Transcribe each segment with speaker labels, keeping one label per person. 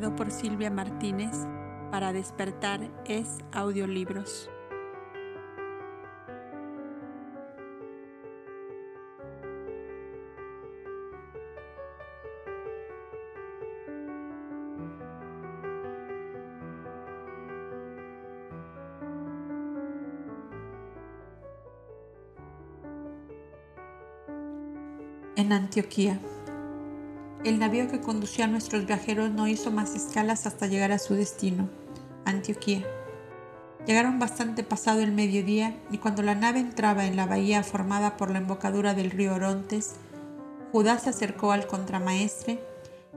Speaker 1: por Silvia Martínez para despertar es audiolibros.
Speaker 2: En Antioquía. El navío que conducía a nuestros viajeros no hizo más escalas hasta llegar a su destino, Antioquía. Llegaron bastante pasado el mediodía y cuando la nave entraba en la bahía formada por la embocadura del río Orontes, Judá se acercó al contramaestre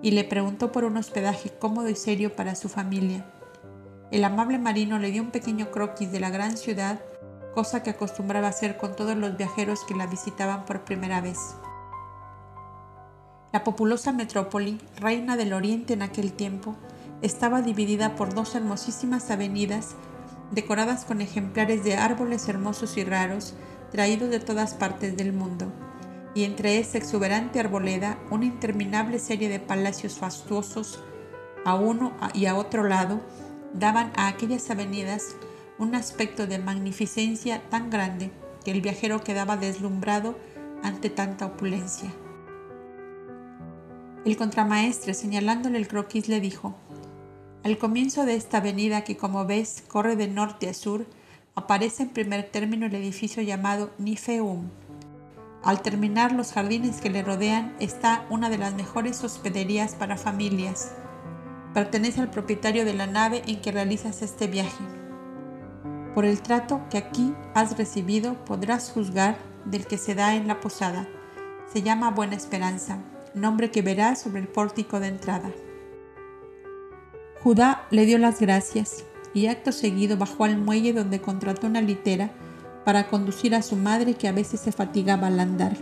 Speaker 2: y le preguntó por un hospedaje cómodo y serio para su familia. El amable marino le dio un pequeño croquis de la gran ciudad, cosa que acostumbraba hacer con todos los viajeros que la visitaban por primera vez. La populosa metrópoli, reina del oriente en aquel tiempo, estaba dividida por dos hermosísimas avenidas decoradas con ejemplares de árboles hermosos y raros traídos de todas partes del mundo, y entre esa exuberante arboleda una interminable serie de palacios fastuosos a uno y a otro lado daban a aquellas avenidas un aspecto de magnificencia tan grande que el viajero quedaba deslumbrado ante tanta opulencia. El contramaestre, señalándole el croquis, le dijo, Al comienzo de esta avenida que como ves corre de norte a sur, aparece en primer término el edificio llamado Nifeum. Al terminar los jardines que le rodean está una de las mejores hospederías para familias. Pertenece al propietario de la nave en que realizas este viaje. Por el trato que aquí has recibido podrás juzgar del que se da en la posada. Se llama Buena Esperanza nombre que verás sobre el pórtico de entrada. Judá le dio las gracias y acto seguido bajó al muelle donde contrató una litera para conducir a su madre que a veces se fatigaba al andar.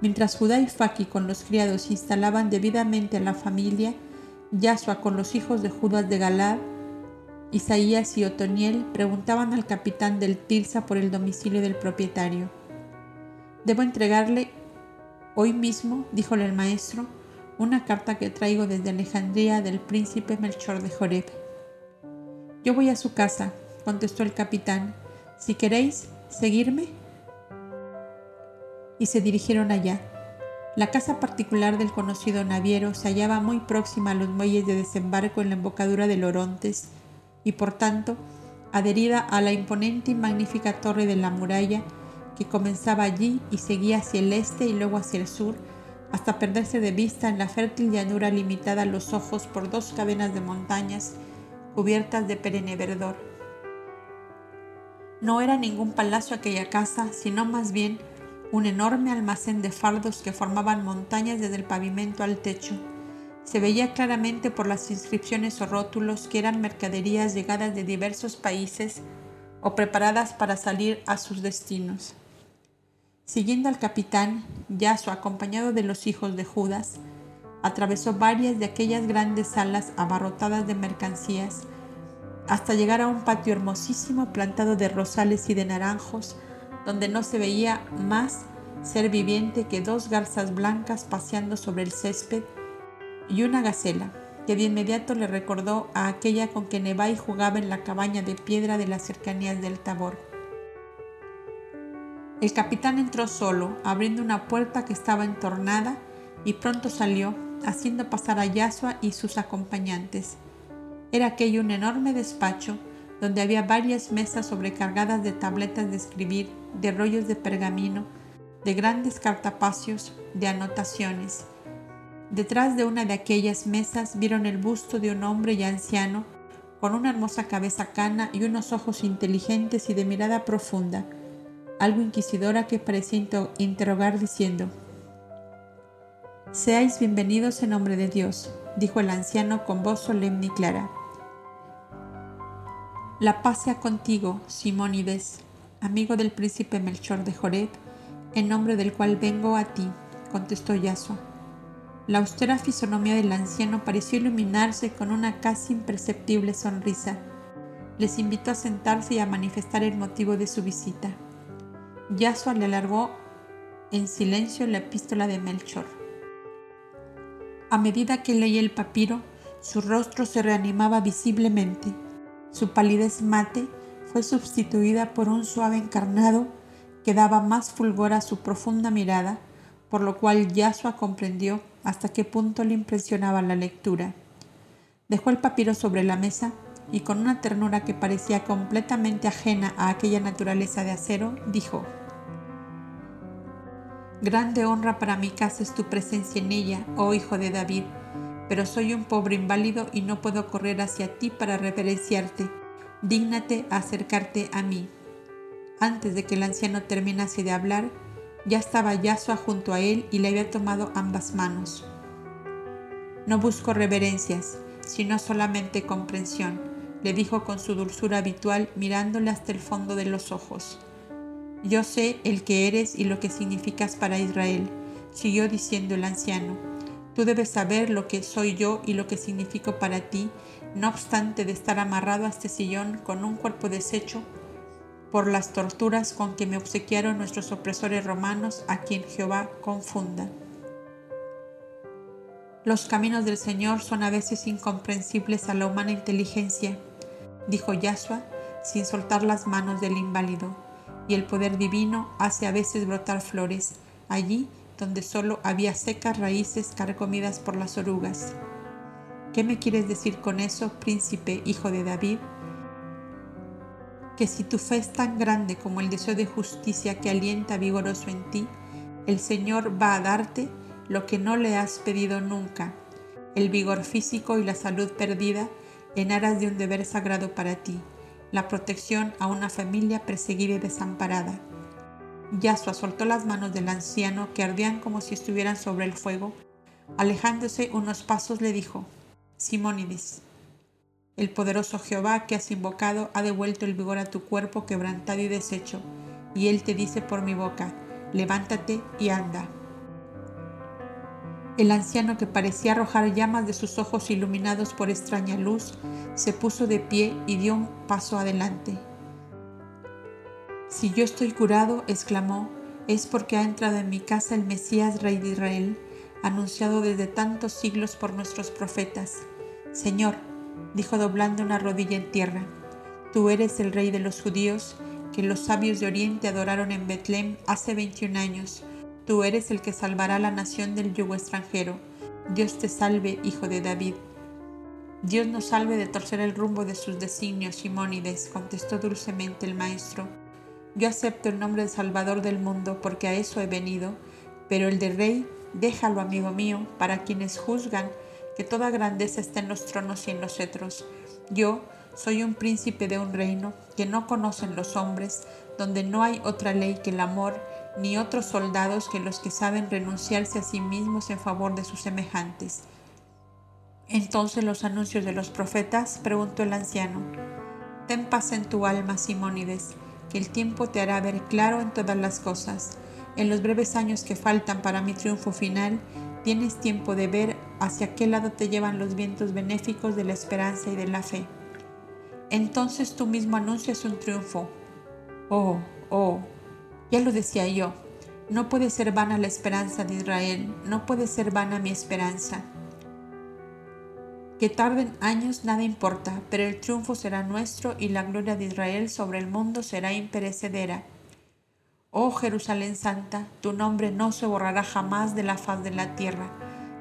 Speaker 2: Mientras Judá y Faki con los criados instalaban debidamente a la familia, Yasua con los hijos de Judas de Galad, Isaías y Otoniel preguntaban al capitán del Tirsa por el domicilio del propietario. Debo entregarle Hoy mismo, díjole el maestro, una carta que traigo desde Alejandría del príncipe Melchor de Joreb. Yo voy a su casa, contestó el capitán. Si queréis, seguirme. Y se dirigieron allá. La casa particular del conocido naviero se hallaba muy próxima a los muelles de desembarco en la embocadura de Orontes y por tanto adherida a la imponente y magnífica torre de la muralla que comenzaba allí y seguía hacia el este y luego hacia el sur, hasta perderse de vista en la fértil llanura limitada a los ojos por dos cadenas de montañas cubiertas de perenne verdor. No era ningún palacio aquella casa, sino más bien un enorme almacén de fardos que formaban montañas desde el pavimento al techo. Se veía claramente por las inscripciones o rótulos que eran mercaderías llegadas de diversos países o preparadas para salir a sus destinos. Siguiendo al capitán, Yaso, acompañado de los hijos de Judas, atravesó varias de aquellas grandes salas abarrotadas de mercancías hasta llegar a un patio hermosísimo plantado de rosales y de naranjos, donde no se veía más ser viviente que dos garzas blancas paseando sobre el césped y una gacela, que de inmediato le recordó a aquella con que Nevai jugaba en la cabaña de piedra de las cercanías del Tabor. El capitán entró solo, abriendo una puerta que estaba entornada, y pronto salió, haciendo pasar a Yasua y sus acompañantes. Era aquello un enorme despacho donde había varias mesas sobrecargadas de tabletas de escribir, de rollos de pergamino, de grandes cartapacios, de anotaciones. Detrás de una de aquellas mesas vieron el busto de un hombre ya anciano, con una hermosa cabeza cana y unos ojos inteligentes y de mirada profunda algo inquisidora que parecía interrogar diciendo, Seáis bienvenidos en nombre de Dios, dijo el anciano con voz solemne y clara. La paz sea contigo, Simónides, amigo del príncipe Melchor de Joreb, en nombre del cual vengo a ti, contestó Yasua. La austera fisonomía del anciano pareció iluminarse con una casi imperceptible sonrisa. Les invitó a sentarse y a manifestar el motivo de su visita. Yasua le alargó en silencio la epístola de Melchor. A medida que leía el papiro, su rostro se reanimaba visiblemente. Su palidez mate fue sustituida por un suave encarnado que daba más fulgor a su profunda mirada, por lo cual Yasua comprendió hasta qué punto le impresionaba la lectura. Dejó el papiro sobre la mesa y con una ternura que parecía completamente ajena a aquella naturaleza de acero, dijo, Grande honra para mi casa es tu presencia en ella, oh hijo de David, pero soy un pobre inválido y no puedo correr hacia ti para reverenciarte. Dígnate a acercarte a mí. Antes de que el anciano terminase de hablar, ya estaba Yasua junto a él y le había tomado ambas manos. No busco reverencias, sino solamente comprensión, le dijo con su dulzura habitual mirándole hasta el fondo de los ojos. Yo sé el que eres y lo que significas para Israel, siguió diciendo el anciano. Tú debes saber lo que soy yo y lo que significo para ti, no obstante de estar amarrado a este sillón con un cuerpo deshecho por las torturas con que me obsequiaron nuestros opresores romanos, a quien Jehová confunda. Los caminos del Señor son a veces incomprensibles a la humana inteligencia, dijo Yahshua sin soltar las manos del inválido y el poder divino hace a veces brotar flores allí donde solo había secas raíces carcomidas por las orugas. ¿Qué me quieres decir con eso, príncipe hijo de David? Que si tu fe es tan grande como el deseo de justicia que alienta vigoroso en ti, el Señor va a darte lo que no le has pedido nunca, el vigor físico y la salud perdida en aras de un deber sagrado para ti la protección a una familia perseguida y desamparada. Yasua soltó las manos del anciano que ardían como si estuvieran sobre el fuego. Alejándose unos pasos le dijo, Simónides, el poderoso Jehová que has invocado ha devuelto el vigor a tu cuerpo quebrantado y deshecho, y él te dice por mi boca, levántate y anda. El anciano, que parecía arrojar llamas de sus ojos iluminados por extraña luz, se puso de pie y dio un paso adelante. Si yo estoy curado, exclamó, es porque ha entrado en mi casa el Mesías, Rey de Israel, anunciado desde tantos siglos por nuestros profetas. Señor, dijo doblando una rodilla en tierra, tú eres el Rey de los judíos, que los sabios de Oriente adoraron en Betlem hace 21 años Tú eres el que salvará a la nación del yugo extranjero. Dios te salve, hijo de David. Dios nos salve de torcer el rumbo de sus designios, Simónides, contestó dulcemente el maestro. Yo acepto el nombre de Salvador del mundo porque a eso he venido, pero el de Rey, déjalo, amigo mío, para quienes juzgan que toda grandeza está en los tronos y en los cetros. Yo soy un príncipe de un reino que no conocen los hombres, donde no hay otra ley que el amor ni otros soldados que los que saben renunciarse a sí mismos en favor de sus semejantes. Entonces los anuncios de los profetas, preguntó el anciano, Ten paz en tu alma, Simónides, que el tiempo te hará ver claro en todas las cosas. En los breves años que faltan para mi triunfo final, tienes tiempo de ver hacia qué lado te llevan los vientos benéficos de la esperanza y de la fe. Entonces tú mismo anuncias un triunfo. Oh, oh, ya lo decía yo, no puede ser vana la esperanza de Israel, no puede ser vana mi esperanza. Que tarden años nada importa, pero el triunfo será nuestro y la gloria de Israel sobre el mundo será imperecedera. Oh Jerusalén Santa, tu nombre no se borrará jamás de la faz de la tierra.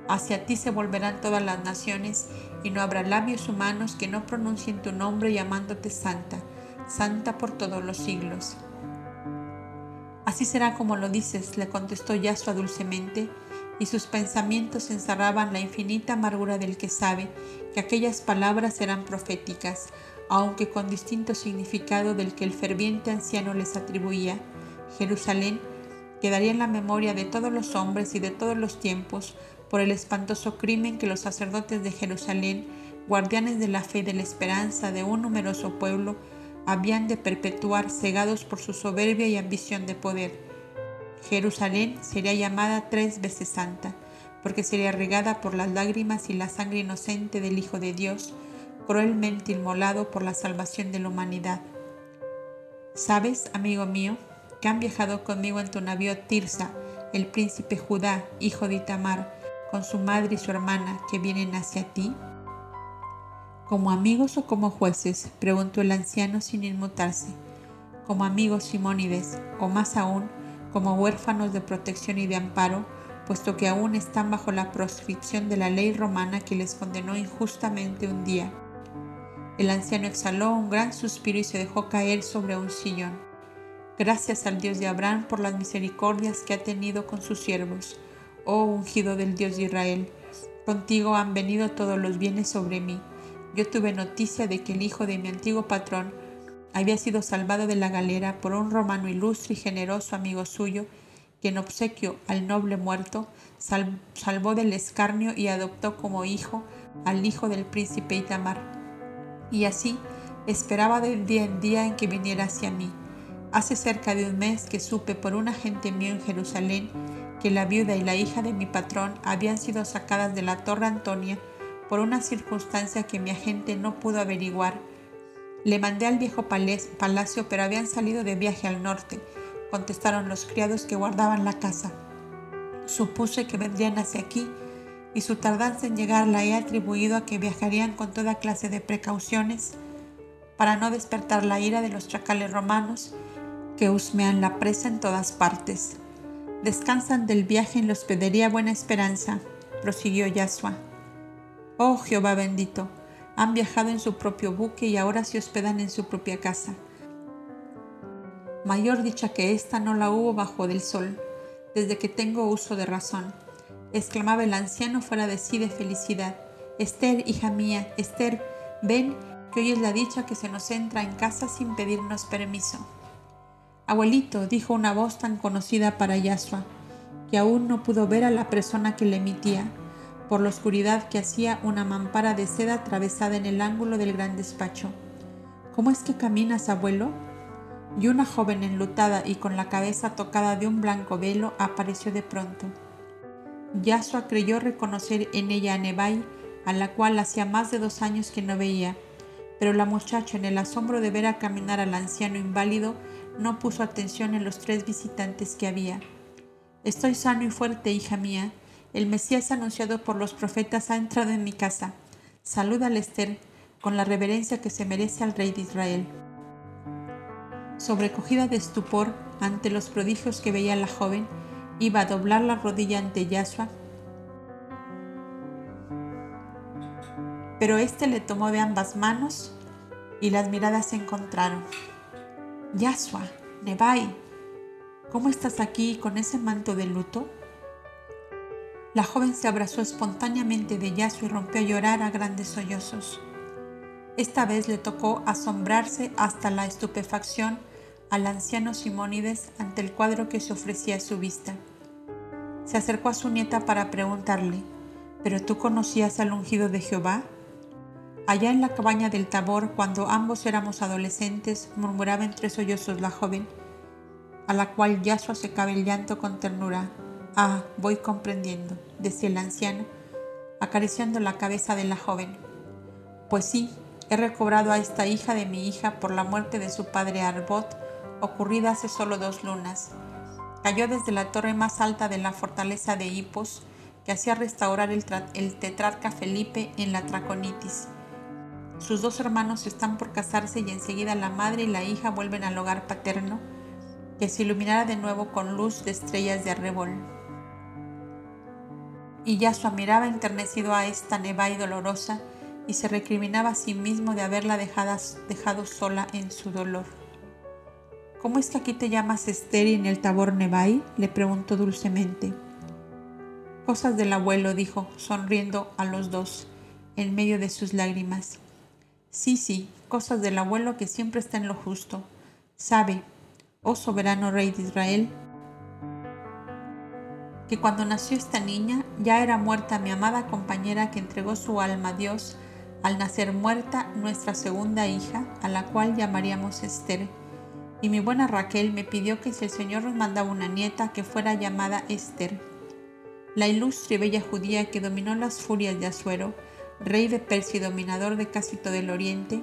Speaker 2: Hacia ti se volverán todas las naciones y no habrá labios humanos que no pronuncien tu nombre llamándote Santa, Santa por todos los siglos. Así será como lo dices, le contestó Yasua dulcemente, y sus pensamientos encerraban la infinita amargura del que sabe que aquellas palabras eran proféticas, aunque con distinto significado del que el ferviente anciano les atribuía. Jerusalén quedaría en la memoria de todos los hombres y de todos los tiempos por el espantoso crimen que los sacerdotes de Jerusalén, guardianes de la fe y de la esperanza de un numeroso pueblo, habían de perpetuar cegados por su soberbia y ambición de poder. Jerusalén sería llamada tres veces santa, porque sería regada por las lágrimas y la sangre inocente del Hijo de Dios, cruelmente inmolado por la salvación de la humanidad. ¿Sabes, amigo mío, que han viajado conmigo en tu navío Tirsa, el príncipe Judá, hijo de Itamar, con su madre y su hermana, que vienen hacia ti? ¿Como amigos o como jueces? preguntó el anciano sin inmutarse. Como amigos Simónides, o más aún, como huérfanos de protección y de amparo, puesto que aún están bajo la proscripción de la ley romana que les condenó injustamente un día. El anciano exhaló un gran suspiro y se dejó caer sobre un sillón. Gracias al Dios de Abraham por las misericordias que ha tenido con sus siervos, oh ungido del Dios de Israel. Contigo han venido todos los bienes sobre mí. Yo tuve noticia de que el hijo de mi antiguo patrón había sido salvado de la galera por un romano ilustre y generoso amigo suyo, que en obsequio al noble muerto salvó del escarnio y adoptó como hijo al hijo del príncipe Itamar. Y así esperaba de día en día en que viniera hacia mí. Hace cerca de un mes que supe por un agente mío en Jerusalén que la viuda y la hija de mi patrón habían sido sacadas de la Torre Antonia por una circunstancia que mi agente no pudo averiguar. Le mandé al viejo palacio, pero habían salido de viaje al norte, contestaron los criados que guardaban la casa. Supuse que vendrían hacia aquí y su tardanza en llegar la he atribuido a que viajarían con toda clase de precauciones para no despertar la ira de los chacales romanos que husmean la presa en todas partes. Descansan del viaje en la hospedería Buena Esperanza, prosiguió Yasua. Oh Jehová bendito, han viajado en su propio buque y ahora se hospedan en su propia casa. Mayor dicha que esta no la hubo bajo del sol, desde que tengo uso de razón, exclamaba el anciano fuera de sí de felicidad. Esther, hija mía, Esther, ven, que hoy es la dicha que se nos entra en casa sin pedirnos permiso. Abuelito, dijo una voz tan conocida para Yasua, que aún no pudo ver a la persona que le emitía, por la oscuridad que hacía una mampara de seda atravesada en el ángulo del gran despacho. ¿Cómo es que caminas, abuelo? Y una joven enlutada y con la cabeza tocada de un blanco velo apareció de pronto. Yasua creyó reconocer en ella a Nebai, a la cual hacía más de dos años que no veía, pero la muchacha, en el asombro de ver a caminar al anciano inválido, no puso atención en los tres visitantes que había. Estoy sano y fuerte, hija mía. El Mesías anunciado por los profetas ha entrado en mi casa. Saluda al Esther con la reverencia que se merece al rey de Israel. Sobrecogida de estupor ante los prodigios que veía la joven, iba a doblar la rodilla ante Yahshua, pero éste le tomó de ambas manos y las miradas se encontraron. Yasua, Nebai, ¿cómo estás aquí con ese manto de luto? La joven se abrazó espontáneamente de Yasua y rompió a llorar a grandes sollozos. Esta vez le tocó asombrarse hasta la estupefacción al anciano Simónides ante el cuadro que se ofrecía a su vista. Se acercó a su nieta para preguntarle, ¿pero tú conocías al ungido de Jehová? Allá en la cabaña del Tabor, cuando ambos éramos adolescentes, murmuraba entre sollozos la joven, a la cual Yasua secaba el llanto con ternura. Ah, voy comprendiendo, decía el anciano, acariciando la cabeza de la joven. Pues sí, he recobrado a esta hija de mi hija por la muerte de su padre Arbot, ocurrida hace solo dos lunas. Cayó desde la torre más alta de la fortaleza de Hipos, que hacía restaurar el, tetrarca Felipe en la Traconitis sus dos hermanos están por casarse y enseguida la madre y la hija vuelven al hogar paterno, que se iluminara de nuevo con luz de estrellas de arrebol. Y Yasua miraba enternecido a esta neva y dolorosa y se recriminaba a sí mismo de haberla dejado sola en su dolor. ¿Cómo es que aquí te llamas Esther y en el tabor Nebai? le preguntó dulcemente. Cosas del abuelo, dijo, sonriendo a los dos, en medio de sus lágrimas. Sí, sí, cosas del abuelo que siempre está en lo justo. Sabe, oh soberano rey de Israel, que cuando nació esta niña ya era muerta mi amada compañera que entregó su alma a Dios al nacer muerta nuestra segunda hija, a la cual llamaríamos Esther. Y mi buena Raquel me pidió que si el Señor nos mandaba una nieta, que fuera llamada Esther. La ilustre y bella judía que dominó las furias de Azuero, rey de Persia y dominador de casi todo el oriente,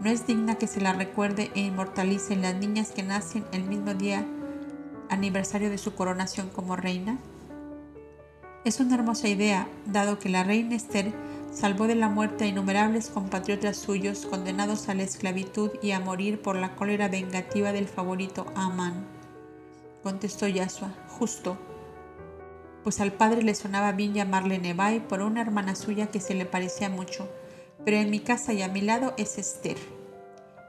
Speaker 2: no es digna que se la recuerde e inmortalice en las niñas que nacen el mismo día aniversario de su coronación como reina? Es una hermosa idea, dado que la reina Esther salvó de la muerte a innumerables compatriotas suyos condenados a la esclavitud y a morir por la cólera vengativa del favorito Amán. Contestó Yasua, justo, pues al padre le sonaba bien llamarle Nebai por una hermana suya que se le parecía mucho, pero en mi casa y a mi lado es Esther,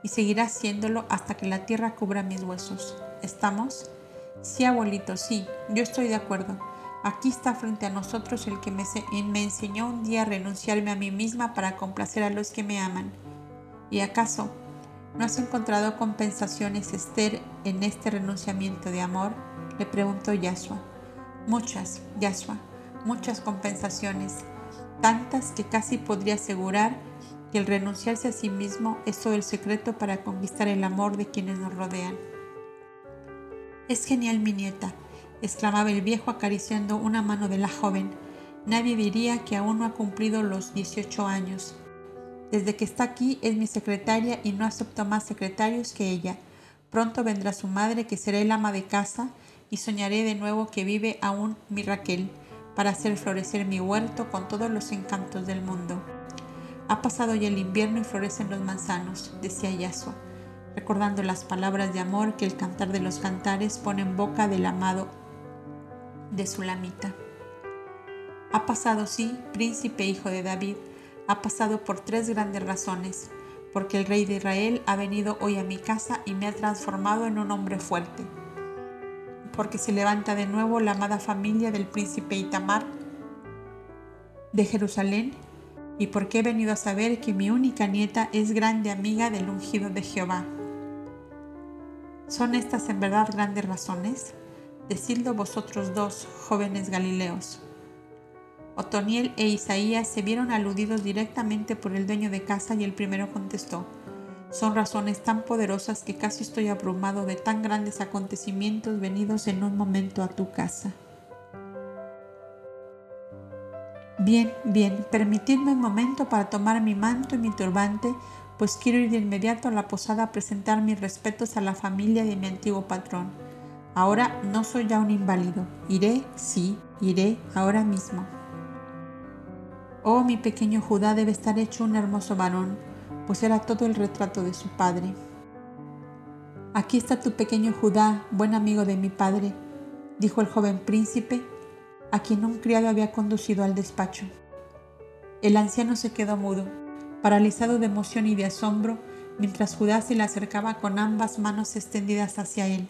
Speaker 2: y seguirá siéndolo hasta que la tierra cubra mis huesos. ¿Estamos? Sí, abuelito, sí, yo estoy de acuerdo Aquí está frente a nosotros el que me, enseñó un día a renunciarme a mí misma para complacer a los que me aman. ¿Y acaso no has encontrado compensaciones, Esther, en este renunciamiento de amor? Le preguntó Yashua. Muchas, Yashua, muchas compensaciones, tantas que casi podría asegurar que el renunciarse a sí mismo es todo el secreto para conquistar el amor de quienes nos rodean. Es genial, mi nieta, exclamaba el viejo acariciando una mano de la joven. Nadie diría que aún no ha cumplido los 18 años. Desde que está aquí es mi secretaria y no acepto más secretarios que ella. Pronto vendrá su madre, que será el ama de casa, y soñaré de nuevo que vive aún mi Raquel, para hacer florecer mi huerto con todos los encantos del mundo. Ha pasado ya el invierno y florecen los manzanos, decía Yasuo, recordando las palabras de amor que el cantar de los cantares pone en boca del amado de Sulamita. Ha pasado, sí, príncipe hijo de David, ha pasado por tres grandes razones, porque el rey de Israel ha venido hoy a mi casa y me ha transformado en un hombre fuerte, porque se levanta de nuevo la amada familia del príncipe Itamar de Jerusalén, y porque he venido a saber que mi única nieta es grande amiga del ungido de Jehová. ¿Son estas en verdad grandes razones? Decidlo vosotros dos, jóvenes Galileos. Otoniel e Isaías se vieron aludidos directamente por el dueño de casa y el primero contestó, son razones tan poderosas que casi estoy abrumado de tan grandes acontecimientos venidos en un momento a tu casa. Bien, bien, permitidme un momento para tomar mi manto y mi turbante, pues quiero ir de inmediato a la posada a presentar mis respetos a la familia de mi antiguo patrón. Ahora no soy ya un inválido. Iré, sí, iré ahora mismo. Oh, mi pequeño Judá debe estar hecho un hermoso varón, pues era todo el retrato de su padre. Aquí está tu pequeño Judá, buen amigo de mi padre, dijo el joven príncipe, a quien un criado había conducido al despacho. El anciano se quedó mudo, paralizado de emoción y de asombro, mientras Judá se le acercaba con ambas manos extendidas hacia él.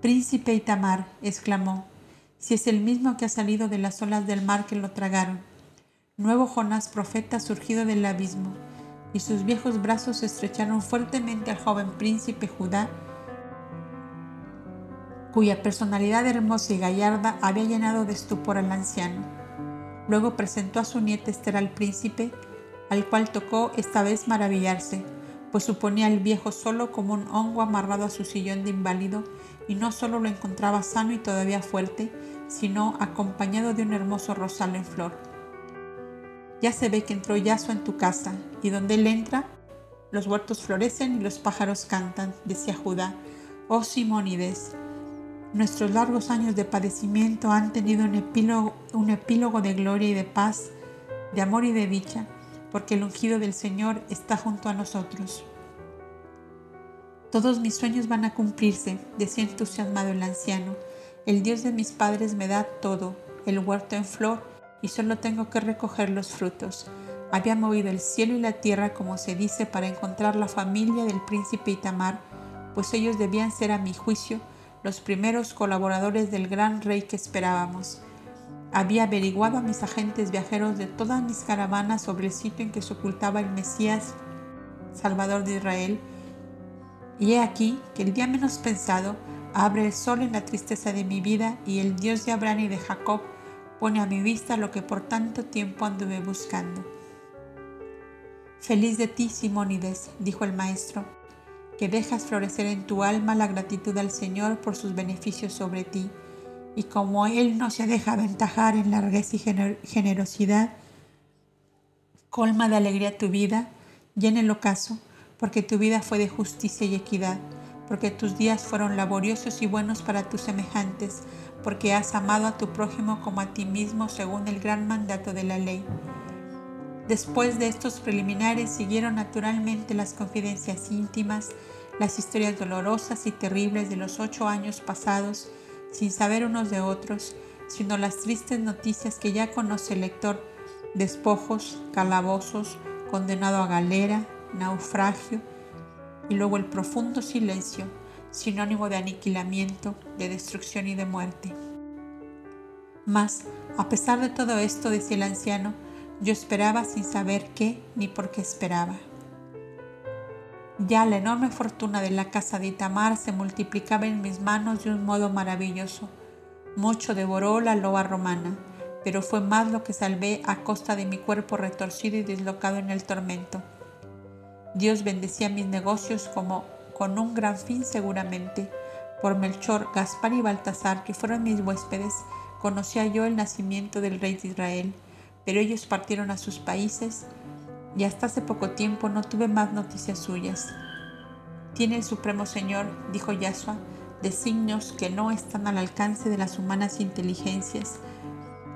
Speaker 2: Príncipe Itamar, exclamó, si es el mismo que ha salido de las olas del mar que lo tragaron. Nuevo Jonás profeta surgido del abismo, y sus viejos brazos estrecharon fuertemente al joven príncipe Judá, cuya personalidad hermosa y gallarda había llenado de estupor al anciano. Luego presentó a su nieta Esther al príncipe, al cual tocó esta vez maravillarse, pues suponía al viejo solo como un hongo amarrado a su sillón de inválido y no solo lo encontraba sano y todavía fuerte, sino acompañado de un hermoso rosal en flor. Ya se ve que entró Yaso en tu casa, y donde él entra, los huertos florecen y los pájaros cantan, decía Judá. Oh Simónides, nuestros largos años de padecimiento han tenido un epílogo, un epílogo de gloria y de paz, de amor y de dicha, porque el ungido del Señor está junto a nosotros. Todos mis sueños van a cumplirse, decía entusiasmado el anciano. El Dios de mis padres me da todo, el huerto en flor, y solo tengo que recoger los frutos. Había movido el cielo y la tierra, como se dice, para encontrar la familia del príncipe Itamar, pues ellos debían ser, a mi juicio, los primeros colaboradores del gran rey que esperábamos. Había averiguado a mis agentes viajeros de todas mis caravanas sobre el sitio en que se ocultaba el Mesías, Salvador de Israel, y he aquí que el día menos pensado abre el sol en la tristeza de mi vida y el Dios de Abraham y de Jacob pone a mi vista lo que por tanto tiempo anduve buscando. Feliz de ti, Simónides, dijo el maestro, que dejas florecer en tu alma la gratitud al Señor por sus beneficios sobre ti, y como Él no se deja aventajar en largueza y generosidad, colma de alegría tu vida, llena el ocaso, porque tu vida fue de justicia y equidad, porque tus días fueron laboriosos y buenos para tus semejantes, porque has amado a tu prójimo como a ti mismo según el gran mandato de la ley. Después de estos preliminares siguieron naturalmente las confidencias íntimas, las historias dolorosas y terribles de los ocho años pasados, sin saber unos de otros, sino las tristes noticias que ya conoce el lector, despojos, calabozos, condenado a galera, naufragio, y luego el profundo silencio, sinónimo de aniquilamiento, de destrucción y de muerte. Mas, a pesar de todo esto, decía el anciano, yo esperaba sin saber qué ni por qué esperaba. Ya la enorme fortuna de la casa de Itamar se multiplicaba en mis manos de un modo maravilloso. Mucho devoró la loa romana, pero fue más lo que salvé a costa de mi cuerpo retorcido y dislocado en el tormento. Dios bendecía mis negocios como con un gran fin seguramente. Por Melchor, Gaspar y Baltasar, que fueron mis huéspedes, conocía yo el nacimiento del rey de Israel pero ellos partieron a sus países y hasta hace poco tiempo no tuve más noticias suyas. Tiene el Supremo Señor, dijo Yahshua, designios que no están al alcance de las humanas inteligencias,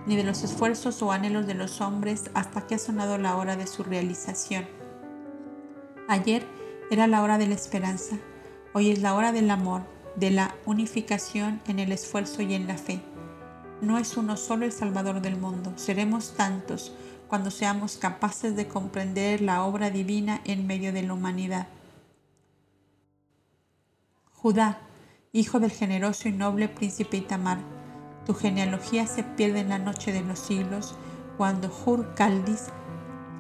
Speaker 2: ni de los esfuerzos o anhelos de los hombres hasta que ha sonado la hora de su realización. Ayer era la hora de la esperanza, hoy es la hora del amor, de la unificación en el esfuerzo y en la fe no es uno solo el Salvador del mundo, seremos tantos cuando seamos capaces de comprender la obra divina en medio de la humanidad. Judá, hijo del generoso y noble príncipe Itamar, tu genealogía se pierde en la noche de los siglos cuando Hur Caldis,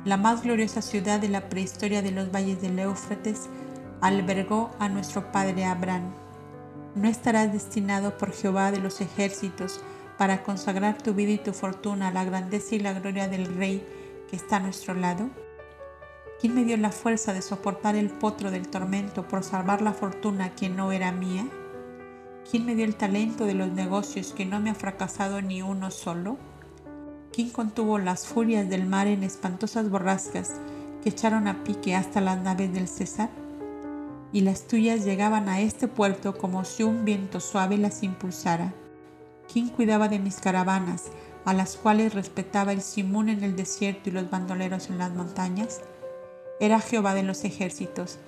Speaker 2: la más gloriosa ciudad de la prehistoria de los valles del Éufrates, albergó a nuestro padre Abraham. No estarás destinado por Jehová de los ejércitos para consagrar tu vida y tu fortuna a la grandeza y la gloria del Rey que está a nuestro lado? ¿Quién me dio la fuerza de soportar el potro del tormento por salvar la fortuna que no era mía? ¿Quién me dio el talento de los negocios que no me ha fracasado ni uno solo? ¿Quién contuvo las furias del mar en espantosas borrascas que echaron a pique hasta las naves del César? Y las tuyas llegaban a este puerto como si un viento suave las impulsara. ¿Quién cuidaba de mis caravanas, a las cuales respetaba el Simón en el desierto y los bandoleros en las montañas? Era Jehová de los ejércitos.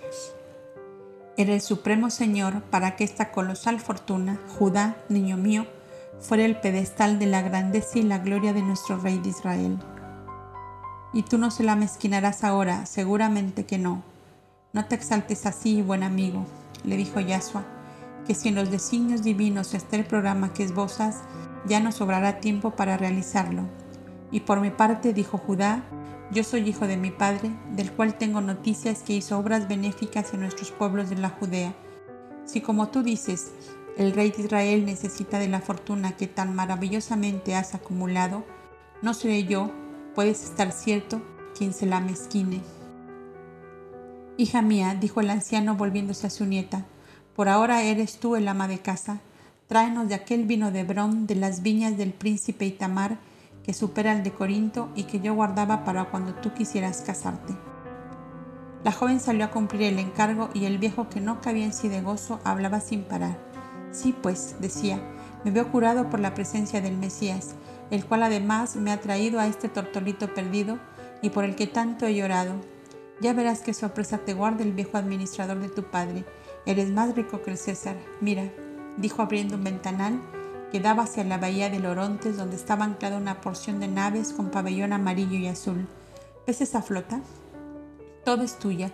Speaker 2: Era el supremo Señor para que esta colosal fortuna, Judá, niño mío, fuera el pedestal de la grandeza y la gloria de nuestro Rey de Israel. Y tú no se la mezquinarás ahora, seguramente que no. No te exaltes así, buen amigo, le dijo Yahshua que si en los designios divinos está el programa que esbozas, ya no sobrará tiempo para realizarlo. Y por mi parte, dijo Judá, yo soy hijo de mi padre, del cual tengo noticias que hizo obras benéficas en nuestros pueblos de la Judea. Si como tú dices, el rey de Israel necesita de la fortuna que tan maravillosamente has acumulado, no seré yo, puedes estar cierto, quien se la mezquine. Hija mía, dijo el anciano volviéndose a su nieta, por ahora eres tú el ama de casa. Tráenos de aquel vino de Bron de las viñas del príncipe Itamar que supera el de Corinto y que yo guardaba para cuando tú quisieras casarte. La joven salió a cumplir el encargo y el viejo que no cabía en sí de gozo hablaba sin parar. Sí, pues, decía, me veo curado por la presencia del Mesías, el cual además me ha traído a este tortolito perdido y por el que tanto he llorado. Ya verás qué sorpresa te guarda el viejo administrador de tu padre Eres más rico que el César. Mira, dijo abriendo un ventanal que daba hacia la bahía de Lorontes donde estaba anclada una porción de naves con pabellón amarillo y azul. ¿Ves esa flota? Todo es tuya.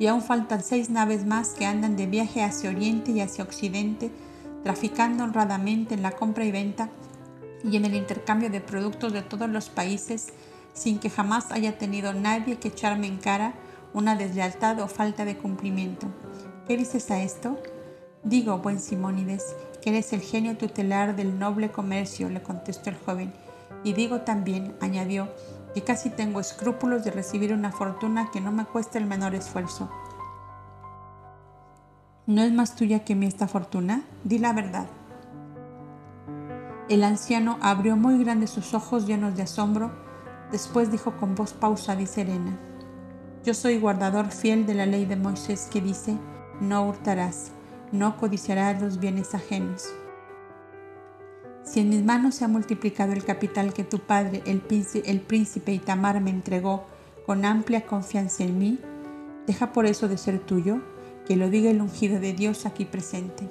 Speaker 2: Y aún faltan seis naves más que andan de viaje hacia Oriente y hacia Occidente, traficando honradamente en la compra y venta y en el intercambio de productos de todos los países, sin que jamás haya tenido nadie que echarme en cara una deslealtad o falta de cumplimiento. ¿Qué dices a esto? Digo, buen Simónides, que eres el genio tutelar del noble comercio, le contestó el joven. Y digo también, añadió, que casi tengo escrúpulos de recibir una fortuna que no me cuesta el menor esfuerzo. ¿No es más tuya que mi esta fortuna? Di la verdad. El anciano abrió muy grandes sus ojos llenos de asombro, después dijo con voz pausada y serena, Yo soy guardador fiel de la ley de Moisés que dice, no hurtarás, no codiciarás los bienes ajenos. Si en mis manos se ha multiplicado el capital que tu padre, el príncipe, Itamar, me entregó, con amplia confianza en mí, deja por eso de ser tuyo, que lo diga el ungido de Dios aquí presente.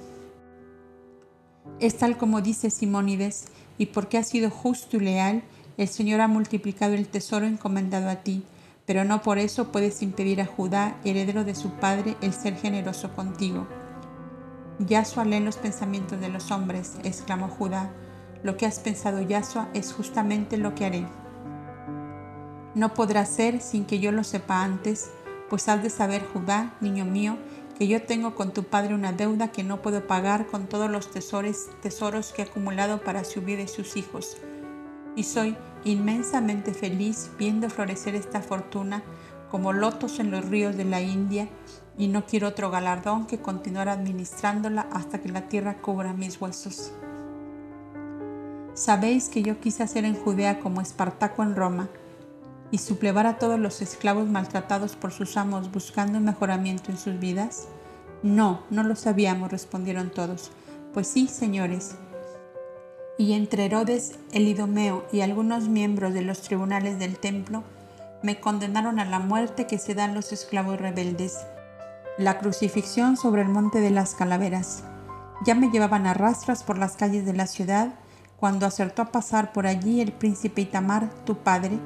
Speaker 2: Es tal como dice Simónides, y porque has sido justo y leal, el Señor ha multiplicado el tesoro encomendado a ti, pero no por eso puedes impedir a Judá, heredero de su padre, el ser generoso contigo. Yahshua lee los pensamientos de los hombres, exclamó Judá. Lo que has pensado, Yahshua, es justamente lo que haré. No podrá ser sin que yo lo sepa antes, pues has de saber, Judá, niño mío, que yo tengo con tu padre una deuda que no puedo pagar con todos los tesoros, tesoros que he acumulado para su vida y sus hijos. Y soy inmensamente feliz viendo florecer esta fortuna como lotos en los ríos de la India y no quiero otro galardón que continuar administrándola hasta que la tierra cubra mis huesos. Sabéis que yo quise hacer en Judea como Espartaco en Roma y suplevar a todos los esclavos maltratados por sus amos buscando un mejoramiento en sus vidas? No, no lo sabíamos, respondieron todos. Pues sí, señores. Y entre Herodes, el Idomeo y algunos miembros de los tribunales del templo, me condenaron a la muerte que se dan los esclavos rebeldes. La crucifixión sobre el monte de las calaveras. Ya me llevaban a rastras por las calles de la ciudad cuando acertó a pasar por allí el príncipe Itamar, tu padre,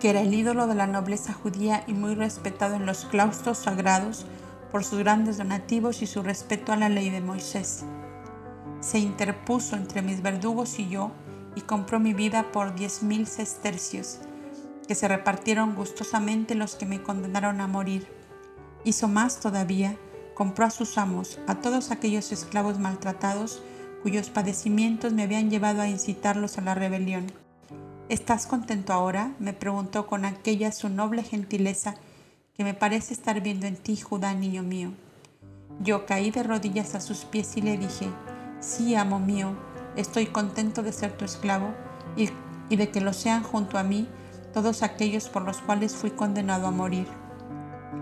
Speaker 2: que era el ídolo de la nobleza judía y muy respetado en los claustros sagrados por sus grandes donativos y su respeto a la ley de Moisés. Se interpuso entre mis verdugos y yo y compró mi vida por diez mil sestercios, que se repartieron gustosamente los que me condenaron a morir. Hizo más todavía, compró a sus amos, a todos aquellos esclavos maltratados cuyos padecimientos me habían llevado a incitarlos a la rebelión ¿Estás contento ahora? me preguntó con aquella su noble gentileza que me parece estar viendo en ti, Judá, niño mío. Yo caí de rodillas a sus pies y le dije, sí, amo mío, estoy contento de ser tu esclavo y, de que lo sean junto a mí todos aquellos por los cuales fui condenado a morir.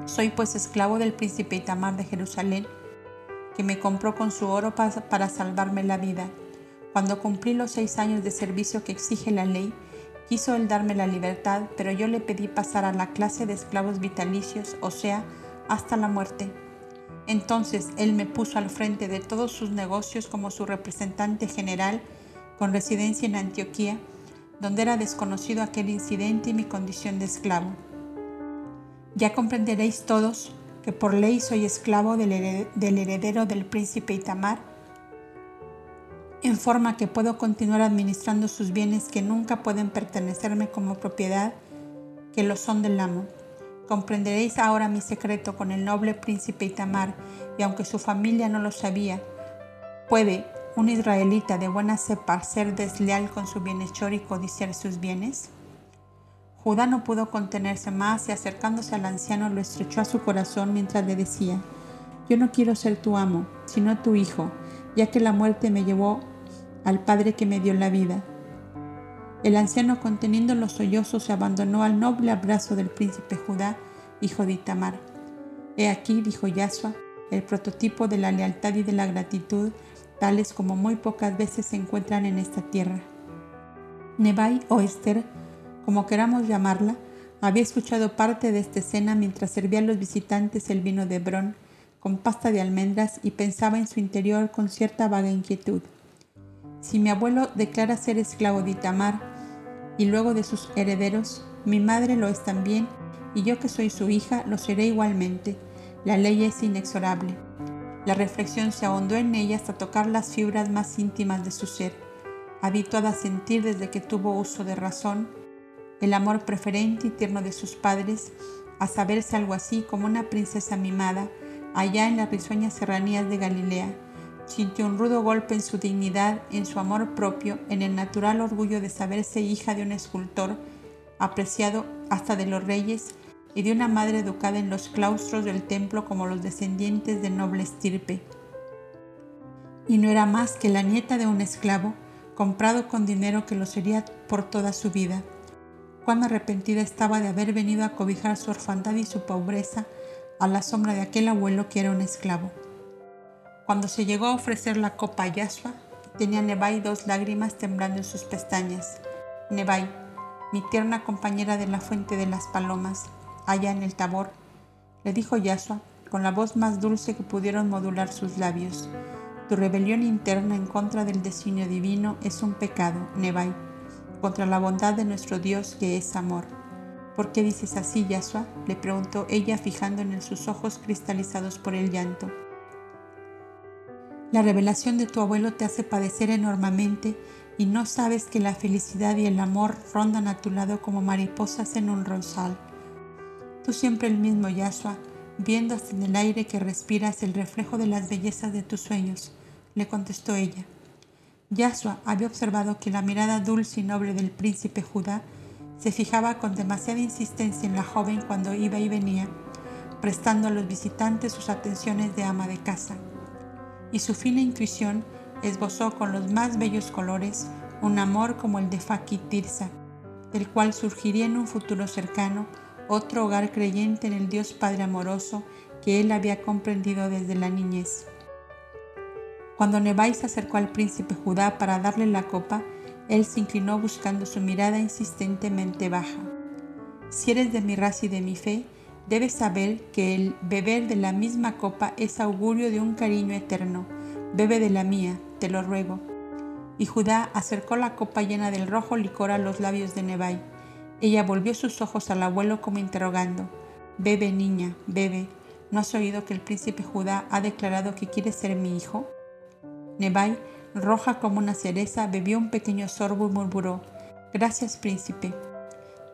Speaker 2: Soy pues esclavo del príncipe Itamar de Jerusalén, que me compró con su oro para salvarme la vida. Cuando cumplí los seis años de servicio que exige la ley, Quiso él darme la libertad, pero yo le pedí pasar a la clase de esclavos vitalicios, o sea, hasta la muerte. Entonces él me puso al frente de todos sus negocios como su representante general con residencia en Antioquía, donde era desconocido aquel incidente y mi condición de esclavo. Ya comprenderéis todos que por ley soy esclavo del heredero del príncipe Itamar, en forma que puedo continuar administrando sus bienes que nunca pueden pertenecerme como propiedad, que lo son del amo. Comprenderéis ahora mi secreto con el noble príncipe Itamar, y aunque su familia no lo sabía, ¿puede un israelita de buena cepa ser desleal con su bienhechor y codiciar sus bienes? Judá no pudo contenerse más y acercándose al anciano lo estrechó a su corazón mientras le decía, yo no quiero ser tu amo, sino tu hijo, ya que la muerte me llevó al Padre que me dio la vida. El anciano, conteniendo los sollozos, se abandonó al noble abrazo del príncipe Judá, hijo de Itamar. He aquí, dijo Yahshua, el prototipo de la lealtad y de la gratitud, tales como muy pocas veces se encuentran en esta tierra. Nebai o Esther, como queramos llamarla, había escuchado parte de esta escena mientras servía a los visitantes el vino de Bron con pasta de almendras y pensaba en su interior con cierta vaga inquietud. Si mi abuelo declara ser esclavo de Itamar y luego de sus herederos, mi madre lo es también y yo que soy su hija lo seré igualmente. La ley es inexorable. La reflexión se ahondó en ella hasta tocar las fibras más íntimas de su ser, habituada a sentir desde que tuvo uso de razón el amor preferente y tierno de sus padres, a saberse algo así como una princesa mimada allá en las risueñas serranías de Galilea sintió un rudo golpe en su dignidad, en su amor propio, en el natural orgullo de saberse hija de un escultor, apreciado hasta de los reyes, y de una madre educada en los claustros del templo como los descendientes de noble estirpe. Y no era más que la nieta de un esclavo, comprado con dinero que lo sería por toda su vida. Cuán arrepentida estaba de haber venido a cobijar su orfandad y su pobreza a la sombra de aquel abuelo que era un esclavo. Cuando se llegó a ofrecer la copa a Yahshua, tenía Nebai dos lágrimas temblando en sus pestañas. Nebai, mi tierna compañera de la fuente de las palomas, allá en el tabor, le dijo Yasua con la voz más dulce que pudieron modular sus labios. Tu rebelión interna en contra del designio divino es un pecado, Nebai, contra la bondad de nuestro Dios que es amor. ¿Por qué dices así, Yasua? le preguntó ella fijando en sus ojos cristalizados por el llanto. La revelación de tu abuelo te hace padecer enormemente y no sabes que la felicidad y el amor rondan a tu lado como mariposas en un rosal. Tú siempre el mismo Yasua, viendo en el aire que respiras el reflejo de las bellezas de tus sueños, le contestó ella. Yasua había observado que la mirada dulce y noble del príncipe Judá se fijaba con demasiada insistencia en la joven cuando iba y venía, prestando a los visitantes sus atenciones de ama de casa y su fina intuición esbozó con los más bellos colores un amor como el de Faki Tirsa, del cual surgiría en un futuro cercano otro hogar creyente en el Dios Padre amoroso que él había comprendido desde la niñez. Cuando Nebai se acercó al príncipe Judá para darle la copa, él se inclinó buscando su mirada insistentemente baja. Si eres de mi raza y de mi fe, Debes saber que el beber de la misma copa es augurio de un cariño eterno. Bebe de la mía, te lo ruego. Y Judá acercó la copa llena del rojo licor a los labios de Nebai. Ella volvió sus ojos al abuelo como interrogando. Bebe, niña, bebe. ¿No has oído que el príncipe Judá ha declarado que quiere ser mi hijo? Nebai, roja como una cereza, bebió un pequeño sorbo y murmuró. Gracias, príncipe.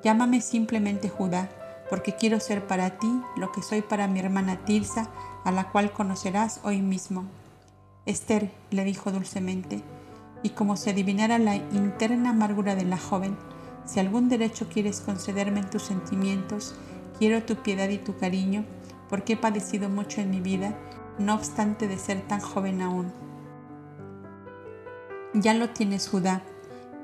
Speaker 2: Llámame simplemente Judá porque quiero ser para ti lo que soy para mi hermana Tirsa, a la cual conocerás hoy mismo. Esther le dijo dulcemente, y como se adivinara la interna amargura de la joven, si algún derecho quieres concederme en tus sentimientos, quiero tu piedad y tu cariño, porque he padecido mucho en mi vida, no obstante de ser tan joven aún. Ya lo tienes, Judá,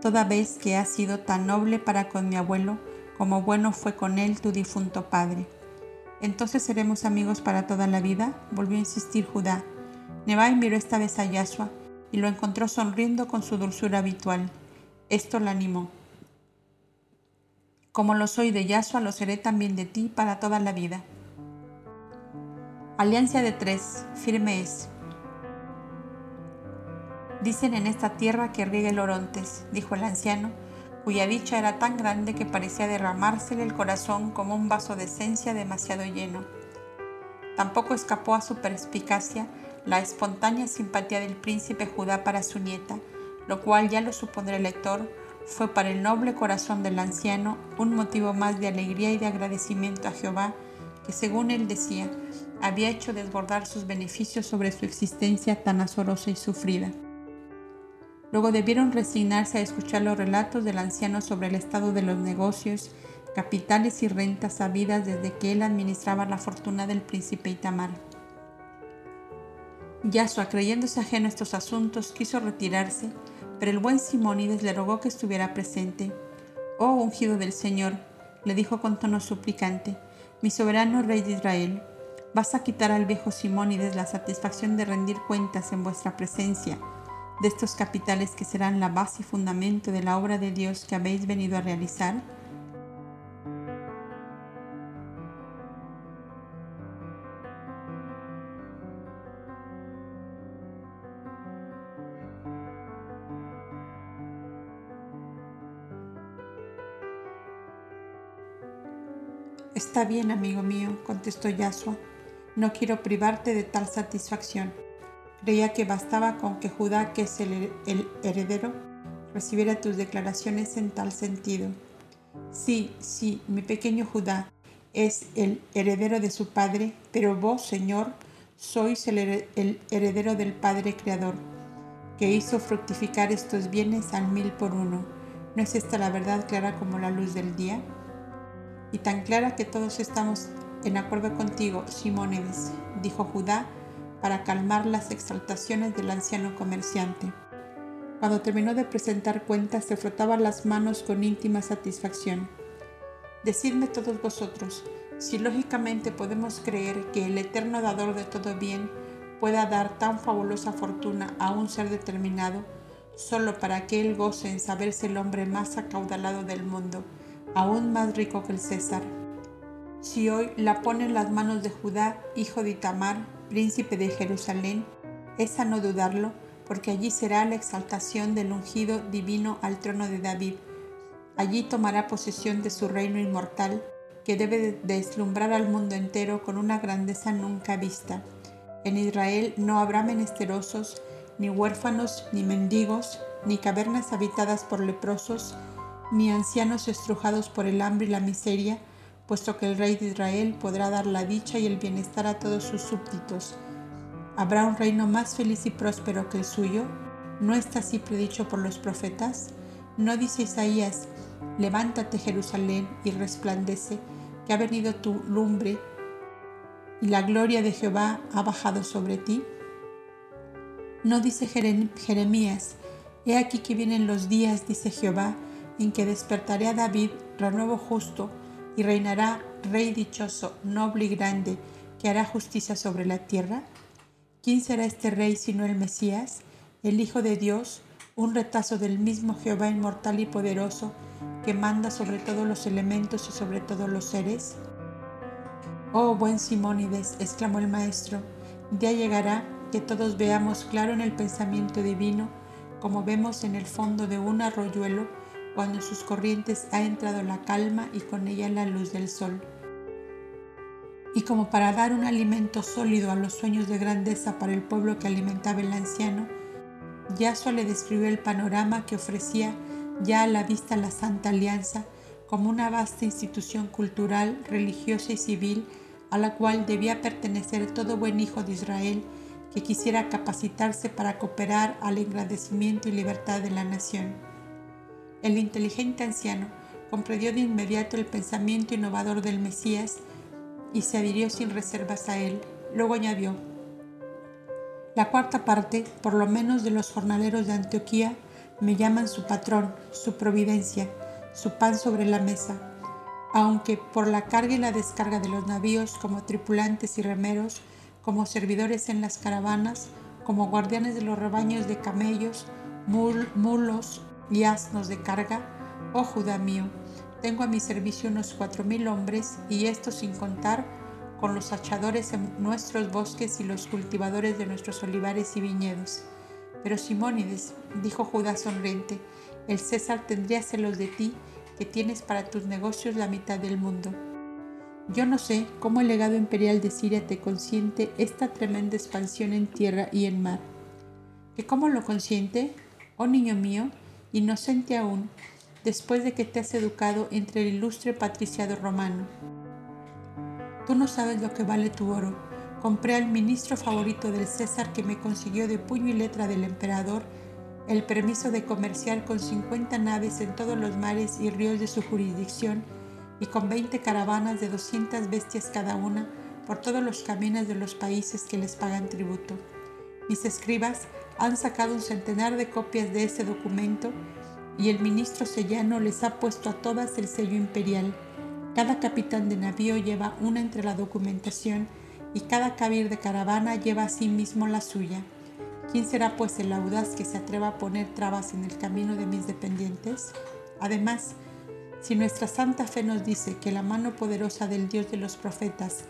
Speaker 2: toda vez que has sido tan noble para con mi abuelo, como bueno fue con él tu difunto padre. Entonces seremos amigos para toda la vida, volvió a insistir Judá. Nebai miró esta vez a Yashua y lo encontró sonriendo con su dulzura habitual. Esto la animó. Como lo soy de Yashua, lo seré también de ti para toda la vida. Alianza de tres, firme es. Dicen en esta tierra que riega el Orontes, dijo el anciano, cuya dicha era tan grande que parecía derramársele el corazón como un vaso de esencia demasiado lleno. Tampoco escapó a su perspicacia la espontánea simpatía del príncipe Judá para su nieta, lo cual ya lo supondrá el lector, fue para el noble corazón del anciano un motivo más de alegría y de agradecimiento a Jehová, que según él decía, había hecho desbordar sus beneficios sobre su existencia tan azorosa y sufrida. Luego debieron resignarse a escuchar los relatos del anciano sobre el estado de los negocios, capitales y rentas sabidas desde que él administraba la fortuna del príncipe Itamar. Yasua, creyéndose ajeno a estos asuntos, quiso retirarse, pero el buen Simónides le rogó que estuviera presente. Oh ungido del Señor, le dijo con tono suplicante, mi soberano rey de Israel, vas a quitar al viejo Simónides la satisfacción de rendir cuentas en vuestra presencia de estos capitales que serán la base y fundamento de la obra de Dios que habéis venido a realizar? Está bien, amigo mío, contestó Yasua. No quiero privarte de tal satisfacción. Creía que bastaba con que Judá, que es el, heredero, recibiera tus declaraciones en tal sentido. Sí, sí, mi pequeño Judá es el heredero de su padre, pero vos, Señor, sois el, el heredero del Padre Creador, que hizo fructificar estos bienes al mil por uno. ¿No es esta la verdad clara como la luz del día? Y tan clara que todos estamos en acuerdo contigo, Simónides, dijo Judá, para calmar las exaltaciones del anciano comerciante. Cuando terminó de presentar cuentas, se frotaba las manos con íntima satisfacción. Decidme todos vosotros, si lógicamente podemos creer que el eterno dador de todo bien pueda dar tan fabulosa fortuna a un ser determinado, solo para que él goce en saberse el hombre más acaudalado del mundo, aún más rico que el César. Si hoy la pone en las manos de Judá, hijo de Itamar, príncipe de Jerusalén, es a no dudarlo, porque allí será la exaltación del ungido divino al trono de David. Allí tomará posesión de su reino inmortal, que debe deslumbrar al mundo entero con una grandeza nunca vista. En Israel no habrá menesterosos, ni huérfanos, ni mendigos, ni cavernas habitadas por leprosos, ni ancianos estrujados por el hambre y la miseria, puesto que el rey de Israel podrá dar la dicha y el bienestar a todos sus súbditos. ¿Habrá un reino más feliz y próspero que el suyo? ¿No está así predicho por los profetas? ¿No dice Isaías, levántate Jerusalén y resplandece, que ha venido tu lumbre y la gloria de Jehová ha bajado sobre ti? ¿No dice Jeremías, he aquí que vienen los días, dice Jehová, en que despertaré a David, renuevo justo, y reinará rey dichoso, noble y grande, que hará justicia sobre la tierra? ¿Quién será este rey sino el Mesías, el Hijo de Dios, un retazo del mismo Jehová inmortal y poderoso, que manda sobre todos los elementos y sobre todos los seres? Oh buen Simónides, exclamó el maestro, ya llegará que todos veamos claro en el pensamiento divino, como vemos en el fondo de un arroyuelo, cuando en sus corrientes ha entrado la calma y con ella la luz del sol. Y como para dar un alimento sólido a los sueños de grandeza para el pueblo que alimentaba el anciano, Yasua le describió el panorama que ofrecía ya a la vista la Santa Alianza como una vasta institución cultural, religiosa y civil a la cual debía pertenecer todo buen hijo de Israel que quisiera capacitarse para cooperar al engrandecimiento y libertad de la nación. El inteligente anciano comprendió de inmediato el pensamiento innovador del Mesías y se adhirió sin reservas a él. Luego añadió, la cuarta parte, por lo menos de los jornaleros de Antioquía, me llaman su patrón, su providencia, su pan sobre la mesa, aunque por la carga y la descarga de los navíos como tripulantes y remeros, como servidores en las caravanas, como guardianes de los rebaños de camellos, mulos, y asnos de carga, oh Judá mío, tengo a mi servicio unos cuatro mil hombres, y esto sin contar con los hachadores en nuestros bosques y los cultivadores de nuestros olivares y viñedos. Pero Simónides, dijo Judá sonriente, el César tendría celos de ti, que tienes para tus negocios la mitad del mundo. Yo no sé cómo el legado imperial de Siria te consiente esta tremenda expansión en tierra y en mar. ¿Que cómo lo consiente? Oh niño mío, inocente aún, después de que te has educado entre el ilustre patriciado romano. Tú no sabes lo que vale tu oro. Compré al ministro favorito del César que me consiguió de puño y letra del emperador el permiso de comerciar con 50 naves en todos los mares y ríos de su jurisdicción y con 20 caravanas de 200 bestias cada una por todos los caminos de los países que les pagan tributo. Mis escribas han sacado un centenar de copias de ese documento y el ministro Sellano les ha puesto a todas el sello imperial. Cada capitán de navío lleva una entre la documentación y cada cabir de caravana lleva a sí mismo la suya. ¿Quién será pues el audaz que se atreva a poner trabas en el camino de mis dependientes? Además, si nuestra santa fe nos dice que la mano poderosa del Dios de los profetas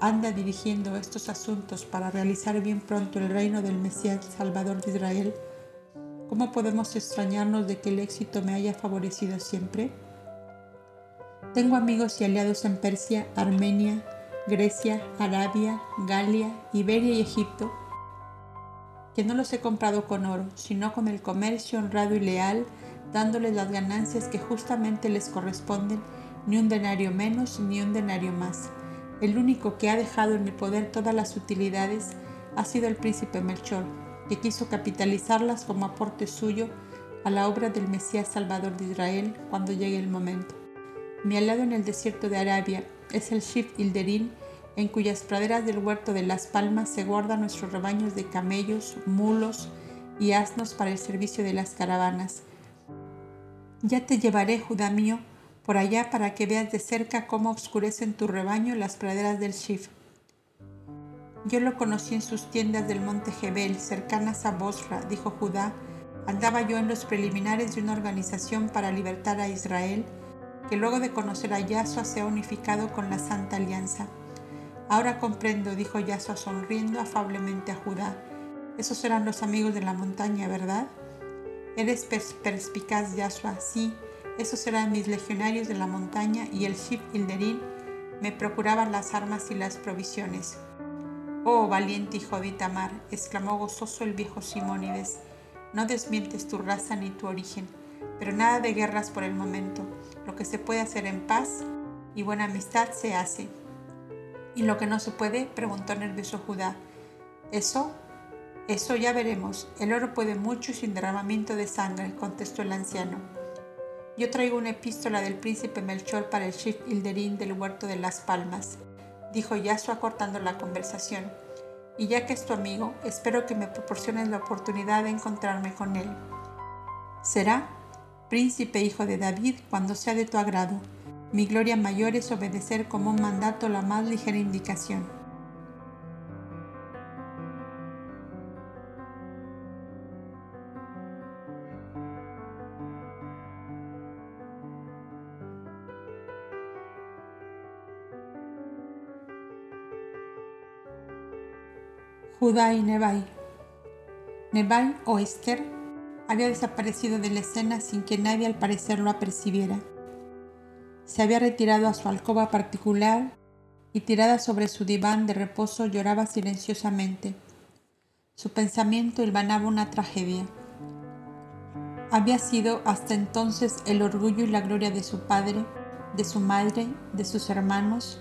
Speaker 2: anda dirigiendo estos asuntos para realizar bien pronto el reino del Mesías Salvador de Israel, ¿cómo podemos extrañarnos de que el éxito me haya favorecido siempre? Tengo amigos y aliados en Persia, Armenia, Grecia, Arabia, Galia, Iberia y Egipto, que no los he comprado con oro, sino con el comercio honrado y leal, dándoles las ganancias que justamente les corresponden, ni un denario menos ni un denario más el único que ha dejado en mi poder todas las utilidades ha sido el príncipe Melchor, que quiso capitalizarlas como aporte suyo a la obra del Mesías Salvador de Israel cuando llegue el momento. Mi aliado en el desierto de Arabia es el Shif Ilderín, en cuyas praderas del huerto de las palmas se guardan nuestros rebaños de camellos, mulos y asnos para el servicio de las caravanas. Ya te llevaré, Judá mío, por allá para que veas de cerca cómo oscurecen tu rebaño las praderas del Shif. Yo lo conocí en sus tiendas del monte Jebel, cercanas a Bosra, dijo Judá. Andaba yo en los preliminares de una organización para libertar a Israel, que luego de conocer a Yasua se ha unificado con la Santa Alianza. Ahora comprendo, dijo Yasua sonriendo afablemente a Judá. Esos eran los amigos de la montaña, ¿verdad? Eres perspicaz, Yasua. Sí, esos eran mis legionarios de la montaña y el Shif Hilderín me procuraban las armas y las provisiones. Oh, valiente hijo de Itamar, exclamó gozoso el viejo Simónides, no desmientes tu raza ni tu origen, pero nada de guerras por el momento. Lo que se puede hacer en paz y buena amistad se hace. ¿Y lo que no se puede? preguntó nervioso Judá. Eso, eso ya veremos. El oro puede mucho sin derramamiento de sangre, contestó el anciano. Yo traigo una epístola del príncipe Melchor para el Shif Hilderín del huerto de las Palmas, dijo Yasua cortando la conversación. Y ya que es tu amigo, espero que me proporciones la oportunidad de encontrarme con él. Será, príncipe hijo de David, cuando sea de tu agrado. Mi gloria mayor es obedecer como un mandato la más ligera indicación. Judá y Nebai. Nebai o Esther había desaparecido de la escena sin que nadie al parecer lo apercibiera. Se había retirado a su alcoba particular y tirada sobre su diván de reposo lloraba silenciosamente. Su pensamiento hilvanaba una tragedia. Había sido hasta entonces el orgullo y la gloria de su padre, de su madre, de sus hermanos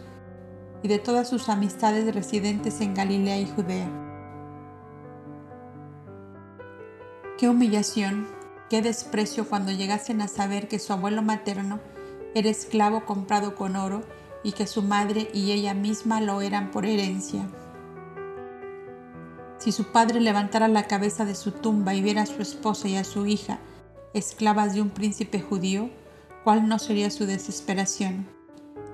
Speaker 2: y de todas sus amistades residentes en Galilea y Judea. Qué humillación, qué desprecio cuando llegasen a saber que su abuelo materno era esclavo comprado con oro y que su madre y ella misma lo eran por herencia. Si su padre levantara la cabeza de su tumba y viera a su esposa y a su hija esclavas de un príncipe judío, ¿cuál no sería su desesperación?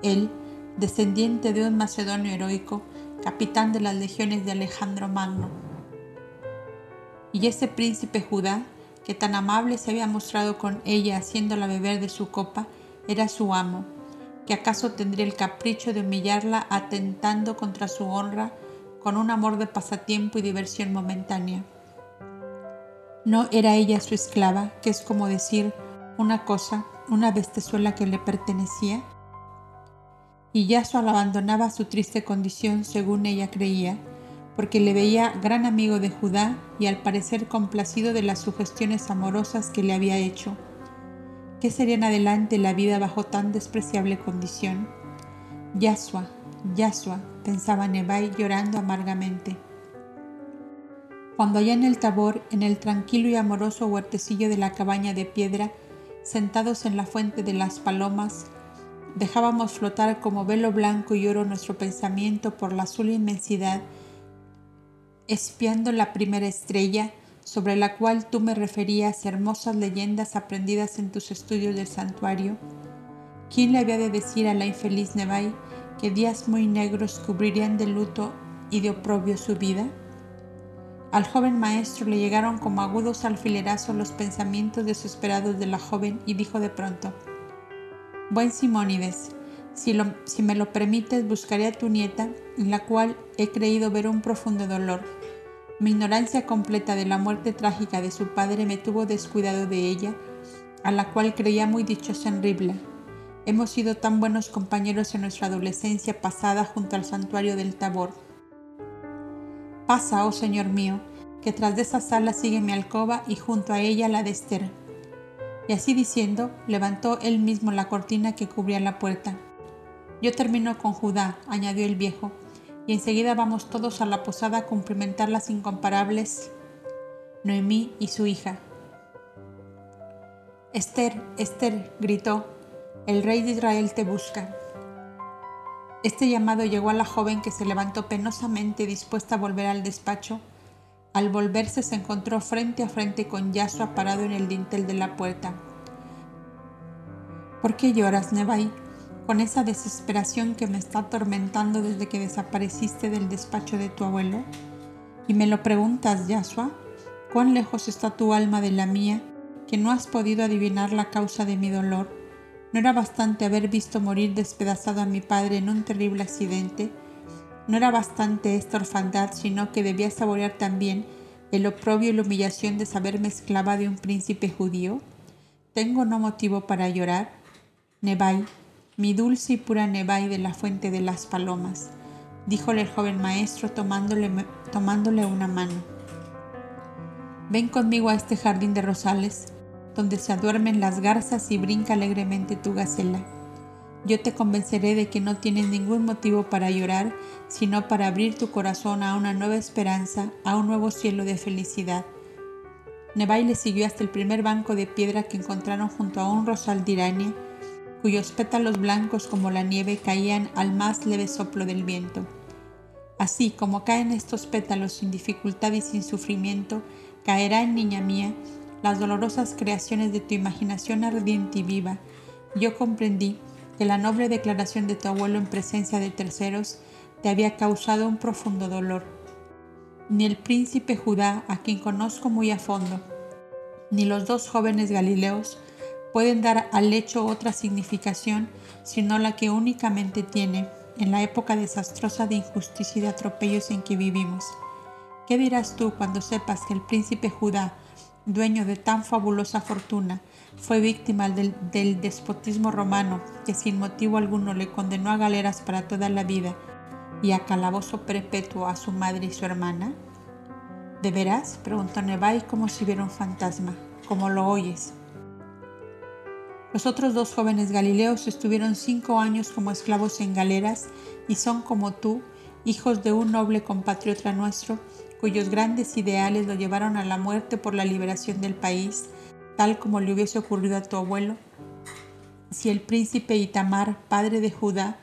Speaker 2: Él, descendiente de un macedonio heroico, capitán de las legiones de Alejandro Magno, y ese príncipe Judá, que tan amable se había mostrado con ella haciéndola beber de su copa, era su amo, que acaso tendría el capricho de humillarla atentando contra su honra con un amor de pasatiempo y diversión momentánea. No era ella su esclava, que es como decir una cosa, una bestezuela que le pertenecía. Y Yasua la abandonaba su triste condición según ella creía, porque le veía gran amigo de Judá y al parecer complacido de las sugestiones amorosas que le había hecho. ¿Qué sería en adelante la vida bajo tan despreciable condición? Yasua, Yasua, pensaba Nebai llorando amargamente. Cuando allá en el Tabor, en el tranquilo y amoroso huertecillo de la cabaña de piedra, sentados en la fuente de las palomas, dejábamos flotar como velo blanco y oro nuestro pensamiento por la azul inmensidad espiando la primera estrella sobre la cual tú me referías hermosas leyendas aprendidas en tus estudios del santuario, ¿quién le había de decir a la infeliz Nebai que días muy negros cubrirían de luto y de oprobio su vida? Al joven maestro le llegaron como agudos alfilerazos los pensamientos desesperados de la joven y dijo de pronto, Buen Simónides, si, me lo permites buscaré a tu nieta, en la cual he creído ver un profundo dolor mi ignorancia completa de la muerte trágica de su padre me tuvo descuidado de ella, a la cual creía muy dichosa en Ribla. Hemos sido tan buenos compañeros en nuestra adolescencia pasada junto al santuario del Tabor. Pasa, oh Señor mío, que tras de esa sala sigue mi alcoba y junto a ella la de Esther. Y así diciendo, levantó él mismo la cortina que cubría la puerta. Yo termino con Judá, añadió el viejo, y enseguida vamos todos a la posada a cumplimentar las incomparables Noemí y su hija. Esther, Esther, gritó, el rey de Israel te busca. Este llamado llegó a la joven que se levantó penosamente dispuesta a volver al despacho. Al volverse se encontró frente a frente con Yasua parado en el dintel de la puerta. ¿Por qué lloras, Nebai? Con esa desesperación que me está atormentando desde que desapareciste del despacho de tu abuelo? Y me lo preguntas, Yasua, ¿cuán lejos está tu alma de la mía que no has podido adivinar la causa de mi dolor? ¿No era bastante haber visto morir despedazado a mi padre en un terrible accidente? No era bastante esta orfandad, sino que debía saborear también el oprobio y la humillación de saberme esclava de un príncipe judío. ¿Tengo no motivo para llorar? Nebai, mi dulce y pura Nebai de la fuente de las palomas, díjole el joven maestro tomándole, una mano. Ven conmigo a este jardín de rosales, donde se aduermen las garzas y brinca alegremente tu gacela. Yo te convenceré de que no tienes ningún motivo para llorar, sino para abrir tu corazón a una nueva esperanza, a un nuevo cielo de felicidad. Nevai le siguió hasta el primer banco de piedra que encontraron junto a un rosal de Irania, cuyos pétalos blancos como la nieve caían al más leve soplo del viento. Así como caen estos pétalos sin dificultad y sin sufrimiento, caerán, niña mía, las dolorosas creaciones de tu imaginación ardiente y viva. Yo comprendí que la noble declaración de tu abuelo en presencia de terceros te había causado un profundo dolor. Ni el príncipe Judá, a quien conozco muy a fondo, ni los dos jóvenes Galileos pueden dar al hecho otra significación sino la que únicamente tiene en la época desastrosa de injusticia y de atropellos en que vivimos. ¿Qué dirás tú cuando sepas que el príncipe Judá, dueño de tan fabulosa fortuna, fue víctima del, despotismo romano que sin motivo alguno le condenó a galeras para toda la vida y a calabozo perpetuo a su madre y su hermana? ¿De veras? preguntó Nevai como si viera un fantasma. como lo oyes? Los otros dos jóvenes galileos estuvieron cinco años como esclavos en galeras y son como tú, hijos de un noble compatriota nuestro, cuyos grandes ideales lo llevaron a la muerte por la liberación del país tal como le hubiese ocurrido a tu abuelo, si el príncipe Itamar, padre de Judá,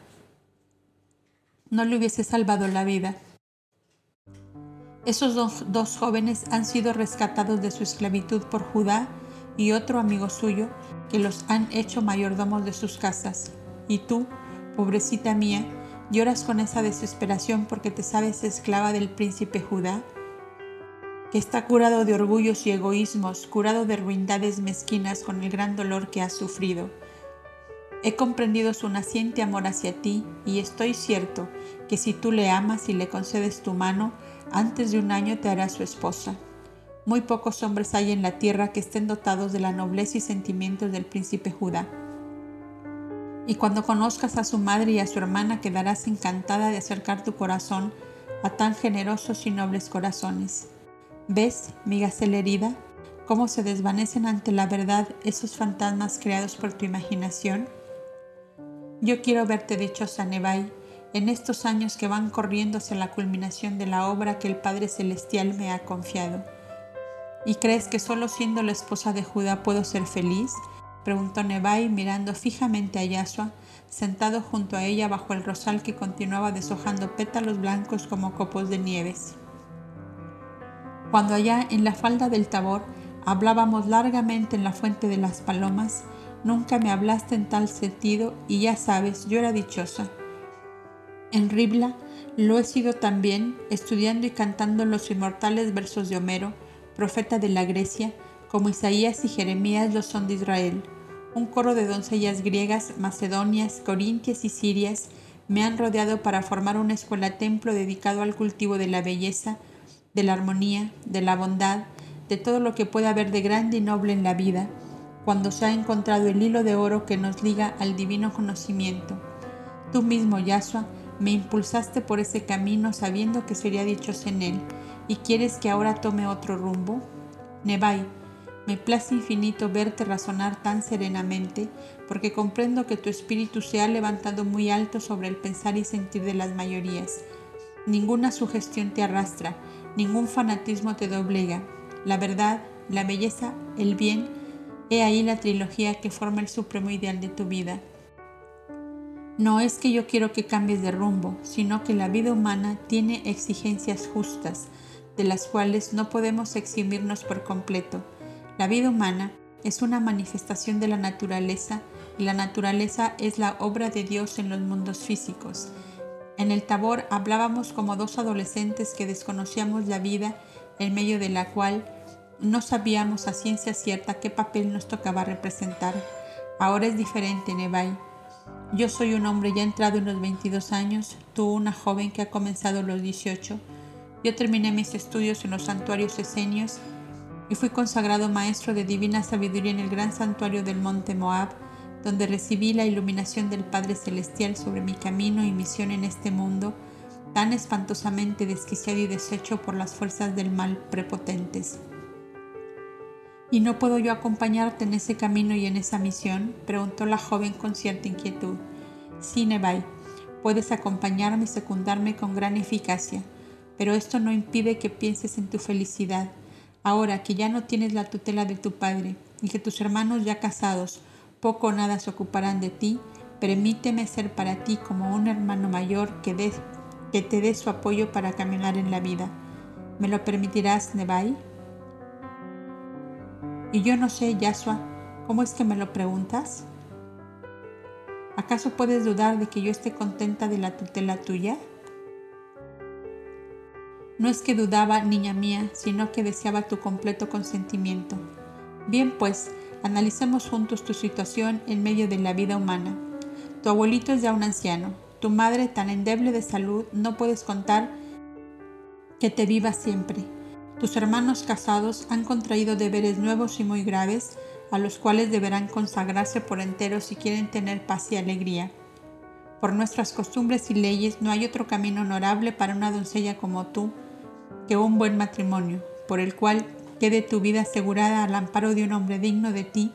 Speaker 2: no le hubiese salvado la vida. Esos dos, jóvenes han sido rescatados de su esclavitud por Judá y otro amigo suyo que los han hecho mayordomos de sus casas. Y tú, pobrecita mía, lloras con esa desesperación porque te sabes esclava del príncipe Judá que está curado de orgullos y egoísmos, curado de ruindades mezquinas con el gran dolor que has sufrido. He comprendido su naciente amor hacia ti y estoy cierto que si tú le amas y le concedes tu mano, antes de un año te hará su esposa. Muy pocos hombres hay en la tierra que estén dotados de la nobleza y sentimientos del príncipe Judá. Y cuando conozcas a su madre y a su hermana quedarás encantada de acercar tu corazón a tan generosos y nobles corazones. ¿Ves, mi gacela herida, cómo se desvanecen ante la verdad esos fantasmas creados por tu imaginación? Yo quiero verte dichosa, Nevai, en estos años que van corriendo hacia la culminación de la obra que el Padre Celestial me ha confiado. ¿Y crees que solo siendo la esposa de Judá puedo ser feliz? preguntó Nevai mirando fijamente a Yasua, sentado junto a ella bajo el rosal que continuaba deshojando pétalos blancos como copos de nieves. Cuando allá en la falda del Tabor hablábamos largamente en la fuente de las palomas, nunca me hablaste en tal sentido y ya sabes, yo era dichosa. En Ribla lo he sido también, estudiando y cantando los inmortales versos de Homero, profeta de la Grecia, como Isaías y Jeremías lo son de Israel. Un coro de doncellas griegas, macedonias, corintias y sirias me han rodeado para formar una escuela templo dedicado al cultivo de la belleza, de la armonía, de la bondad, de todo lo que puede haber de grande y noble en la vida, cuando se ha encontrado el hilo de oro que nos liga al divino conocimiento. Tú mismo, Yahshua, me impulsaste por ese camino sabiendo que sería dichoso en él, y quieres que ahora tome otro rumbo. Nebai, me place infinito verte razonar tan serenamente, porque comprendo que tu espíritu se ha levantado muy alto sobre el pensar y sentir de las mayorías. Ninguna sugestión te arrastra, Ningún fanatismo te doblega. La verdad, la belleza, el bien, he ahí la trilogía que forma el supremo ideal de tu vida. No es que yo quiero que cambies de rumbo, sino que la vida humana tiene exigencias justas, de las cuales no podemos eximirnos por completo. La vida humana es una manifestación de la naturaleza y la naturaleza es la obra de Dios en los mundos físicos. En el Tabor hablábamos como dos adolescentes que desconocíamos la vida en medio de la cual no sabíamos a ciencia cierta qué papel nos tocaba representar. Ahora es diferente, Nebai. Yo soy un hombre ya entrado en los 22 años, tú una joven que ha comenzado los 18. Yo terminé mis estudios en los santuarios esenios y fui consagrado maestro de divina sabiduría en el gran santuario del monte Moab, donde recibí la iluminación del Padre Celestial sobre mi camino y misión en este mundo, tan espantosamente desquiciado y deshecho por las fuerzas del mal prepotentes. ¿Y no puedo yo acompañarte en ese camino y en esa misión? preguntó la joven con cierta inquietud. Sí, Nebai, puedes acompañarme y secundarme con gran eficacia, pero esto no impide que pienses en tu felicidad. Ahora que ya no tienes la tutela de tu padre y que tus hermanos ya casados poco o nada se ocuparán de ti, permíteme ser para ti como un hermano mayor que, te dé su apoyo para caminar en la vida. ¿Me lo permitirás, Nebai? Y yo no sé, Yasua, ¿cómo es que me lo preguntas? ¿Acaso puedes dudar de que yo esté contenta de la tutela tuya? No es que dudaba, niña mía, sino que deseaba tu completo consentimiento. Bien, pues, analicemos juntos tu situación en medio de la vida humana. Tu abuelito es ya un anciano. Tu madre, tan endeble de salud, no puedes contar que te viva siempre. Tus hermanos casados han contraído deberes nuevos y muy graves, a los cuales deberán consagrarse por entero si quieren tener paz y alegría. Por nuestras costumbres y leyes no hay otro camino honorable para una doncella como tú que un buen matrimonio, por el cual quede tu vida asegurada al amparo de un hombre digno de ti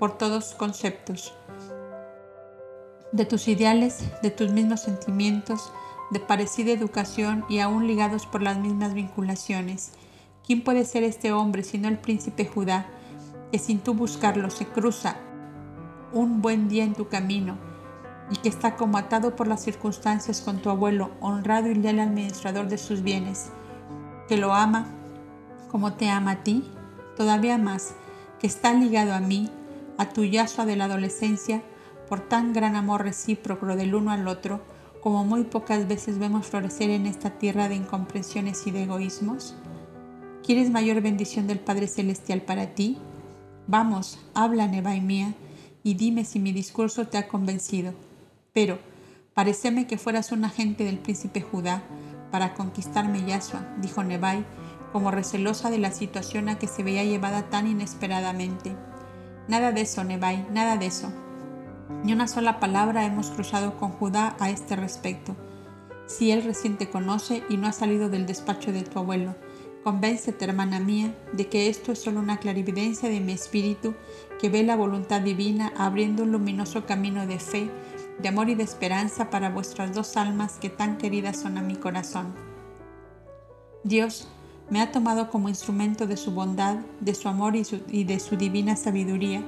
Speaker 2: por todos conceptos, de tus ideales, de tus mismos sentimientos, de parecida educación y aún ligados por las mismas vinculaciones. ¿Quién puede ser este hombre sino el príncipe Judá, que sin tú buscarlo se cruza un buen día en tu camino y que está como atado por las circunstancias con tu abuelo, honrado y leal administrador de sus bienes, que lo ama como te ama a ti, todavía más, que está ligado a mí, a tu yazo de la adolescencia, por tan gran amor recíproco del uno al otro, como muy pocas veces vemos florecer en esta tierra de incomprensiones y de egoísmos? ¿Quieres mayor bendición del Padre Celestial para ti? Vamos, habla, Nebai mía, y dime si mi discurso te ha convencido. Pero, pareceme que fueras un agente del príncipe Judá para conquistarme Yasua, dijo Nebai, como recelosa de la situación a que se veía llevada tan inesperadamente. Nada de eso, Nebai, nada de eso. Ni una sola palabra hemos cruzado con Judá a este respecto. Si él recién te conoce y no ha salido del despacho de tu abuelo, Convéncete, hermana mía, de que esto es solo una clarividencia de mi espíritu que ve la voluntad divina abriendo un luminoso camino de fe, de amor y de esperanza para vuestras dos almas que tan queridas son a mi corazón. Dios me ha tomado como instrumento de su bondad, de su amor y, y de su divina sabiduría,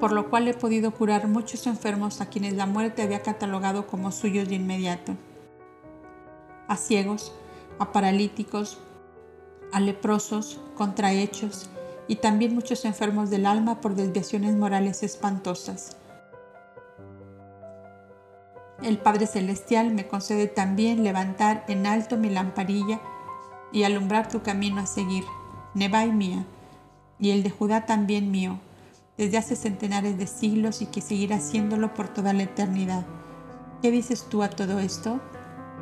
Speaker 2: por lo cual he podido curar muchos enfermos a quienes la muerte había catalogado como suyos de inmediato. A ciegos, a paralíticos, a leprosos, contrahechos y también muchos enfermos del alma por desviaciones morales espantosas. El Padre Celestial me concede también levantar en alto mi lamparilla y alumbrar tu camino a seguir, Nebai mía, y el de Judá también mío, desde hace centenares de siglos y que seguirá haciéndolo por toda la eternidad. ¿Qué dices tú a todo esto?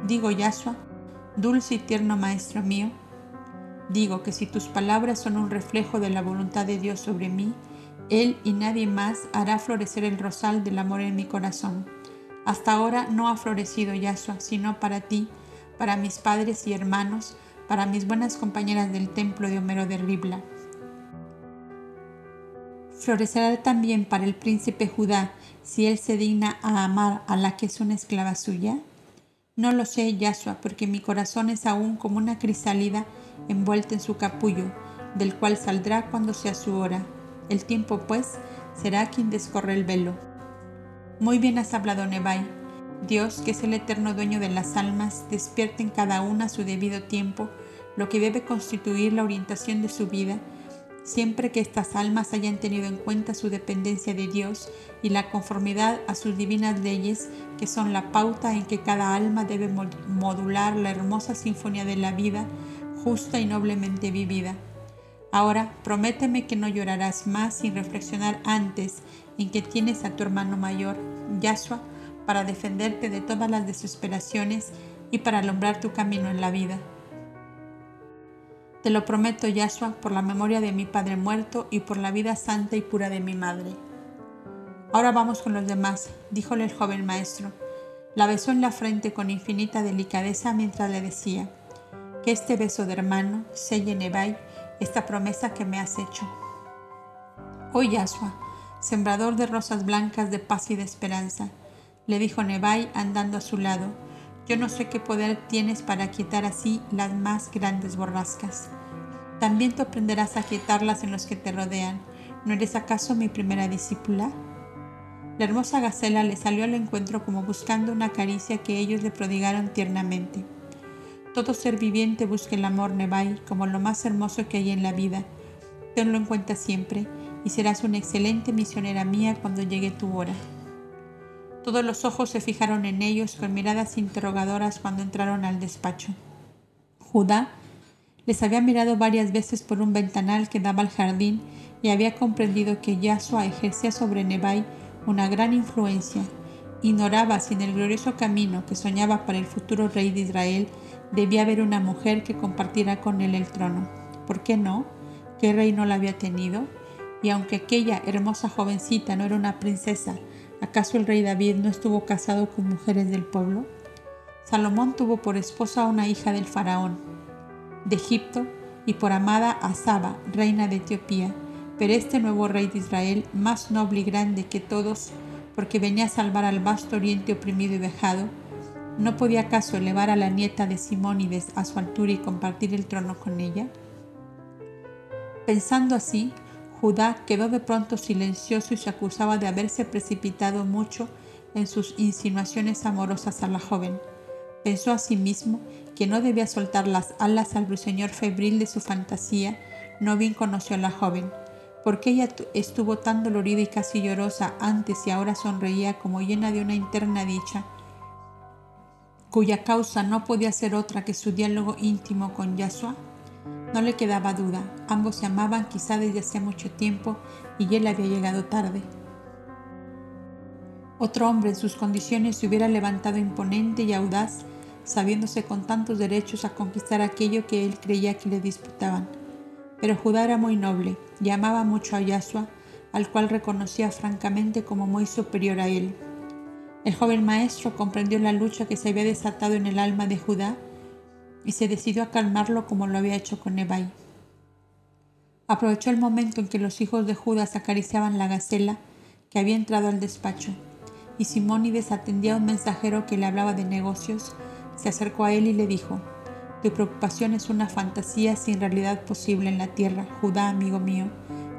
Speaker 2: Digo, Yahshua, Dulce y tierno Maestro mío, digo que si tus palabras son un reflejo de la voluntad de Dios sobre mí, Él y nadie más hará florecer el rosal del amor en mi corazón. Hasta ahora no ha florecido Yahshua, sino para ti, para mis padres y hermanos, para mis buenas compañeras del templo de Homero de Ribla. Florecerá también para el príncipe Judá si él se digna a amar a la que es una esclava suya. No lo sé, Yahshua, porque mi corazón es aún como una crisálida envuelta en su capullo, del cual saldrá cuando sea su hora. El tiempo, pues, será quien descorre el velo. Muy bien has hablado, Nebai. Dios, que es el eterno dueño de las almas, despierta en cada una a su debido tiempo lo que debe constituir la orientación de su vida siempre que estas almas hayan tenido en cuenta su dependencia de Dios y la conformidad a sus divinas leyes, que son la pauta en que cada alma debe modular la hermosa sinfonía de la vida justa y noblemente vivida. Ahora prométeme que no llorarás más sin reflexionar antes en que tienes a tu hermano mayor, Yahshua, para defenderte de todas las desesperaciones y para alumbrar tu camino en la vida. Te lo prometo, Yahshua, por la memoria de mi Padre muerto y por la vida santa y pura de mi Madre. Ahora vamos con los demás, díjole el joven maestro. La besó en la frente con infinita delicadeza mientras le decía, que este beso de hermano selle Nebai esta promesa que me has hecho. Oh Yahshua, sembrador de rosas blancas de paz y de esperanza, le dijo Nebai andando a su lado, yo no sé qué poder tienes para quitar así las más grandes borrascas. También tú aprenderás a quitarlas en los que te rodean. ¿No eres acaso mi primera discípula? La hermosa gacela le salió al encuentro como buscando una caricia que ellos le prodigaron tiernamente. Todo ser viviente busca el amor, Nebai, como lo más hermoso que hay en la vida. Tenlo en cuenta siempre y serás una excelente misionera mía cuando llegue tu hora. Todos los ojos se fijaron en ellos con miradas interrogadoras cuando entraron al despacho. Judá les había mirado varias veces por un ventanal que daba al jardín y había comprendido que Yahshua ejercía sobre Nebai una gran influencia. Ignoraba si en el glorioso camino que soñaba para el futuro rey de Israel debía haber una mujer que compartiera con él el trono. ¿Por qué no? ¿Qué rey no la había tenido? Y aunque aquella hermosa jovencita no era una princesa, ¿Acaso el rey David no estuvo casado con mujeres del pueblo? Salomón tuvo por esposa a una hija del faraón de Egipto y por amada a Saba, reina de Etiopía, pero este nuevo rey de Israel, más noble y grande que todos, porque venía a salvar al vasto oriente oprimido y vejado, ¿no podía acaso elevar a la nieta de Simónides a su altura y compartir el trono con ella? Pensando así, Judá quedó de pronto silencioso y se acusaba de haberse precipitado mucho en sus insinuaciones amorosas a la joven. Pensó a sí mismo que no debía soltar las alas al ruiseñor febril de su fantasía, no bien conoció a la joven. porque ella estuvo tan dolorida y casi llorosa antes y ahora sonreía como llena de una interna dicha, cuya causa no podía ser otra que su diálogo íntimo con Yahshua? No le quedaba duda, ambos se amaban quizá desde hacía mucho tiempo y él había llegado tarde. Otro hombre en sus condiciones se hubiera levantado imponente y audaz, sabiéndose con tantos derechos a conquistar aquello que él creía que le disputaban. Pero Judá era muy noble y amaba mucho a Yahshua, al cual reconocía francamente como muy superior a él. El joven maestro comprendió la lucha que se había desatado en el alma de Judá y se decidió a calmarlo como lo había hecho con Nebai. Aprovechó el momento en que los hijos de Judas acariciaban la gacela que había entrado al despacho, y Simónides atendía a un mensajero que le hablaba de negocios, se acercó a él y le dijo, Tu preocupación es una fantasía sin realidad posible en la tierra, Judá, amigo mío.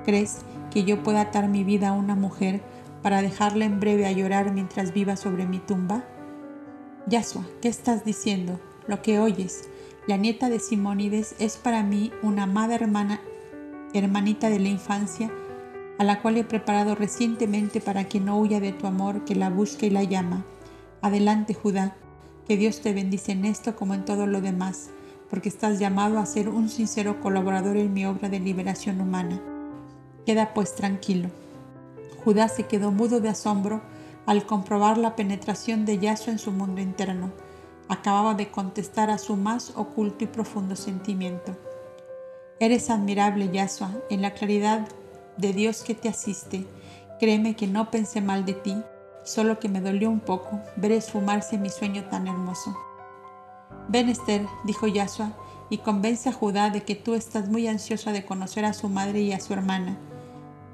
Speaker 2: ¿Crees que yo pueda atar mi vida a una mujer para dejarla en breve a llorar mientras viva sobre mi tumba? Yasua, ¿qué estás diciendo? Lo que oyes la nieta de Simónides es para mí una amada hermana, hermanita de la infancia, a la cual he preparado recientemente para que no huya de tu amor, que la busque y la llama. Adelante, Judá, que Dios te bendice en esto como en todo lo demás, porque estás llamado a ser un sincero colaborador en mi obra de liberación humana. Queda pues tranquilo. Judá se quedó mudo de asombro al comprobar la penetración de Yaso en su mundo interno acababa de contestar a su más oculto y profundo sentimiento. Eres admirable, Yahshua, en la claridad de Dios que te asiste. Créeme que no pensé mal de ti, solo que me dolió un poco ver esfumarse mi sueño tan hermoso. Ven, Esther, dijo Yahshua, y convence a Judá de que tú estás muy ansiosa de conocer a su madre y a su hermana.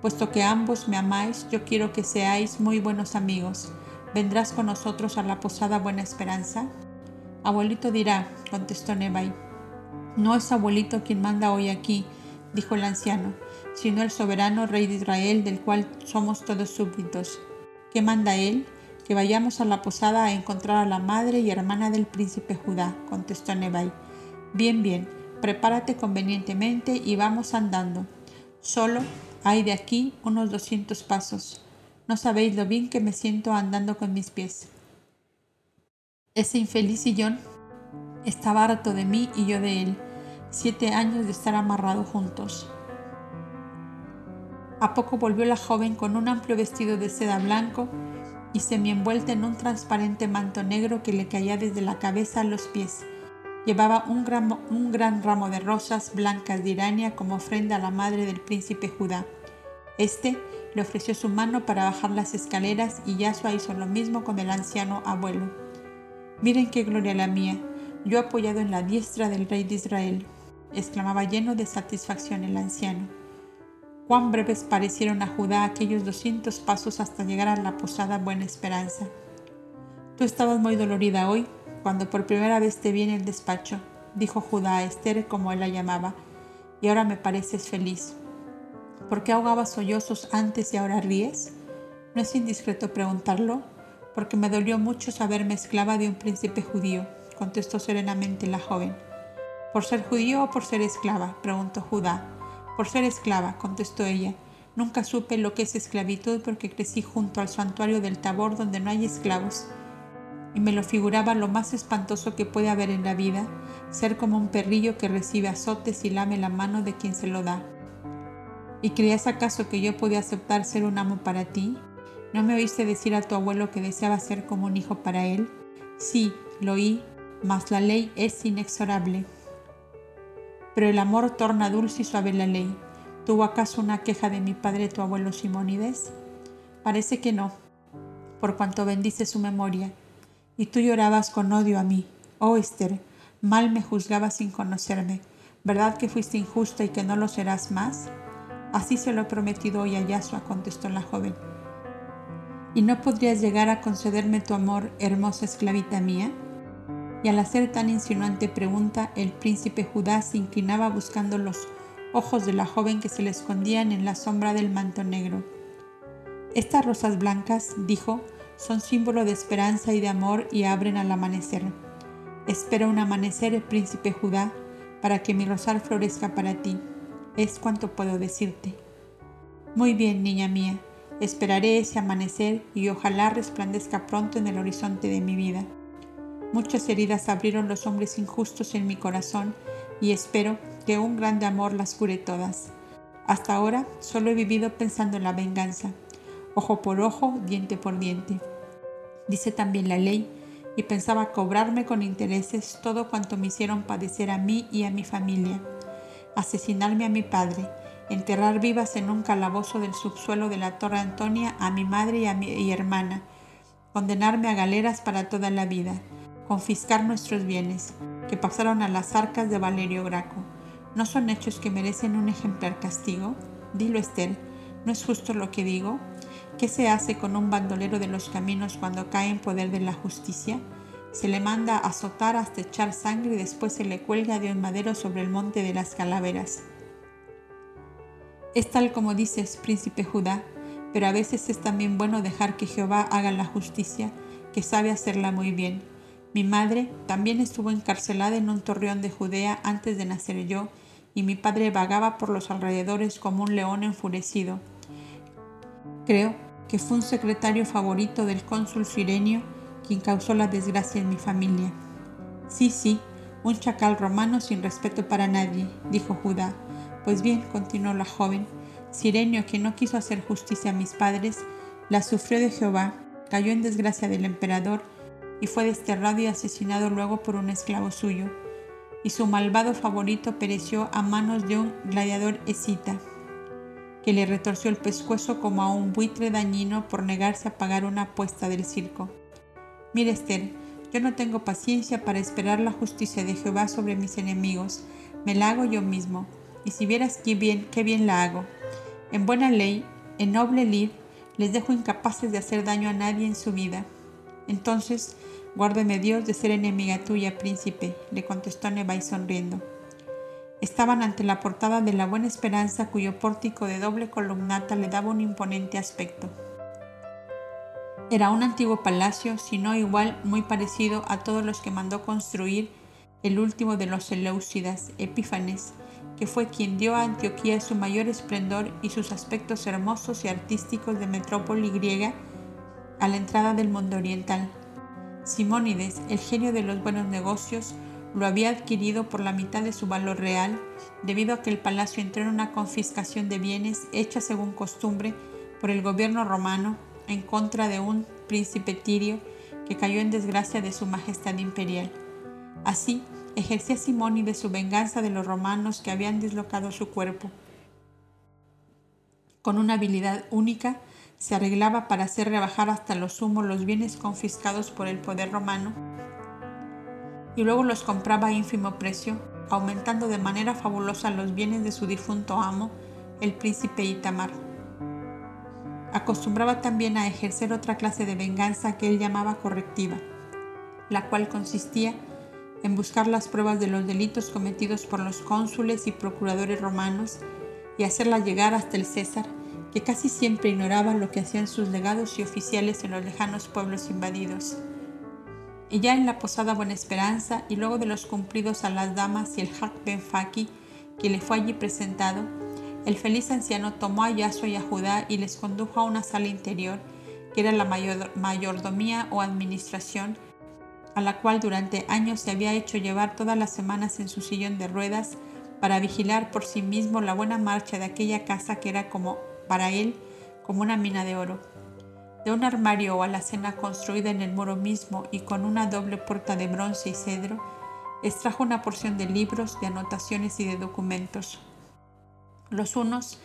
Speaker 2: Puesto que ambos me amáis, yo quiero que seáis muy buenos amigos. ¿Vendrás con nosotros a la posada Buena Esperanza? Abuelito dirá, contestó Nebai. No es abuelito quien manda hoy aquí, dijo el anciano, sino el soberano rey de Israel del cual somos todos súbditos. ¿Qué manda él? Que vayamos a la posada a encontrar a la madre y hermana del príncipe Judá, contestó Nebai. Bien, bien, prepárate convenientemente y vamos andando. Solo hay de aquí unos doscientos pasos. No sabéis lo bien que me siento andando con mis pies. Ese infeliz sillón estaba harto de mí y yo de él. Siete años de estar amarrados juntos. A poco volvió la joven con un amplio vestido de seda blanco y semi-envuelta en un transparente manto negro que le caía desde la cabeza a los pies. Llevaba un gran, un gran ramo de rosas blancas de Irania como ofrenda a la madre del príncipe Judá. Este le ofreció su mano para bajar las escaleras y Yasua hizo lo mismo con el anciano abuelo. Miren qué gloria la mía, yo apoyado en la diestra del rey de Israel, exclamaba lleno de satisfacción el anciano. Cuán breves parecieron a Judá aquellos doscientos pasos hasta llegar a la posada Buena Esperanza. Tú estabas muy dolorida hoy, cuando por primera vez te vi en el despacho, dijo Judá a Esther como él la llamaba, y ahora me pareces feliz. ¿Por qué ahogabas sollozos antes y ahora ríes? No es indiscreto preguntarlo, porque me dolió mucho saberme esclava de un príncipe judío, contestó serenamente la joven. ¿Por ser judío o por ser esclava? preguntó Judá. Por ser esclava, contestó ella. Nunca supe lo que es esclavitud porque crecí junto al santuario del Tabor donde no hay esclavos. Y me lo figuraba lo más espantoso que puede haber en la vida, ser como un perrillo que recibe azotes y lame la mano de quien se lo da. ¿Y creías acaso que yo podía aceptar ser un amo para ti? ¿No me oíste decir a tu abuelo que deseaba ser como un hijo para él? Sí, lo oí, mas la ley es inexorable. Pero el amor torna dulce y suave la ley. ¿Tuvo acaso una queja de mi padre tu abuelo Simónides? Parece que no, por cuanto bendice su memoria. Y tú llorabas con odio a mí. Oh Esther, mal me juzgabas sin conocerme. ¿Verdad que fuiste injusta y que no lo serás más? Así se lo he prometido hoy a Yasua, contestó la joven. ¿Y no podrías llegar a concederme tu amor, hermosa esclavita mía? Y al hacer tan insinuante pregunta, el príncipe Judá se inclinaba buscando los ojos de la joven que se le escondían en la sombra del manto negro. Estas rosas blancas, dijo, son símbolo de esperanza y de amor y abren al amanecer. Espera un amanecer, el príncipe Judá, para que mi rosal florezca para ti es cuanto puedo decirte. Muy bien, niña mía, esperaré ese amanecer y ojalá resplandezca pronto en el horizonte de mi vida. Muchas heridas abrieron los hombres injustos en mi corazón y espero que un grande amor las cure todas. Hasta ahora solo he vivido pensando en la venganza, ojo por ojo, diente por diente. Dice también la ley, y pensaba cobrarme con intereses todo cuanto me hicieron padecer a mí y a mi familia asesinarme a mi padre, enterrar vivas en un calabozo del subsuelo de la Torre Antonia a mi madre y a mi hermana, condenarme a galeras para toda la vida, confiscar nuestros bienes, que pasaron a las arcas de Valerio Graco. ¿No son hechos que merecen un ejemplar castigo? Dilo, Esther, ¿no es justo lo que digo? ¿Qué se hace con un bandolero de los caminos cuando cae en poder de la justicia? Se le manda azotar hasta echar sangre y después se le cuelga de un madero sobre el monte de las calaveras. Es tal como dices, príncipe Judá, pero a veces es también bueno dejar que Jehová haga la justicia, que sabe hacerla muy bien. Mi madre también estuvo encarcelada en un torreón de Judea antes de nacer yo, y mi padre vagaba por los alrededores como un león enfurecido. Creo que fue un secretario favorito del cónsul Sirenio quien causó la desgracia en mi familia. Sí, sí, un chacal romano sin respeto para nadie, dijo Judá. Pues bien, continuó la joven, Sirenio, que no quiso hacer justicia a mis padres, la sufrió de Jehová, cayó en desgracia del emperador y fue desterrado y asesinado luego por un esclavo suyo. Y su malvado favorito pereció a manos de un gladiador escita, que le retorció el pescuezo como a un buitre dañino por negarse a pagar una apuesta del circo. Mira Esther, yo no tengo paciencia para esperar la justicia de Jehová sobre mis enemigos, me la hago yo mismo, y si vieras qué bien, qué bien la hago. En buena ley, en noble lid, les dejo incapaces de hacer daño a nadie en su vida. Entonces, guárdeme Dios de ser enemiga tuya, príncipe, le contestó Nebai sonriendo. Estaban ante la portada de la Buena Esperanza, cuyo pórtico de doble columnata le daba un imponente aspecto. Era un antiguo palacio, si no igual, muy parecido a todos los que mandó construir el último de los Seleucidas, Epífanes, que fue quien dio a Antioquía su mayor esplendor y sus aspectos hermosos y artísticos de metrópoli griega a la entrada del mundo oriental. Simónides, el genio de los buenos negocios, lo había adquirido por la mitad de su valor real, debido a que el palacio entró en una confiscación de bienes hecha según costumbre por el gobierno romano en contra de un príncipe tirio que cayó en desgracia de su majestad imperial. Así, ejercía de su venganza de los romanos que habían dislocado su cuerpo. Con una habilidad única, se arreglaba para hacer rebajar hasta lo sumo los bienes confiscados por el poder romano y luego los compraba a ínfimo precio, aumentando de manera fabulosa los bienes de su difunto amo, el príncipe Itamar. Acostumbraba también a ejercer otra clase de venganza que él llamaba correctiva, la cual consistía en buscar las pruebas de los delitos cometidos por los cónsules y procuradores romanos y hacerlas llegar hasta el César, que casi siempre ignoraba lo que hacían sus legados y oficiales en los lejanos pueblos invadidos. Y ya en la posada Buena Esperanza y luego de los cumplidos a las damas y el Hak Ben Faki que le fue allí presentado, el feliz anciano tomó a Yasua y a Judá y les condujo a una sala interior, que era la mayordomía o administración, a la cual durante años se había hecho llevar todas las semanas en su sillón de ruedas para vigilar por sí mismo la buena marcha de aquella casa que era como para él como una mina de oro. De un armario o alacena construida en el muro mismo y con una doble puerta de bronce y cedro, extrajo una porción de libros, de anotaciones y de documentos. Los unos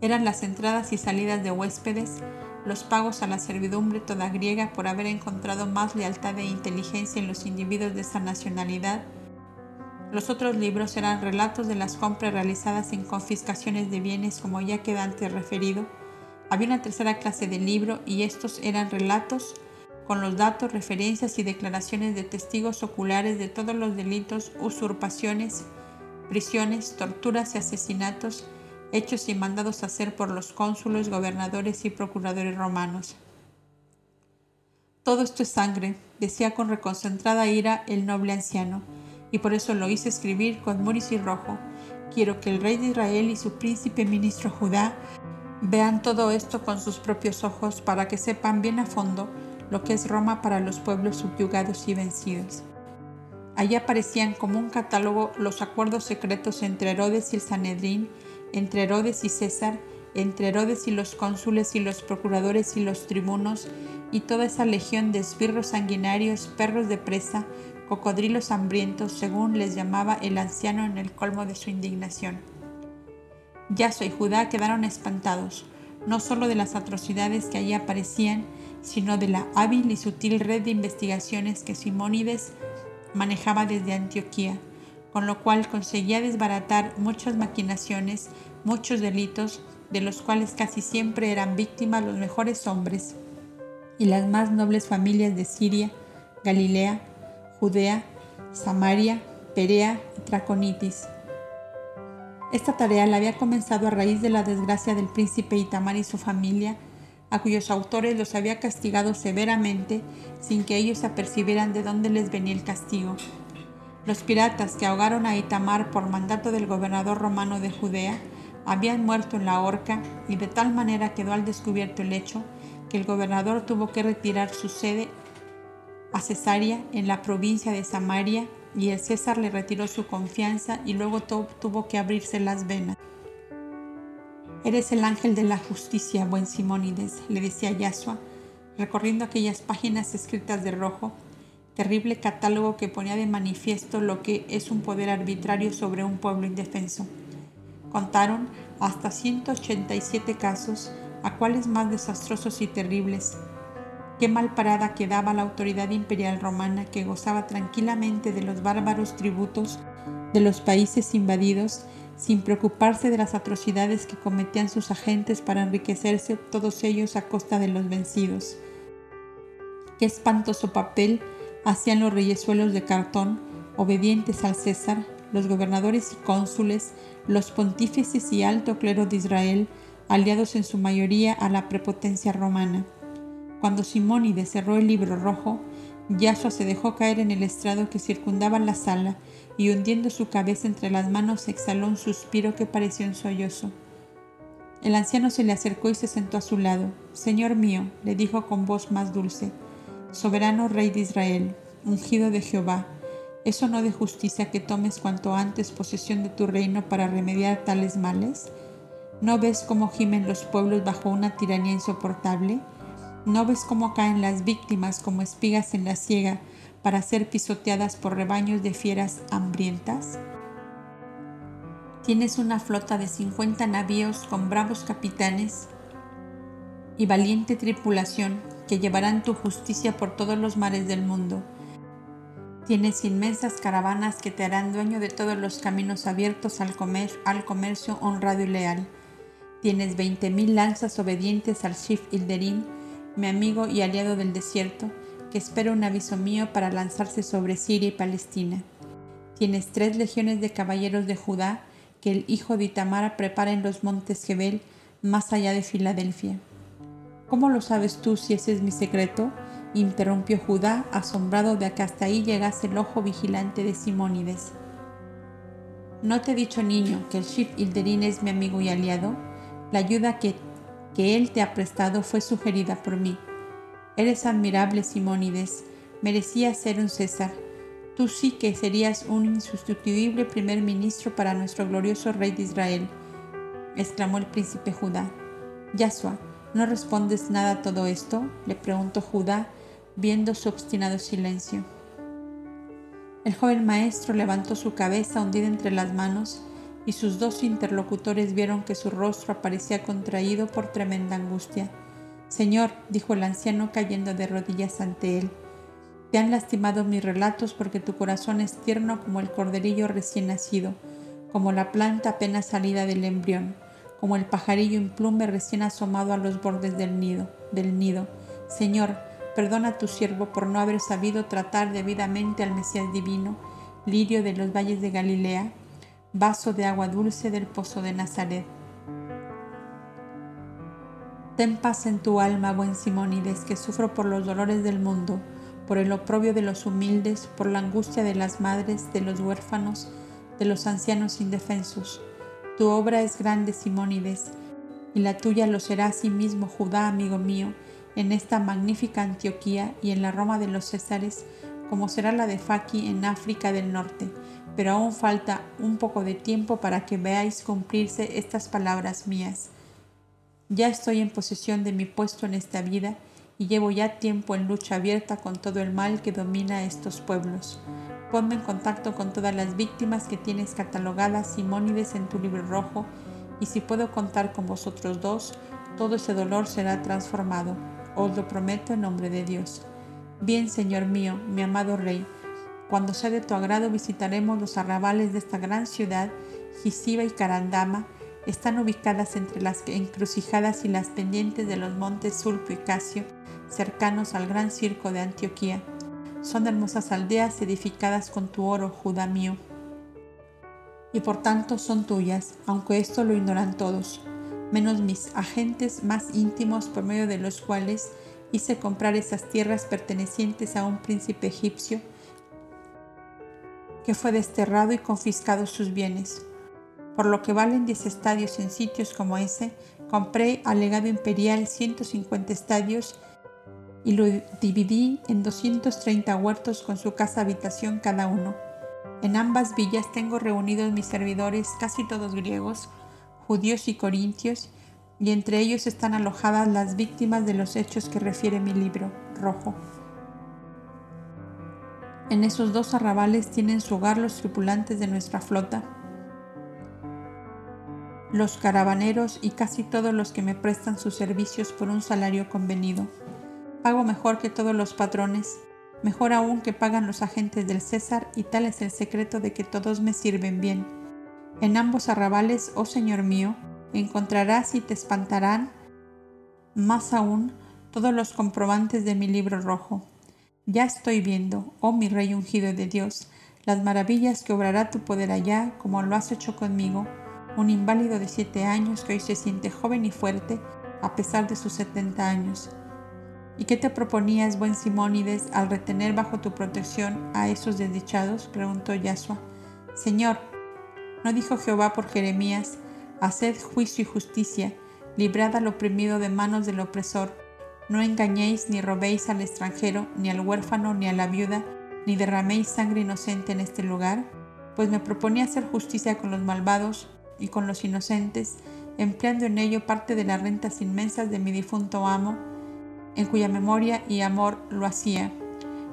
Speaker 2: eran las entradas y salidas de huéspedes, los pagos a la servidumbre toda griega por haber encontrado más lealtad e inteligencia en los individuos de esa nacionalidad. Los otros libros eran relatos de las compras realizadas en confiscaciones de bienes como ya queda antes referido. Había una tercera clase de libro y estos eran relatos con los datos, referencias y declaraciones de testigos oculares de todos los delitos, usurpaciones, prisiones, torturas y asesinatos hechos y mandados a hacer por los cónsules, gobernadores y procuradores romanos. Todo esto es sangre, decía con reconcentrada ira el noble anciano, y por eso lo hice escribir con muris y rojo. Quiero que el rey de Israel y su príncipe ministro Judá vean todo esto con sus propios ojos para que sepan bien a fondo lo que es Roma para los pueblos subyugados y vencidos. Allí aparecían como un catálogo los acuerdos secretos entre Herodes y el Sanedrín, entre Herodes y César, entre Herodes y los cónsules y los procuradores y los tribunos, y toda esa legión de esbirros sanguinarios, perros de presa, cocodrilos hambrientos, según les llamaba el anciano en el colmo de su indignación. Yaso y Judá quedaron espantados, no solo de las atrocidades que allí aparecían, sino de la hábil y sutil red de investigaciones que Simónides manejaba desde Antioquía con lo cual conseguía desbaratar muchas maquinaciones, muchos delitos, de los cuales casi siempre eran víctimas los mejores hombres y las más nobles familias de Siria, Galilea, Judea, Samaria, Perea y Traconitis. Esta tarea la había comenzado a raíz de la desgracia del príncipe Itamar y su familia, a cuyos autores los había castigado severamente sin que ellos apercibieran de dónde les venía el castigo. Los piratas que ahogaron a Itamar por mandato del gobernador romano de Judea habían muerto en la horca y de tal manera quedó al descubierto el hecho que el gobernador tuvo que retirar su sede a Cesarea en la provincia de Samaria y el César le retiró su confianza y luego tuvo que abrirse las venas. Eres el ángel de la justicia, buen Simónides, le decía Yasua, recorriendo aquellas páginas escritas de rojo terrible catálogo que ponía de manifiesto lo que es un poder arbitrario sobre un pueblo indefenso. Contaron hasta 187 casos, a cuales más desastrosos y terribles. Qué mal parada quedaba la autoridad imperial romana que gozaba tranquilamente de los bárbaros tributos de los países invadidos sin preocuparse de las atrocidades que cometían sus agentes para enriquecerse todos ellos a costa de los vencidos. Qué espantoso papel hacían los reyesuelos de cartón, obedientes al César, los gobernadores y cónsules, los pontífices y alto clero de Israel, aliados en su mayoría a la prepotencia romana. Cuando Simónides cerró el libro rojo, Yasua se dejó caer en el estrado que circundaba la sala y hundiendo su cabeza entre las manos exhaló un suspiro que pareció un sollozo. El anciano se le acercó y se sentó a su lado. Señor mío, le dijo con voz más dulce, soberano Rey de Israel, ungido de Jehová, ¿Eso no de justicia que tomes cuanto antes posesión de tu reino para remediar tales males? ¿No ves cómo gimen los pueblos bajo una tiranía insoportable? ¿No ves cómo caen las víctimas como espigas en la siega para ser pisoteadas por rebaños de fieras hambrientas? Tienes una flota de 50 navíos con bravos capitanes y valiente tripulación que llevarán tu justicia por todos los mares del mundo Tienes inmensas caravanas que te harán dueño de todos los caminos abiertos al, comercio honrado y leal. Tienes veinte mil lanzas obedientes al Shif Ilderim, mi amigo y aliado del desierto, que espera un aviso mío para lanzarse sobre Siria y Palestina. Tienes tres legiones de caballeros de Judá que el hijo de Itamara prepara en los montes Jebel, más allá de Filadelfia. ¿Cómo lo sabes tú si ese es mi secreto? interrumpió Judá, asombrado de que hasta ahí llegase el ojo vigilante de Simónides. ¿No te he dicho, niño, que el Shif Ilderín es mi amigo y aliado? La ayuda que, que él te ha prestado fue sugerida por mí. Eres admirable, Simónides. Merecías ser un César. Tú sí que serías un insustituible primer ministro para nuestro glorioso rey de Israel, exclamó el príncipe Judá. Yasua, ¿no respondes nada a todo esto? le preguntó Judá, viendo su obstinado silencio. El joven maestro levantó su cabeza hundida entre las manos y sus dos interlocutores vieron que su rostro aparecía contraído por tremenda angustia. Señor, dijo el anciano cayendo de rodillas ante él, te han lastimado mis relatos porque tu corazón es tierno como el corderillo recién nacido, como la planta apenas salida del embrión, como el pajarillo implume recién asomado a los bordes del nido. Del nido. Señor, Perdona a tu siervo por no haber sabido tratar debidamente al Mesías divino, lirio de los valles de Galilea, vaso de agua dulce del pozo de Nazaret. Ten paz en tu alma, buen Simónides, que sufro por los dolores del mundo, por el oprobio de los humildes, por la angustia de las madres, de los huérfanos, de los ancianos indefensos. Tu obra es grande, Simónides, y la tuya lo será asimismo, Judá, amigo mío, en esta magnífica Antioquía y en la Roma de los Césares, como será la de Faki en África del Norte, pero aún falta un poco de tiempo para que veáis cumplirse estas palabras mías. Ya estoy en posesión de mi puesto en esta vida y llevo ya tiempo en lucha abierta con todo el mal que domina estos pueblos. Ponme en contacto con todas las víctimas que tienes catalogadas Simónides en tu libro rojo, y si puedo contar con vosotros dos, todo ese dolor será transformado. Os lo prometo en nombre de Dios. Bien, Señor mío, mi amado Rey, cuando sea de tu agrado visitaremos los arrabales de esta gran ciudad, Gisiba y Carandama, están ubicadas entre las encrucijadas y las pendientes de los montes Sulpio y Casio, cercanos al gran circo de Antioquía. Son hermosas aldeas edificadas con tu oro, Judá mío, y por tanto son tuyas, aunque esto lo ignoran todos menos mis agentes más íntimos por medio de los cuales hice comprar esas tierras pertenecientes a un príncipe egipcio que fue desterrado y confiscado sus bienes. Por lo que valen 10 estadios en sitios como ese, compré al legado imperial 150 estadios y lo dividí en 230 huertos con su casa habitación cada uno. En ambas villas tengo reunidos mis servidores, casi todos griegos, judíos y corintios, y entre ellos están alojadas las víctimas de los hechos que refiere mi libro rojo. En esos dos arrabales tienen su hogar los tripulantes de nuestra flota, los caravaneros y casi todos los que me prestan sus servicios por un salario convenido. Pago mejor que todos los patrones, mejor aún que pagan los agentes del César y tal es el secreto de que todos me sirven bien en ambos arrabales, oh Señor mío, encontrarás y te espantarán más aún todos los comprobantes de mi libro rojo. Ya estoy viendo, oh mi Rey ungido de Dios, las maravillas que obrará tu poder allá, como lo has hecho conmigo, un inválido de siete años que hoy se siente joven y fuerte a pesar de sus setenta años. ¿Y qué te proponías, buen Simónides, al retener bajo tu protección a esos desdichados? preguntó Yasua. Señor, ¿No dijo Jehová por Jeremías, Haced juicio y justicia, librad al oprimido de manos del opresor, no engañéis ni robéis al extranjero, ni al huérfano, ni a la viuda, ni derraméis sangre inocente en este lugar, pues me proponía hacer justicia con los malvados y con los inocentes, empleando en ello parte de las rentas inmensas de mi difunto amo, en cuya memoria y amor lo hacía.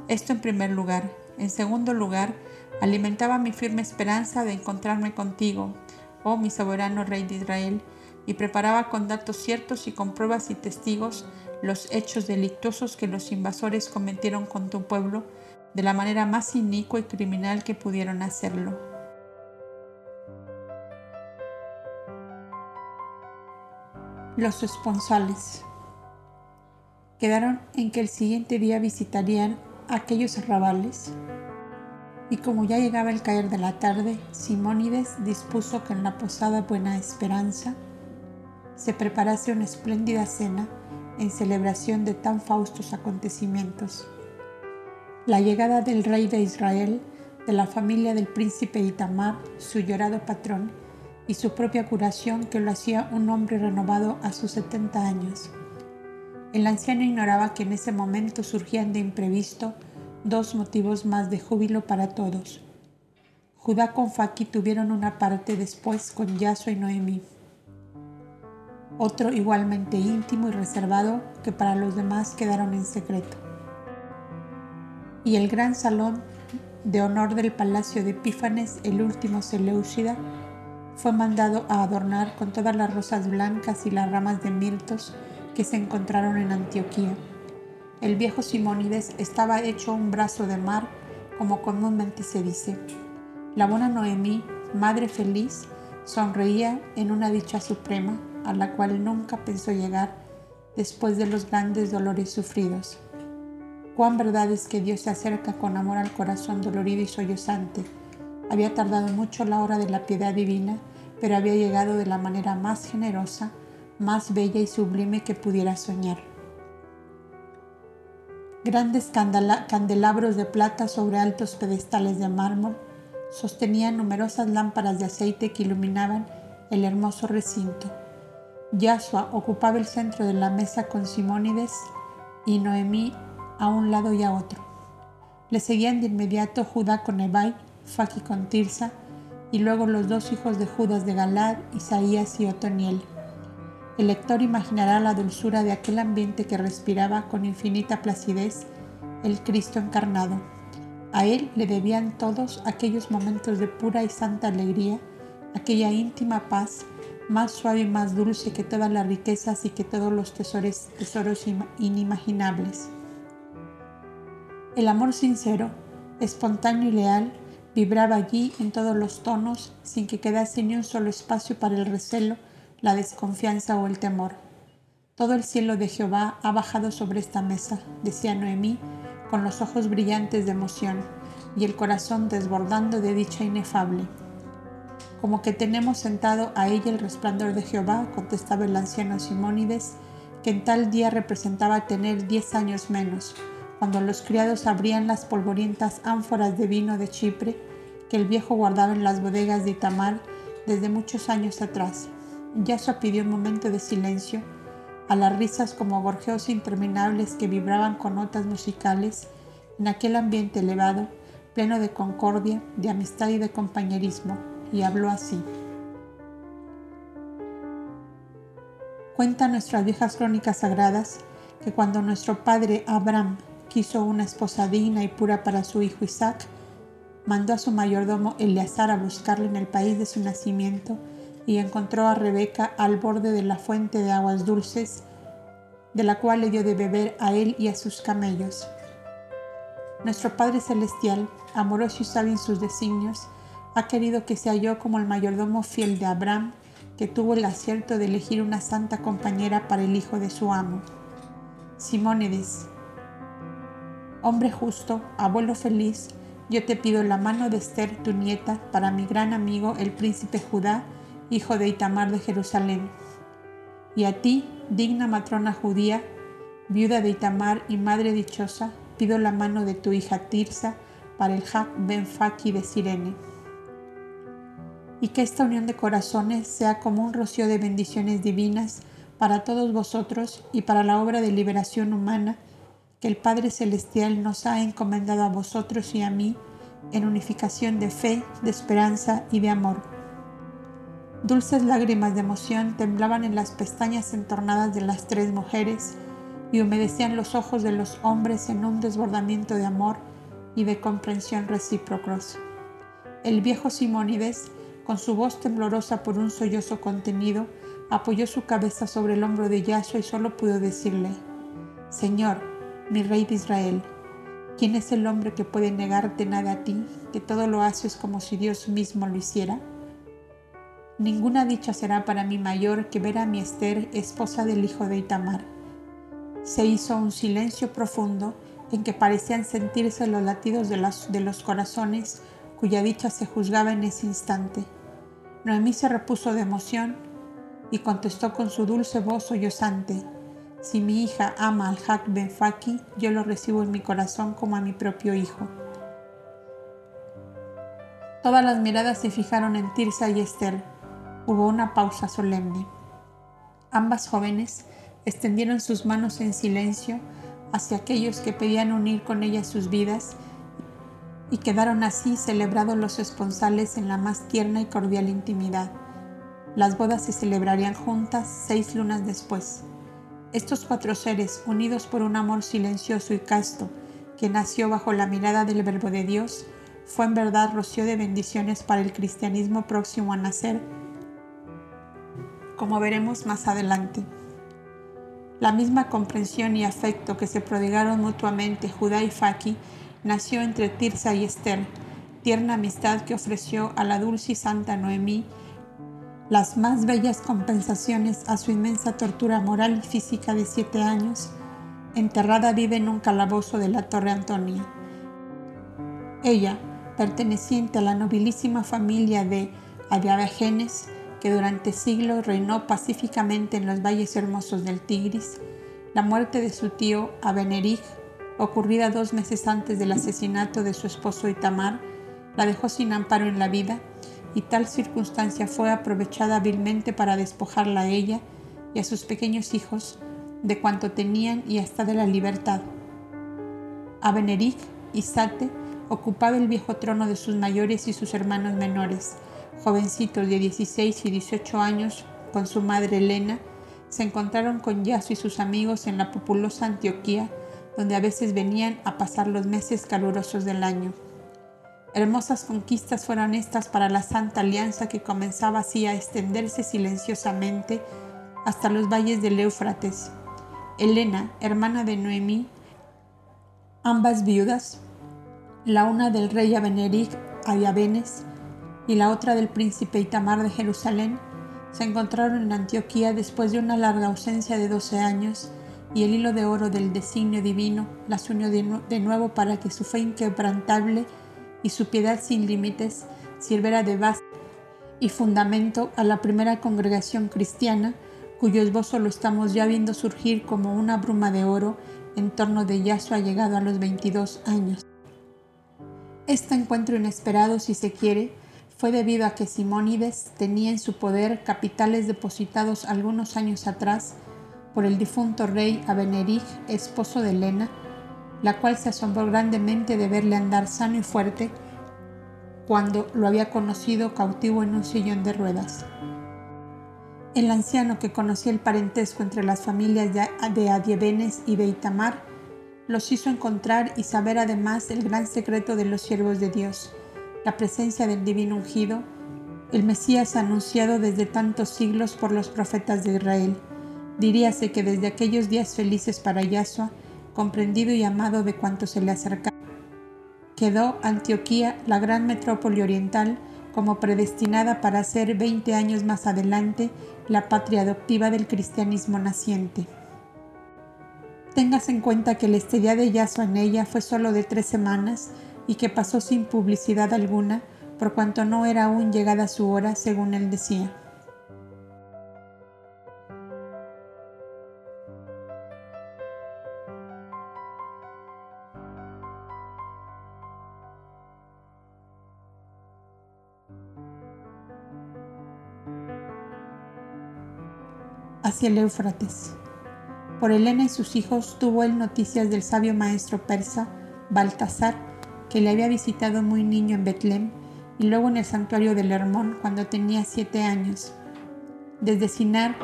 Speaker 2: Esto en primer lugar. En segundo lugar, alimentaba mi firme esperanza de encontrarme contigo, oh mi soberano Rey de Israel, y preparaba con datos ciertos y con pruebas y testigos los hechos delictuosos que los invasores cometieron con tu pueblo de la manera más inicua y criminal que pudieron hacerlo. Los esponsales quedaron en que el siguiente día visitarían aquellos arrabales. Y como ya llegaba el caer de la tarde, Simónides dispuso que en la posada Buena Esperanza se preparase una espléndida cena en celebración de tan faustos acontecimientos. La llegada del rey de Israel, de la familia del príncipe Itamar, su llorado patrón, y su propia curación que lo hacía un hombre renovado a sus 70 años. El anciano ignoraba que en ese momento surgían de imprevisto dos motivos más de júbilo para todos. Judá con Faki tuvieron una parte después con Yaso y Noemí otro igualmente íntimo y reservado que para los demás quedaron en secreto. Y el gran salón de honor del palacio de Epífanes, el último Seleucida, fue mandado a adornar con todas las rosas blancas y las ramas de mirtos que se encontraron en Antioquía. El viejo Simónides estaba hecho un brazo de mar, como comúnmente se dice. La buena Noemí, madre feliz, sonreía en una dicha suprema a la cual nunca pensó llegar después de los grandes dolores sufridos. Cuán verdad es que Dios se acerca con amor al corazón dolorido y sollozante. Había tardado mucho la hora de la piedad divina, pero había llegado de la manera más generosa, más bella y sublime que pudiera soñar. Grandes candelabros de plata sobre altos pedestales de mármol sostenían numerosas lámparas de aceite que iluminaban el hermoso recinto. Yasua ocupaba el centro de la mesa con Simónides y Noemí a un lado y a otro. Le seguían de inmediato Judá con Ebai, Faki con Tirsa, y luego los dos hijos de Judas de Galad, Isaías y Otoniel. El lector imaginará la dulzura de aquel ambiente que respiraba con infinita placidez el Cristo encarnado. A él le debían todos aquellos momentos de pura y santa alegría, aquella íntima paz más suave y más dulce que todas las riquezas y que todos los tesoros, inimaginables. El amor sincero, espontáneo y leal vibraba allí en todos los tonos sin que quedase ni un solo espacio para el recelo, la desconfianza o el temor. Todo el cielo de Jehová ha bajado sobre esta mesa, decía Noemí, con los ojos brillantes de emoción y el corazón desbordando de dicha inefable. Como que tenemos sentado a ella el resplandor de Jehová, contestaba el anciano Simónides, que en tal día representaba tener diez años menos, cuando los criados abrían las polvorientas ánforas de vino de Chipre que el viejo guardaba en las bodegas de Itamar desde muchos años atrás. Yasua pidió un momento de silencio a las risas como gorjeos interminables que vibraban con notas musicales en aquel ambiente elevado, pleno de concordia, de amistad y de compañerismo y habló así. Cuenta nuestras viejas crónicas sagradas que cuando nuestro padre Abraham quiso una esposa digna y pura para su hijo Isaac, mandó a su mayordomo Eleazar a buscarle en el país de su nacimiento y encontró a Rebeca al borde de la fuente de aguas dulces, de la cual le dio de beber a él y a sus camellos. Nuestro Padre Celestial, amoroso y sabio en sus designios, ha querido que sea yo como el mayordomo fiel de Abraham, que tuvo el acierto de elegir una santa compañera para el hijo de su amo. Simónides, hombre justo, abuelo feliz, yo te pido la mano de Esther, tu nieta, para mi gran amigo el príncipe Judá, hijo de Itamar de Jerusalén. Y a ti, digna matrona judía, viuda de Itamar y madre dichosa, pido la mano de tu hija Tirsa para el Hak Ben Faki de Sirene y que esta unión de corazones sea como un rocío de bendiciones divinas para todos vosotros y para la obra de liberación humana que el Padre Celestial nos ha encomendado a vosotros y a mí en unificación de fe, de esperanza y de amor. Dulces lágrimas de emoción temblaban en las pestañas entornadas de las tres mujeres y humedecían los ojos de los hombres en un desbordamiento de amor y de comprensión recíprocos. El viejo Simónides, con su voz temblorosa por un sollozo contenido, apoyó su cabeza sobre el hombro de Yahshua y solo pudo decirle, Señor, mi Rey de Israel, ¿quién es el hombre que puede negarte nada a ti, que todo lo haces como si Dios mismo lo hiciera? Ninguna dicha será para mí mayor que ver a mi Esther, esposa del hijo de Itamar. Se hizo un silencio profundo en que parecían sentirse los latidos de, de los corazones cuya dicha se juzgaba en ese instante. Noemí se repuso de emoción y contestó con su dulce voz sollozante, si mi hija ama al Hak Ben Faki, yo lo recibo en mi corazón como a mi propio hijo. Todas las miradas se fijaron en Tirsa y Esther. Hubo una pausa solemne. Ambas jóvenes extendieron sus manos en silencio hacia aquellos que pedían unir con ellas sus vidas y quedaron así celebrados los esponsales en la más tierna y cordial intimidad. Las bodas se celebrarían juntas seis lunas después. Estos cuatro seres, unidos por un amor silencioso y casto, que nació bajo la mirada del Verbo de Dios, fue en verdad rocío de bendiciones para el cristianismo próximo a nacer, como veremos más adelante. La misma comprensión y afecto que se prodigaron mutuamente Judá y Faki nació entre Tirsa y Esther, tierna amistad que ofreció a la dulce y santa Noemí las más bellas compensaciones a su inmensa tortura moral y física de siete años, enterrada vive en un calabozo de la Torre Antonia. Ella, perteneciente a la nobilísima familia de Adiabagenes, que durante siglos reinó pacíficamente en los valles hermosos del Tigris, la muerte de su tío Abenerij, ocurrida dos meses antes del asesinato de su esposo Itamar, la dejó sin amparo en la vida y tal circunstancia fue aprovechada hábilmente para despojarla a ella y a sus pequeños hijos de cuanto tenían y hasta de la libertad. Abeneric y Sate ocupaba el viejo trono de sus mayores y sus hermanos menores, jovencitos de 16 y 18 años, con su madre Elena, se encontraron con Yasu y sus amigos en la populosa Antioquía, donde a veces venían a pasar los meses calurosos del año. Hermosas conquistas fueron estas para la Santa Alianza que comenzaba así a extenderse silenciosamente hasta los valles del Éufrates. Elena, hermana de Noemí, ambas viudas, la una del rey Abeneric Ayabenes y la otra del príncipe Itamar de Jerusalén, se encontraron en Antioquía después de una larga ausencia de doce años y el hilo de oro del designio divino las unió de nuevo para que su fe inquebrantable y su piedad sin límites sirviera de base y fundamento a la primera congregación cristiana, cuyo esbozo lo estamos ya viendo surgir como una bruma de oro en torno de Yahshua llegado a los 22 años. Este encuentro inesperado, si se quiere, fue debido a que Simónides tenía en su poder capitales depositados algunos años atrás por el difunto rey Abenerij, esposo de Elena, la cual se asombró grandemente de verle andar sano y fuerte cuando lo había conocido cautivo en un sillón de ruedas. El anciano que conocía el parentesco entre las familias de Adiebenes y de Itamar los hizo encontrar y saber además el gran secreto de los siervos de Dios, la presencia del divino ungido, el Mesías anunciado desde tantos siglos por los profetas de Israel. Diríase que desde aquellos días felices para Yahshua, comprendido y amado de cuanto se le acercaba. Quedó Antioquía, la gran metrópoli oriental, como predestinada para ser 20 años más adelante la patria adoptiva del cristianismo naciente. Tengas en cuenta que la estadía de Yaso en ella fue solo de tres semanas y que pasó sin publicidad alguna, por cuanto no era aún llegada su hora, según él decía. hacia el Éufrates. Por Elena y sus hijos tuvo él noticias del sabio maestro persa, Baltasar, que le había visitado muy niño en Betlem y luego en el santuario del Hermón cuando tenía siete años. Desde Sinar,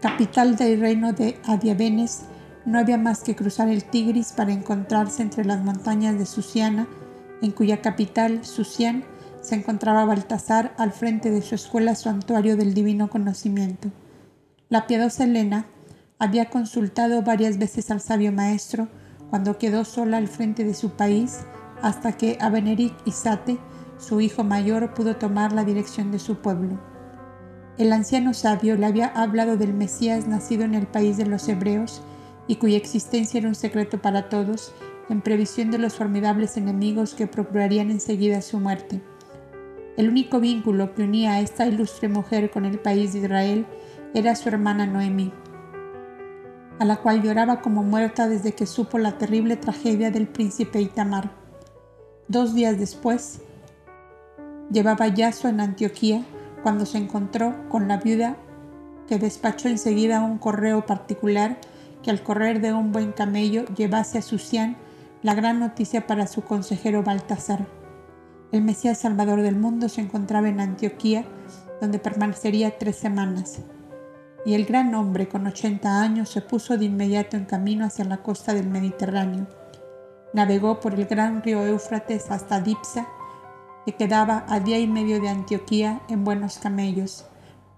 Speaker 2: capital del reino de Adiabenes, no había más que cruzar el Tigris para encontrarse entre las montañas de Susiana, en cuya capital, Susian, se encontraba Baltasar al frente de su escuela santuario del divino conocimiento. La piadosa Elena había consultado varias veces al sabio maestro cuando quedó sola al frente de su país hasta que Abeneric Isate, su hijo mayor, pudo tomar la dirección de su pueblo. El anciano sabio le había hablado del Mesías nacido en el país de los hebreos y cuya existencia era un secreto para todos, en previsión de los formidables enemigos que procurarían enseguida su muerte. El único vínculo que unía a esta ilustre mujer con el país de Israel era su hermana Noemí, a la cual lloraba como muerta desde que supo la terrible tragedia del príncipe Itamar. Dos días después, llevaba Yaso en Antioquía cuando se encontró con la viuda que despachó enseguida un correo particular que al correr de un buen camello llevase a Susián la gran noticia para su consejero Baltasar. El Mesías Salvador del mundo se encontraba en Antioquía, donde permanecería tres semanas y el gran hombre con 80 años se puso de inmediato en camino hacia la costa del Mediterráneo. Navegó por el gran río Éufrates hasta Dipsa, que quedaba a día y medio de Antioquía en buenos camellos.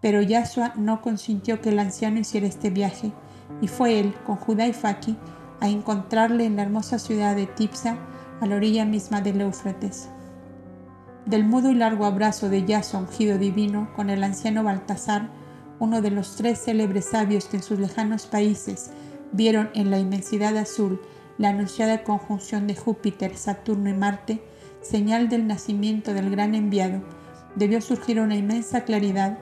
Speaker 2: Pero Yasua no consintió que el anciano hiciera este viaje, y fue él, con Judá y Faki, a encontrarle en la hermosa ciudad de Tipsa, a la orilla misma del Éufrates. Del mudo y largo abrazo de Yasua ungido divino con el anciano Baltasar, uno de los tres célebres sabios que en sus lejanos países vieron en la inmensidad azul la anunciada conjunción de Júpiter, Saturno y Marte, señal del nacimiento del gran enviado, debió surgir una inmensa claridad,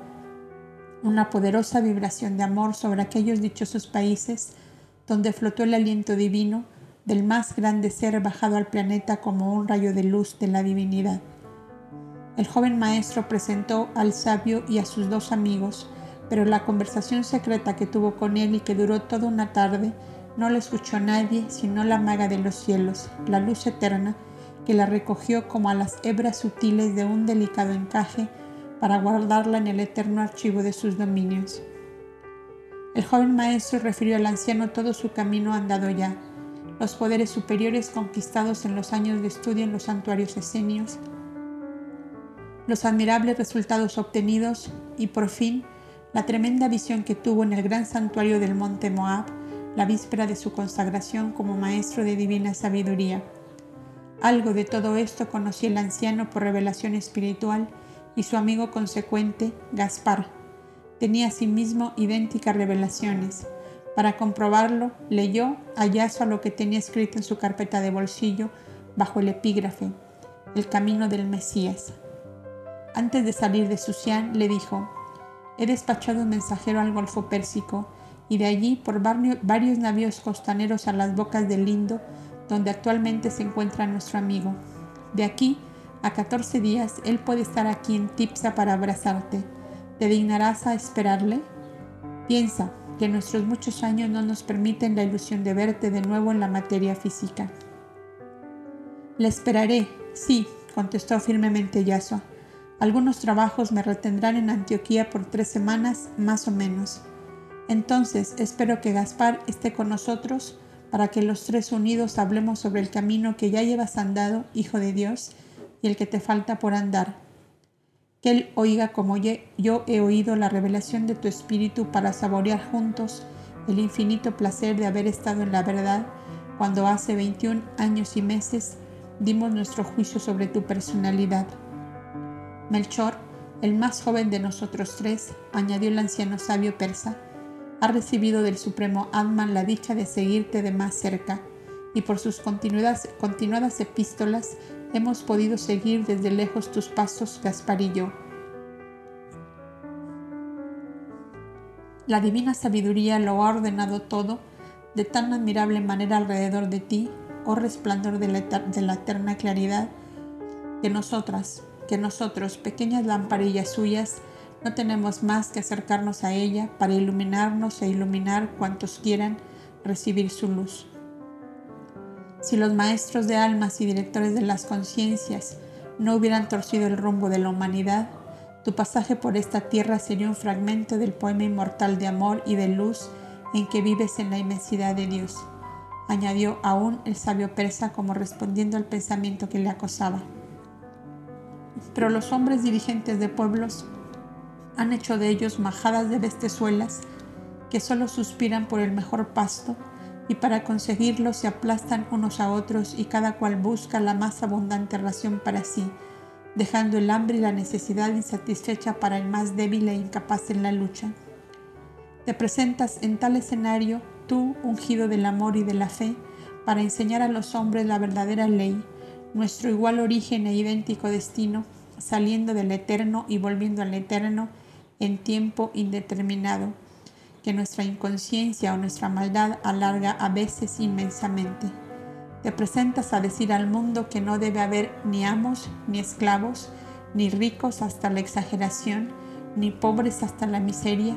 Speaker 2: una poderosa vibración de amor sobre aquellos dichosos países donde flotó el aliento divino del más grande ser bajado al planeta como un rayo de luz de la divinidad. El joven maestro presentó al sabio y a sus dos amigos pero la conversación secreta que tuvo con él y que duró toda una tarde no la escuchó nadie sino la maga de los cielos, la luz eterna, que la recogió como a las hebras sutiles de un delicado encaje para guardarla en el eterno archivo de sus dominios. El joven maestro refirió al anciano todo su camino andado ya, los poderes superiores conquistados en los años de estudio en los santuarios esenios, los admirables resultados obtenidos y por fin la tremenda visión que tuvo en el gran santuario del monte Moab la víspera de su consagración como maestro de divina sabiduría. Algo de todo esto conocía el anciano por revelación espiritual y su amigo consecuente, Gaspar. Tenía asimismo idénticas revelaciones. Para comprobarlo, leyó a lo que tenía escrito en su carpeta de bolsillo bajo el epígrafe, El camino del Mesías. Antes de salir de Susián, le dijo, he despachado un mensajero al Golfo Pérsico y de allí por varios navíos costaneros a las bocas del Lindo, donde actualmente se encuentra nuestro amigo. De aquí a 14 días él puede estar aquí en Tipsa para abrazarte. ¿Te dignarás a esperarle? Piensa que nuestros muchos años no nos permiten la ilusión de verte de nuevo en la materia física. Le esperaré, sí, contestó firmemente Yasua. Algunos trabajos me retendrán en Antioquía por tres semanas más o menos. Entonces espero que Gaspar esté con nosotros para que los tres unidos hablemos sobre el camino que ya llevas andado, Hijo de Dios, y el que te falta por andar. Que Él oiga como yo he oído la revelación de tu Espíritu para saborear juntos el infinito placer de haber estado en la verdad cuando hace 21 años y meses dimos nuestro juicio sobre tu personalidad. Melchor, el más joven de nosotros tres, añadió el anciano sabio persa, ha recibido del supremo Atman la dicha de seguirte de más cerca, y por sus continuadas, continuadas epístolas hemos podido seguir desde lejos tus pasos, Gaspar y yo. La divina sabiduría lo ha ordenado todo de tan admirable manera alrededor de ti, oh resplandor de la, de la eterna claridad, que nosotras, que nosotros, pequeñas lamparillas suyas, no tenemos más que acercarnos a ella para iluminarnos e iluminar cuantos quieran recibir su luz. Si los maestros de almas y directores de las conciencias no hubieran torcido el rumbo de la humanidad, tu pasaje por esta tierra sería un fragmento del poema inmortal de amor y de luz en que vives en la inmensidad de Dios, añadió aún el sabio persa como respondiendo al pensamiento que le acosaba. Pero los hombres dirigentes de pueblos han hecho de ellos majadas de bestezuelas que solo suspiran por el mejor pasto y para conseguirlo se aplastan unos a otros y cada cual busca la más abundante ración para sí, dejando el hambre y la necesidad insatisfecha para el más débil e incapaz en la lucha. Te presentas en tal escenario, tú, ungido del amor y de la fe, para enseñar a los hombres la verdadera ley, nuestro igual origen e idéntico destino, saliendo del eterno y volviendo al eterno en tiempo indeterminado que nuestra inconsciencia o nuestra maldad alarga a veces inmensamente. Te presentas a decir al mundo que no debe haber ni amos ni esclavos, ni ricos hasta la exageración, ni pobres hasta la miseria,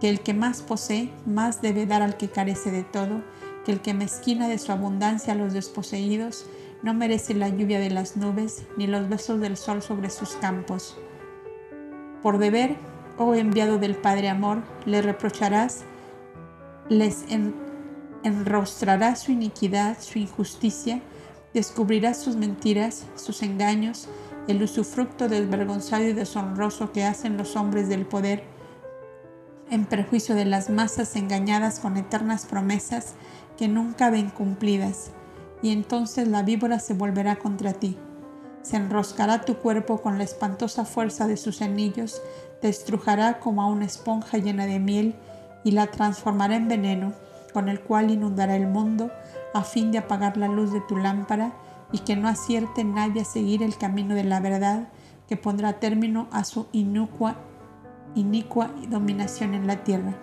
Speaker 2: que el que más posee más debe dar al que carece de todo, que el que mezquina de su abundancia a los desposeídos no merece la lluvia de las nubes ni los besos del sol sobre sus campos. Por deber oh enviado del Padre Amor, le reprocharás, les enrostrarás su iniquidad, su injusticia, descubrirás sus mentiras, sus engaños, el usufructo desvergonzado y deshonroso que hacen los hombres del poder, en perjuicio de las masas engañadas con eternas promesas que nunca ven cumplidas, y entonces la víbora se volverá contra ti. Se enroscará tu cuerpo con la espantosa fuerza de sus anillos, te estrujará como a una esponja llena de miel y la transformará en veneno, con el cual inundará el mundo a fin de apagar la luz de tu lámpara y que no acierte nadie a seguir el camino de la verdad que pondrá término a su inicua, inicua dominación en la tierra.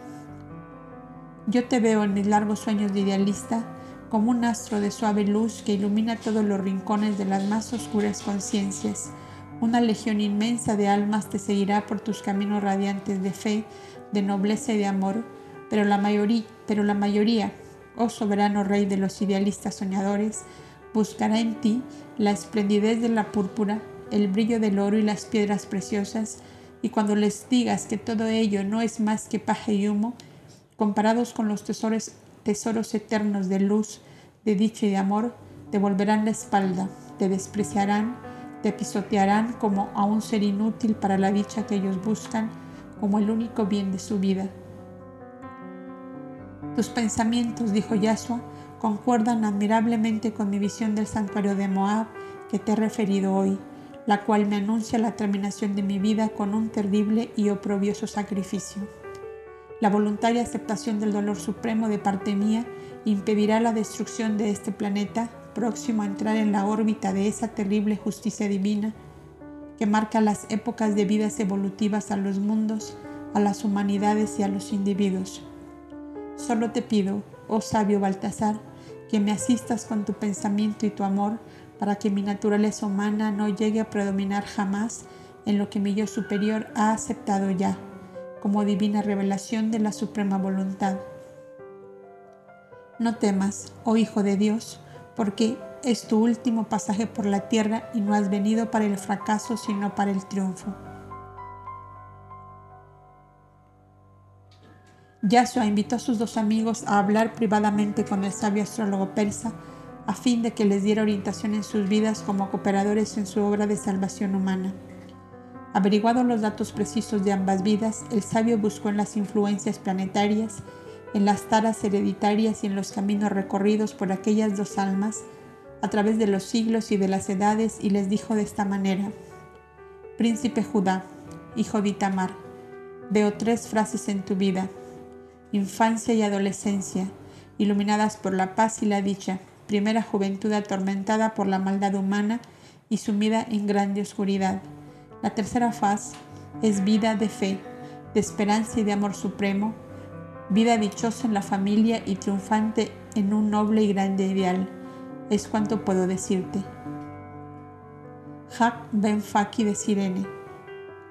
Speaker 2: Yo te veo en mis largos sueños de idealista como un astro de suave luz que ilumina todos los rincones de las más oscuras conciencias una legión inmensa de almas te seguirá por tus caminos radiantes de fe, de nobleza y de amor, pero la mayoría, pero la mayoría oh soberano rey de los idealistas soñadores, buscará en ti la esplendidez de la púrpura, el brillo del oro y las piedras preciosas, y cuando les digas que todo ello no es más que paja y humo, comparados con los tesoros, tesoros eternos de luz, de dicha y de amor, te volverán la espalda, te despreciarán, te pisotearán como a un ser inútil para la dicha que ellos buscan como el único bien de su vida. Tus pensamientos, dijo Yahshua, concuerdan admirablemente con mi visión del santuario de Moab que te he referido hoy, la cual me anuncia la terminación de mi vida con un terrible y oprobioso sacrificio. La voluntaria aceptación del dolor supremo de parte mía impedirá la destrucción de este planeta próximo a entrar en la órbita de esa terrible justicia divina que marca las épocas de vidas evolutivas a los mundos, a las humanidades y a los individuos. Solo te pido, oh sabio Baltasar, que me asistas con tu pensamiento y tu amor para que mi naturaleza humana no llegue a predominar jamás en lo que mi yo superior ha aceptado ya, como divina revelación de la suprema voluntad. No temas, oh Hijo de Dios, porque es tu último pasaje por la tierra y no has venido para el fracaso, sino para el triunfo. Yahshua invitó a sus dos amigos a hablar privadamente con el sabio astrólogo persa a fin de que les diera orientación en sus vidas como cooperadores en su obra de salvación humana. Averiguados los datos precisos de ambas vidas, el sabio buscó en las influencias planetarias en las taras hereditarias y en los caminos recorridos por aquellas dos almas a través de los siglos y de las edades y les dijo de esta manera, Príncipe Judá, hijo de Itamar, veo tres frases en tu vida, infancia y adolescencia, iluminadas por la paz y la dicha, primera juventud atormentada por la maldad humana y sumida en grande oscuridad. La tercera faz es vida de fe, de esperanza y de amor supremo, vida dichosa en la familia y triunfante en un noble y grande ideal. Es cuanto puedo decirte. Hak ben Faki de Sirene,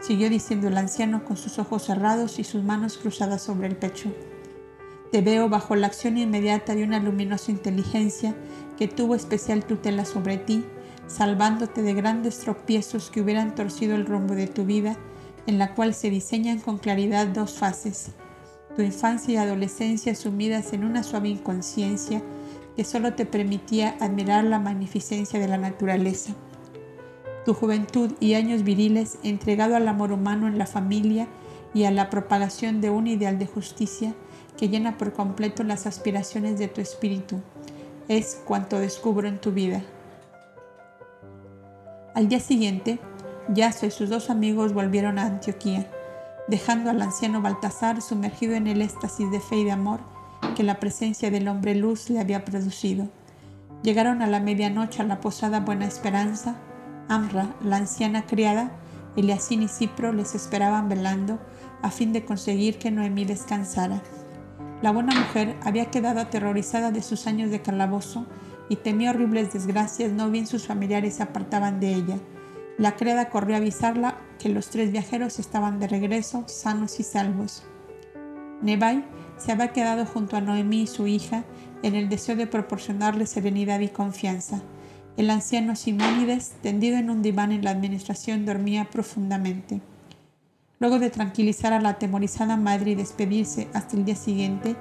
Speaker 2: siguió diciendo el anciano con sus ojos cerrados y sus manos cruzadas sobre el pecho. Te veo bajo la acción inmediata de una luminosa inteligencia que tuvo especial tutela sobre ti, salvándote de grandes tropiezos que hubieran torcido el rumbo de tu vida, en la cual se diseñan con claridad dos fases, tu infancia y adolescencia sumidas en una suave inconsciencia que solo te permitía admirar la magnificencia de la naturaleza. Tu juventud y años viriles entregado al amor humano en la familia y a la propagación de un ideal de justicia que llena por completo las aspiraciones de tu espíritu. Es cuanto descubro en tu vida. Al día siguiente, Yaso y sus dos amigos volvieron a Antioquía, dejando al anciano Baltasar sumergido en el éxtasis de fe y de amor que la presencia del hombre luz le había producido. Llegaron a la medianoche a la posada Buena Esperanza. Amra, la anciana criada, Eliasín y Cipro les esperaban velando a fin de conseguir que Noemí descansara. La buena mujer había quedado aterrorizada de sus años de calabozo y temía horribles desgracias, no bien sus familiares se apartaban de ella. La criada corrió a avisarla que los tres viajeros estaban de regreso, sanos y salvos. Nebai se había quedado junto a Noemí y su hija en el deseo de proporcionarle serenidad y confianza. El anciano Simónides, tendido en un diván en la administración, dormía profundamente. Luego de tranquilizar a la atemorizada madre y despedirse hasta el día siguiente,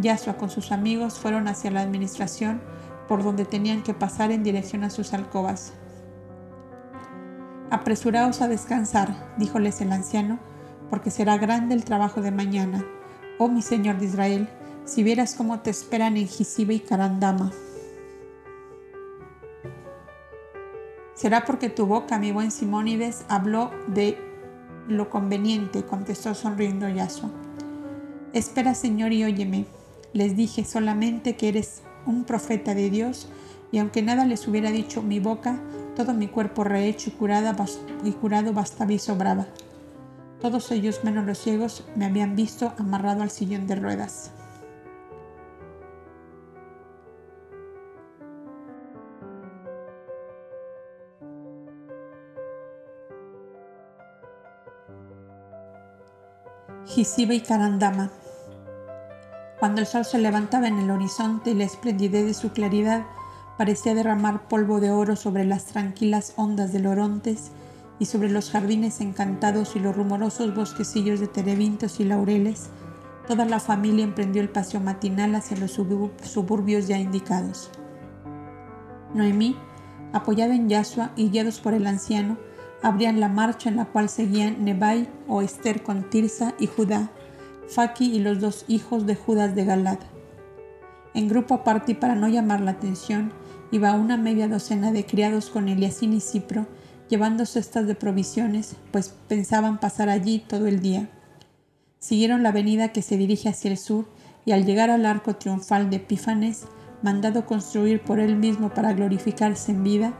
Speaker 2: Yasua con sus amigos fueron hacia la administración por donde tenían que pasar en dirección a sus alcobas. Apresuraos a descansar, díjoles el anciano, porque será grande el trabajo de mañana. Oh mi señor de Israel, si vieras cómo te esperan en Gisiba y Carandama. Será porque tu boca, mi buen Simónides, habló de lo conveniente, contestó sonriendo Yasua. Espera, Señor, y óyeme. Les dije solamente que eres un profeta de Dios, y aunque nada les hubiera dicho mi boca, todo mi cuerpo rehecho y, curada, y curado bastaba y sobraba. Todos ellos, menos los ciegos, me habían visto amarrado al sillón de ruedas. Gisiba y Carandama. Cuando el sol se levantaba en el horizonte y la esplendidez de su claridad parecía derramar polvo de oro sobre las tranquilas ondas de Lorontes y sobre los jardines encantados y los rumorosos bosquecillos de terebintos y laureles, toda la familia emprendió el paseo matinal hacia los suburbios ya indicados. Noemí, apoyada en Yasua y guiados por el anciano, abrían la marcha en la cual seguían Nebai o Esther con Tirsa y Judá, Faki y los dos hijos de Judas de Galad. En grupo aparte y para no llamar la atención, iba una media docena de criados con Eliasín y Cipro, llevando cestas de provisiones, pues pensaban pasar allí todo el día. Siguieron la avenida que se dirige hacia el sur y al llegar al arco triunfal de Epífanes, mandado construir por él mismo para glorificarse en vida,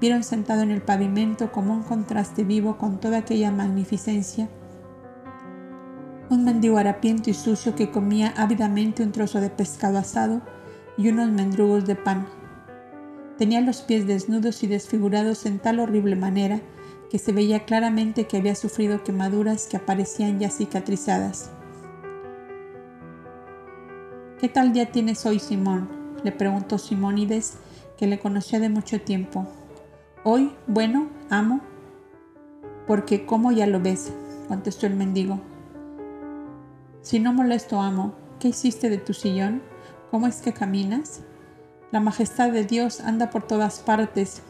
Speaker 2: vieron sentado en el pavimento como un contraste vivo con toda aquella magnificencia un mendigo harapiento y sucio que comía ávidamente un trozo de pescado asado y unos mendrugos de pan. Tenía los pies desnudos y desfigurados en tal horrible manera que se veía claramente que había sufrido quemaduras que aparecían ya cicatrizadas. ¿Qué tal día tienes hoy, Simón? le preguntó Simónides, que le conocía de mucho tiempo. Hoy, bueno, amo, porque como ya lo ves, contestó el mendigo. Si no molesto, amo, ¿qué hiciste de tu sillón? ¿Cómo es que caminas? La majestad de Dios anda por todas partes.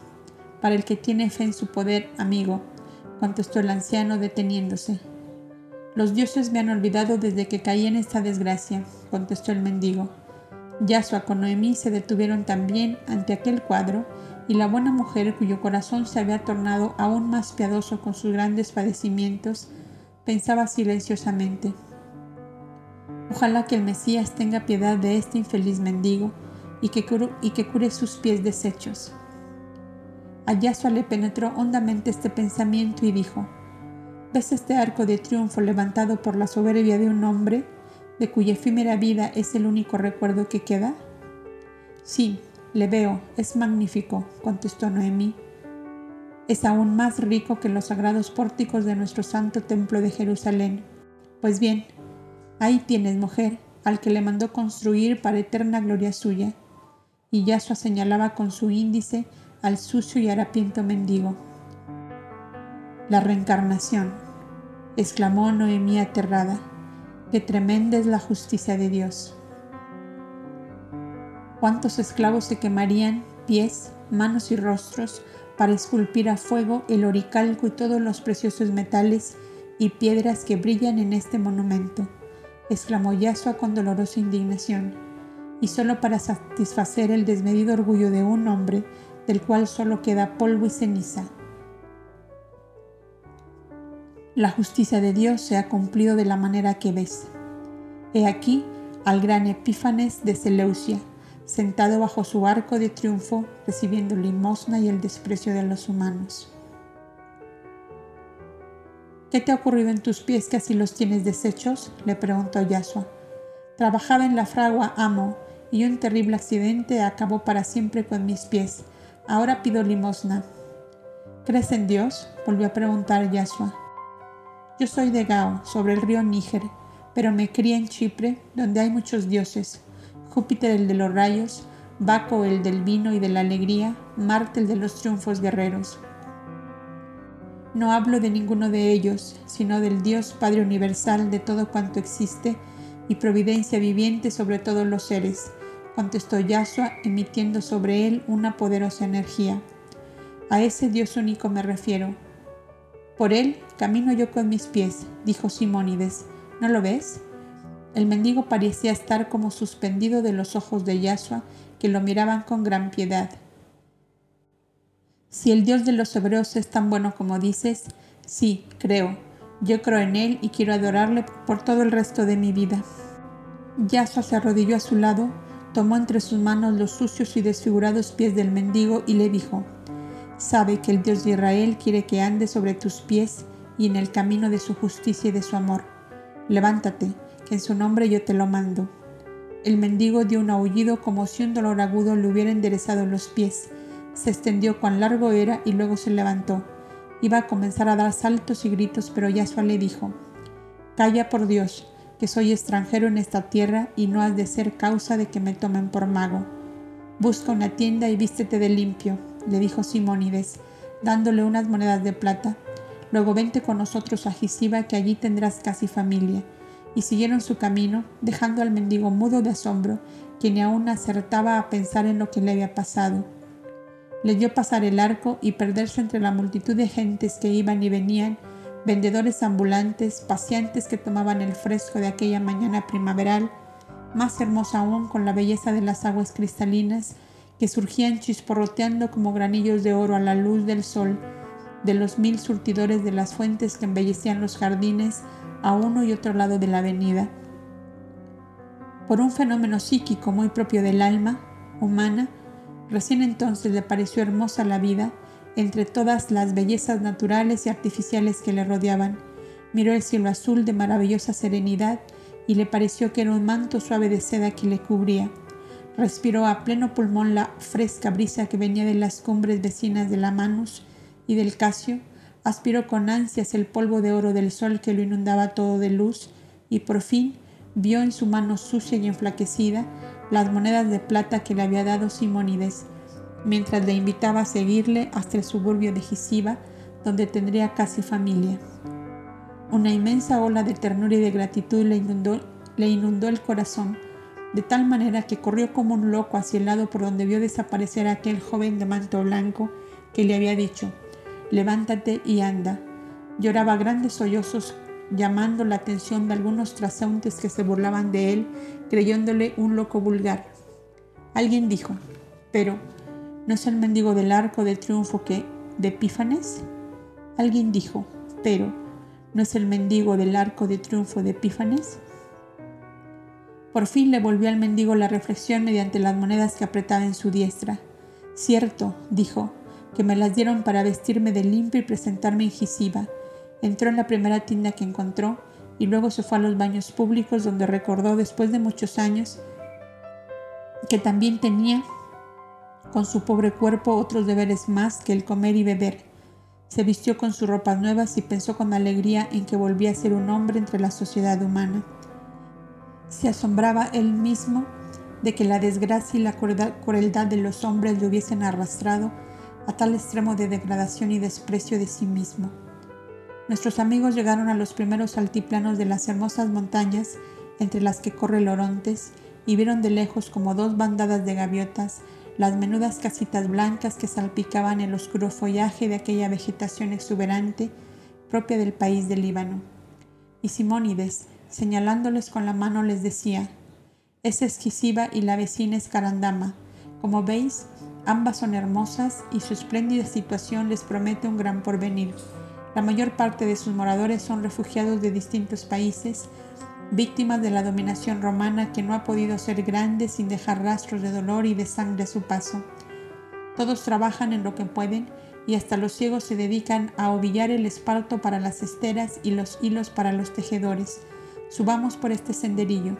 Speaker 2: Para el que tiene fe en su poder, amigo, contestó el anciano deteniéndose. Los dioses me han olvidado desde que caí en esta desgracia, contestó el mendigo. Yasua con Noemí se detuvieron también ante aquel cuadro y la buena mujer cuyo corazón se había tornado aún más piadoso con sus grandes padecimientos, pensaba silenciosamente. Ojalá que el Mesías tenga piedad de este infeliz mendigo y que, y que cure sus pies deshechos. A Yasua le penetró hondamente este pensamiento y dijo, ¿Ves este arco de triunfo levantado por la soberbia de un hombre de cuya efímera vida es el único recuerdo que queda? Sí, le veo, es magnífico, contestó Noemí. Es aún más rico que los sagrados pórticos de nuestro santo templo de Jerusalén. Pues bien, ahí tienes, mujer, al que le mandó construir para eterna gloria suya. Y Yasua señalaba con su índice al sucio y harapiento mendigo. La reencarnación, exclamó Noemí aterrada. Qué tremenda es la justicia de Dios. Cuántos esclavos se quemarían pies, manos y rostros para esculpir a fuego el oricalco y todos los preciosos metales y piedras que brillan en este monumento, exclamó Yasua con dolorosa indignación, y solo para satisfacer el desmedido orgullo de un hombre del cual solo queda polvo y ceniza. La justicia de Dios se ha cumplido de la manera que ves. He aquí al gran Epífanes de Seleucia, sentado bajo su arco de triunfo, recibiendo limosna y el desprecio de los humanos. ¿Qué te ha ocurrido en tus pies que así los tienes deshechos? le preguntó Yasua. Trabajaba en la fragua amo y un terrible accidente acabó para siempre con mis pies. Ahora pido limosna. ¿Crees en Dios? volvió a preguntar Yasua. Yo soy de Gao, sobre el río Níger, pero me crié en Chipre, donde hay muchos dioses. Júpiter el de los rayos, Baco el del vino y de la alegría, Marte el de los triunfos guerreros. No hablo de ninguno de ellos, sino del Dios Padre Universal de todo cuanto existe y providencia viviente sobre todos los seres, contestó Yasua emitiendo sobre él una poderosa energía. A ese Dios único me refiero. Por él camino yo con mis pies, dijo Simónides. ¿No lo ves? El mendigo parecía estar como suspendido de los ojos de Yasua, que lo miraban con gran piedad. Si el Dios de los hebreos es tan bueno como dices, sí, creo. Yo creo en Él y quiero adorarle por todo el resto de mi vida. Yasua se arrodilló a su lado, tomó entre sus manos los sucios y desfigurados pies del mendigo y le dijo, Sabe que el Dios de Israel quiere que ande sobre tus pies y en el camino de su justicia y de su amor. Levántate, que en su nombre yo te lo mando. El mendigo dio un aullido como si un dolor agudo le hubiera enderezado los pies se extendió cuán largo era y luego se levantó. Iba a comenzar a dar saltos y gritos, pero Yasua le dijo, Calla por Dios, que soy extranjero en esta tierra y no has de ser causa de que me tomen por mago. Busca una tienda y vístete de limpio, le dijo Simónides, dándole unas monedas de plata. Luego vente con nosotros a Gisiba, que allí tendrás casi familia. Y siguieron su camino, dejando al mendigo mudo de asombro, quien aún acertaba a pensar en lo que le había pasado. Le dio pasar el arco y perderse entre la multitud de gentes que iban y venían, vendedores ambulantes, paseantes que tomaban el fresco de aquella mañana primaveral, más hermosa aún con la belleza de las aguas cristalinas que surgían chisporroteando como granillos de oro a la luz del sol, de los mil surtidores de las fuentes que embellecían los jardines a uno y otro lado de la avenida. Por un fenómeno psíquico muy propio del alma humana, Recién entonces le pareció hermosa la vida entre todas las bellezas naturales y artificiales que le rodeaban. Miró el cielo azul de maravillosa serenidad y le pareció que era un manto suave de seda que le cubría. Respiró a pleno pulmón la fresca brisa que venía de las cumbres vecinas de la Manus y del Casio, aspiró con ansias el polvo de oro del sol que lo inundaba todo de luz y por fin vio en su mano sucia y enflaquecida las monedas de plata que le había dado Simónides, mientras le invitaba a seguirle hasta el suburbio de Gisiba, donde tendría casi familia. Una inmensa ola de ternura y de gratitud le inundó, el corazón, de tal manera que corrió como un loco hacia el lado por donde vio desaparecer a aquel joven de manto blanco que le había dicho, levántate y anda. Lloraba grandes sollozos llamando la atención de algunos transeúntes que se burlaban de él, creyéndole un loco vulgar. Alguien dijo, pero, ¿no es el mendigo del arco de triunfo que de Epífanes? Alguien dijo, pero, ¿no es el mendigo del arco de triunfo de Epífanes? Por fin le volvió al mendigo la reflexión mediante las monedas que apretaba en su diestra. Cierto, dijo, que me las dieron para vestirme de limpio y presentarme en Gisiba Entró en la primera tienda que encontró y luego se fue a los baños públicos donde recordó después de muchos años que también tenía con su pobre cuerpo otros deberes más que el comer y beber. Se vistió con sus ropas nuevas y pensó con alegría en que volvía a ser un hombre entre la sociedad humana. Se asombraba él mismo de que la desgracia y la crueldad de los hombres le hubiesen arrastrado a tal extremo de degradación y desprecio de sí mismo. Nuestros amigos llegaron a los primeros altiplanos de las hermosas montañas entre las que corre el Orontes y vieron de lejos como dos bandadas de gaviotas las menudas casitas blancas que salpicaban el oscuro follaje de aquella vegetación exuberante propia del país del Líbano. Y Simónides, señalándoles con la mano, les decía, es Esquisiba y la vecina es Carandama. Como veis, ambas son hermosas y su espléndida situación les promete un gran porvenir. La mayor parte de sus moradores son refugiados de distintos países, víctimas de la dominación romana que no ha podido ser grande sin dejar rastros de dolor y de sangre a su paso. Todos trabajan en lo que pueden y hasta los ciegos se dedican a ovillar el esparto para las esteras y los hilos para los tejedores. Subamos por este senderillo.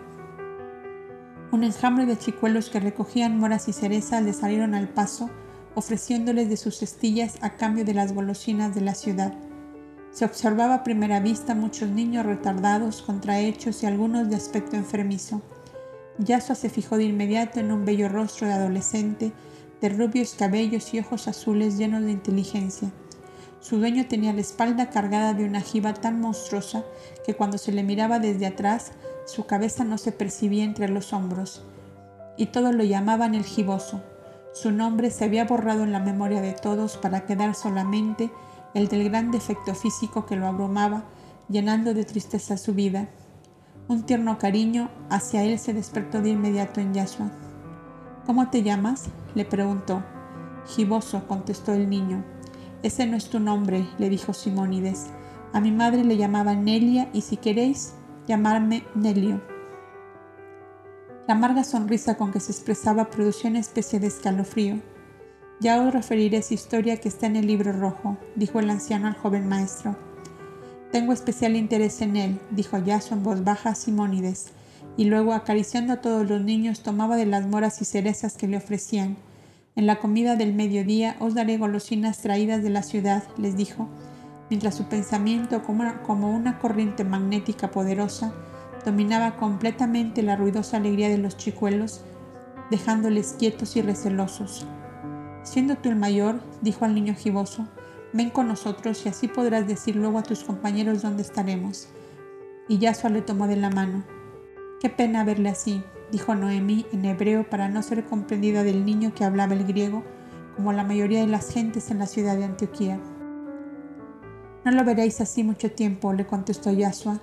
Speaker 2: Un enjambre de chicuelos que recogían moras y cerezas le salieron al paso, ofreciéndoles de sus cestillas a cambio de las golosinas de la ciudad. Se observaba a primera vista muchos niños retardados, contrahechos y algunos de aspecto enfermizo. Yasua se fijó de inmediato en un bello rostro de adolescente, de rubios cabellos y ojos azules llenos de inteligencia. Su dueño tenía la espalda cargada de una jiba tan monstruosa que cuando se le miraba desde atrás, su cabeza no se percibía entre los hombros. Y todos lo llamaban el giboso. Su nombre se había borrado en la memoria de todos para quedar solamente el del gran defecto físico que lo abrumaba, llenando de tristeza su vida. Un tierno cariño hacia él se despertó de inmediato en Yasua. ¿Cómo te llamas? le preguntó. Giboso, contestó el niño. Ese no es tu nombre, le dijo Simónides. A mi madre le llamaba Nelia y si queréis, llamarme Nelio. La amarga sonrisa con que se expresaba produjo una especie de escalofrío. Ya os referiré esa historia que está en el libro rojo, dijo el anciano al joven maestro. Tengo especial interés en él, dijo Yaso en voz baja Simónides, y luego acariciando a todos los niños tomaba de las moras y cerezas que le ofrecían. En la comida del mediodía os daré golosinas traídas de la ciudad, les dijo, mientras su pensamiento, como una, como una corriente magnética poderosa, dominaba completamente la ruidosa alegría de los chicuelos, dejándoles quietos y recelosos. Siendo tú el mayor, dijo al niño giboso, ven con nosotros y así podrás decir luego a tus compañeros dónde estaremos. Y Yasua le tomó de la mano. Qué pena verle así, dijo Noemí en hebreo para no ser comprendida del niño que hablaba el griego, como la mayoría de las gentes en la ciudad de Antioquía. No lo veréis así mucho tiempo, le contestó Yasua.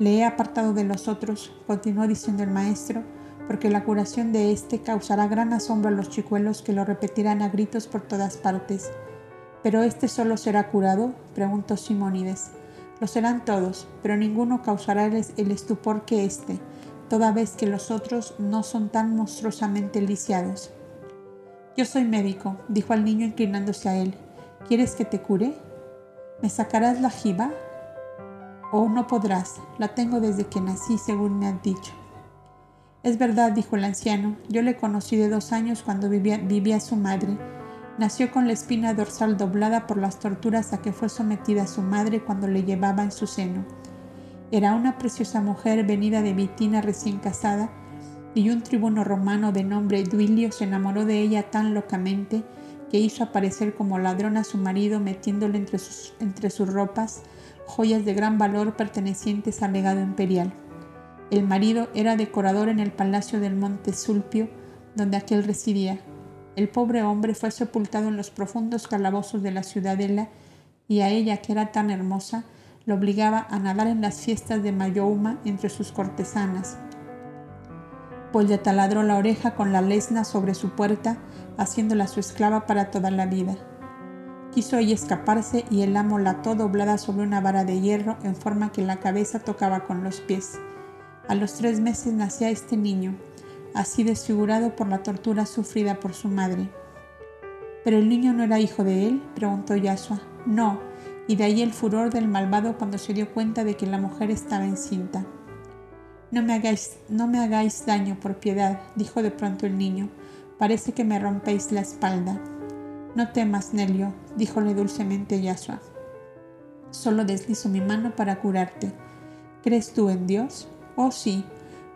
Speaker 2: Le he apartado de los otros, continuó diciendo el maestro, porque la curación de éste causará gran asombro a los chicuelos que lo repetirán a gritos por todas partes. ¿Pero éste solo será curado? preguntó Simónides. Lo serán todos, pero ninguno causará el estupor que éste, toda vez que los otros no son tan monstruosamente lisiados. Yo soy médico, dijo al niño inclinándose a él. ¿Quieres que te cure? ¿Me sacarás la jiba? Oh, no podrás, la tengo desde que nací, según me han dicho. Es verdad, dijo el anciano, yo le conocí de dos años cuando vivía, vivía su madre. Nació con la espina dorsal doblada por las torturas a que fue sometida su madre cuando le llevaba en su seno. Era una preciosa mujer venida de Vitina recién casada, y un tribuno romano de nombre Duilio se enamoró de ella tan locamente que hizo aparecer como ladrón a su marido metiéndole entre sus, entre sus ropas joyas de gran valor pertenecientes al legado imperial. El marido era decorador en el palacio del Monte Sulpio, donde aquel residía. El pobre hombre fue sepultado en los profundos calabozos de la ciudadela y a ella, que era tan hermosa, lo obligaba a nadar en las fiestas de Mayouma entre sus cortesanas, pues le taladró la oreja con la lesna sobre su puerta, haciéndola su esclava para toda la vida. Quiso ella escaparse y el amo la ató doblada sobre una vara de hierro en forma que la cabeza tocaba con los pies. A los tres meses nacía este niño, así desfigurado por la tortura sufrida por su madre. ¿Pero el niño no era hijo de él? preguntó Yasua. No, y de ahí el furor del malvado cuando se dio cuenta de que la mujer estaba encinta. No me hagáis, no me hagáis daño por piedad, dijo de pronto el niño. Parece que me rompéis la espalda. No temas, Nelio, díjole dulcemente Yasua. Solo deslizo mi mano para curarte. ¿Crees tú en Dios? Oh sí,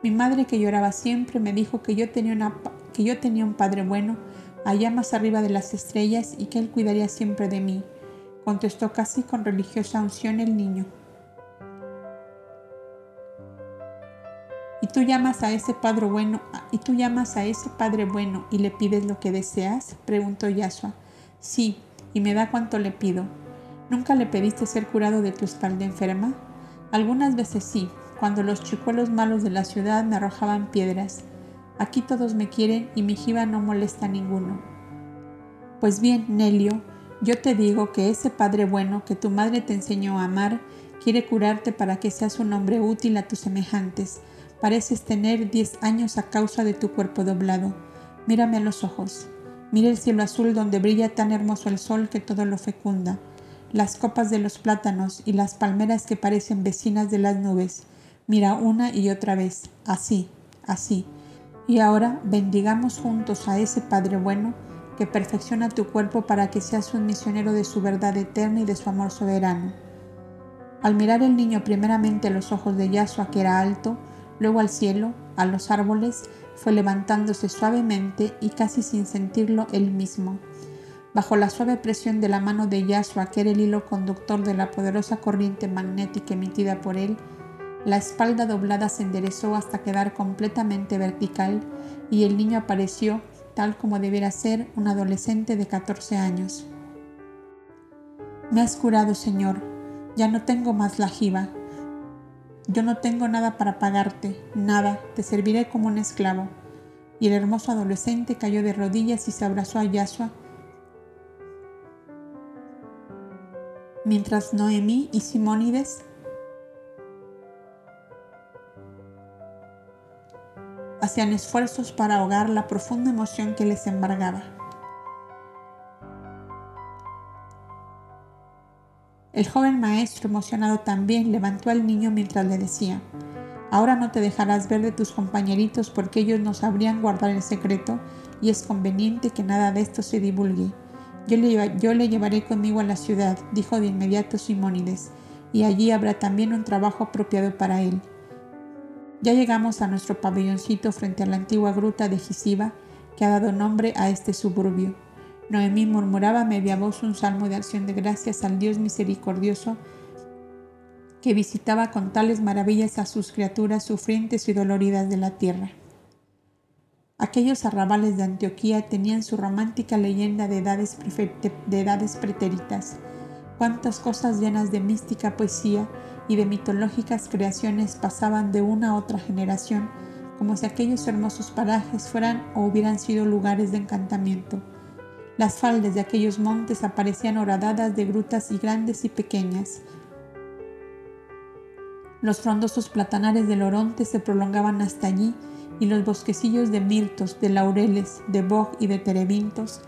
Speaker 2: Mi madre que lloraba siempre me dijo que yo tenía, una, que yo tenía un padre bueno allá más arriba de las estrellas y que él cuidaría siempre de mí, contestó casi con religiosa unción el niño. ¿Y tú llamas a ese padre bueno y tú llamas a ese padre bueno y le pides lo que deseas? preguntó Yasua. Sí, y me da cuanto le pido. ¿Nunca le pediste ser curado de tu espalda enferma? Algunas veces sí, cuando los chicuelos malos de la ciudad me arrojaban piedras. Aquí todos me quieren y mi jiba no molesta a ninguno. Pues bien, Nelio, yo te digo que ese Padre bueno que tu madre te enseñó a amar quiere curarte para que seas un hombre útil a tus semejantes. Pareces tener diez años a causa de tu cuerpo doblado. Mírame a los ojos. Mira el cielo azul donde brilla tan hermoso el sol que todo lo fecunda, las copas de los plátanos y las palmeras que parecen vecinas de las nubes. Mira una y otra vez, así, así. Y ahora bendigamos juntos a ese Padre bueno que perfecciona tu cuerpo para que seas un misionero de su verdad eterna y de su amor soberano. Al mirar el niño primeramente los ojos de Yahshua que era alto, luego al cielo, a los árboles, fue levantándose suavemente y casi sin sentirlo él mismo. Bajo la suave presión de la mano de Yahshua, que era el hilo conductor de la poderosa corriente magnética emitida por él, la espalda doblada se enderezó hasta quedar completamente vertical y el niño apareció tal como debiera ser un adolescente de 14 años. Me has curado, Señor. Ya no tengo más la jiba. Yo no tengo nada para pagarte, nada. Te serviré como un esclavo. Y el hermoso adolescente cayó de rodillas y se abrazó a Yahshua. Mientras Noemí y Simónides hacían esfuerzos para ahogar la profunda emoción que les embargaba. El joven maestro, emocionado también, levantó al niño mientras le decía, Ahora no te dejarás ver de tus compañeritos porque ellos no sabrían guardar el secreto y es conveniente que nada de esto se divulgue. Yo le, yo le llevaré conmigo a la ciudad, dijo de inmediato Simónides, y allí habrá también un trabajo apropiado para él. Ya llegamos a nuestro pabelloncito frente a la antigua gruta de Gisiba que ha dado nombre a este suburbio. Noemí murmuraba a media voz un salmo de acción de gracias al Dios misericordioso que visitaba con tales maravillas a sus criaturas sufrientes y doloridas de la tierra. Aquellos arrabales de Antioquía tenían su romántica leyenda de edades, de edades pretéritas. Cuántas cosas llenas de mística poesía y de mitológicas creaciones pasaban de una a otra generación, como si aquellos hermosos parajes fueran o hubieran sido lugares de encantamiento. Las faldas de aquellos montes aparecían horadadas de grutas y grandes y pequeñas. Los frondosos platanares del Oronte se prolongaban hasta allí y los bosquecillos de mirtos, de laureles, de boj y de terebintos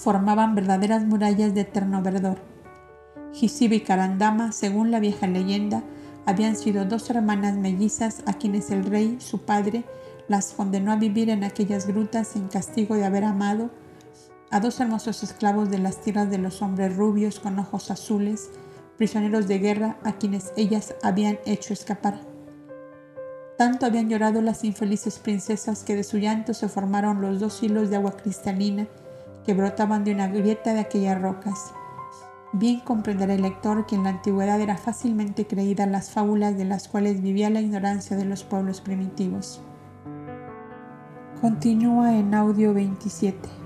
Speaker 2: formaban verdaderas murallas de eterno verdor. Gisiba y Carandama, según la vieja leyenda, habían sido dos hermanas mellizas a quienes el rey, su padre, las condenó a vivir en aquellas grutas en castigo de haber amado a dos hermosos esclavos de las tierras de los hombres rubios con ojos azules, prisioneros de guerra a quienes ellas habían hecho escapar. Tanto habían llorado las infelices princesas que de su llanto se formaron los dos hilos de agua cristalina que brotaban de una grieta de aquellas rocas. Bien comprenderá el lector que en la antigüedad era fácilmente creída las fábulas de las cuales vivía la ignorancia de los pueblos primitivos. Continúa en audio 27.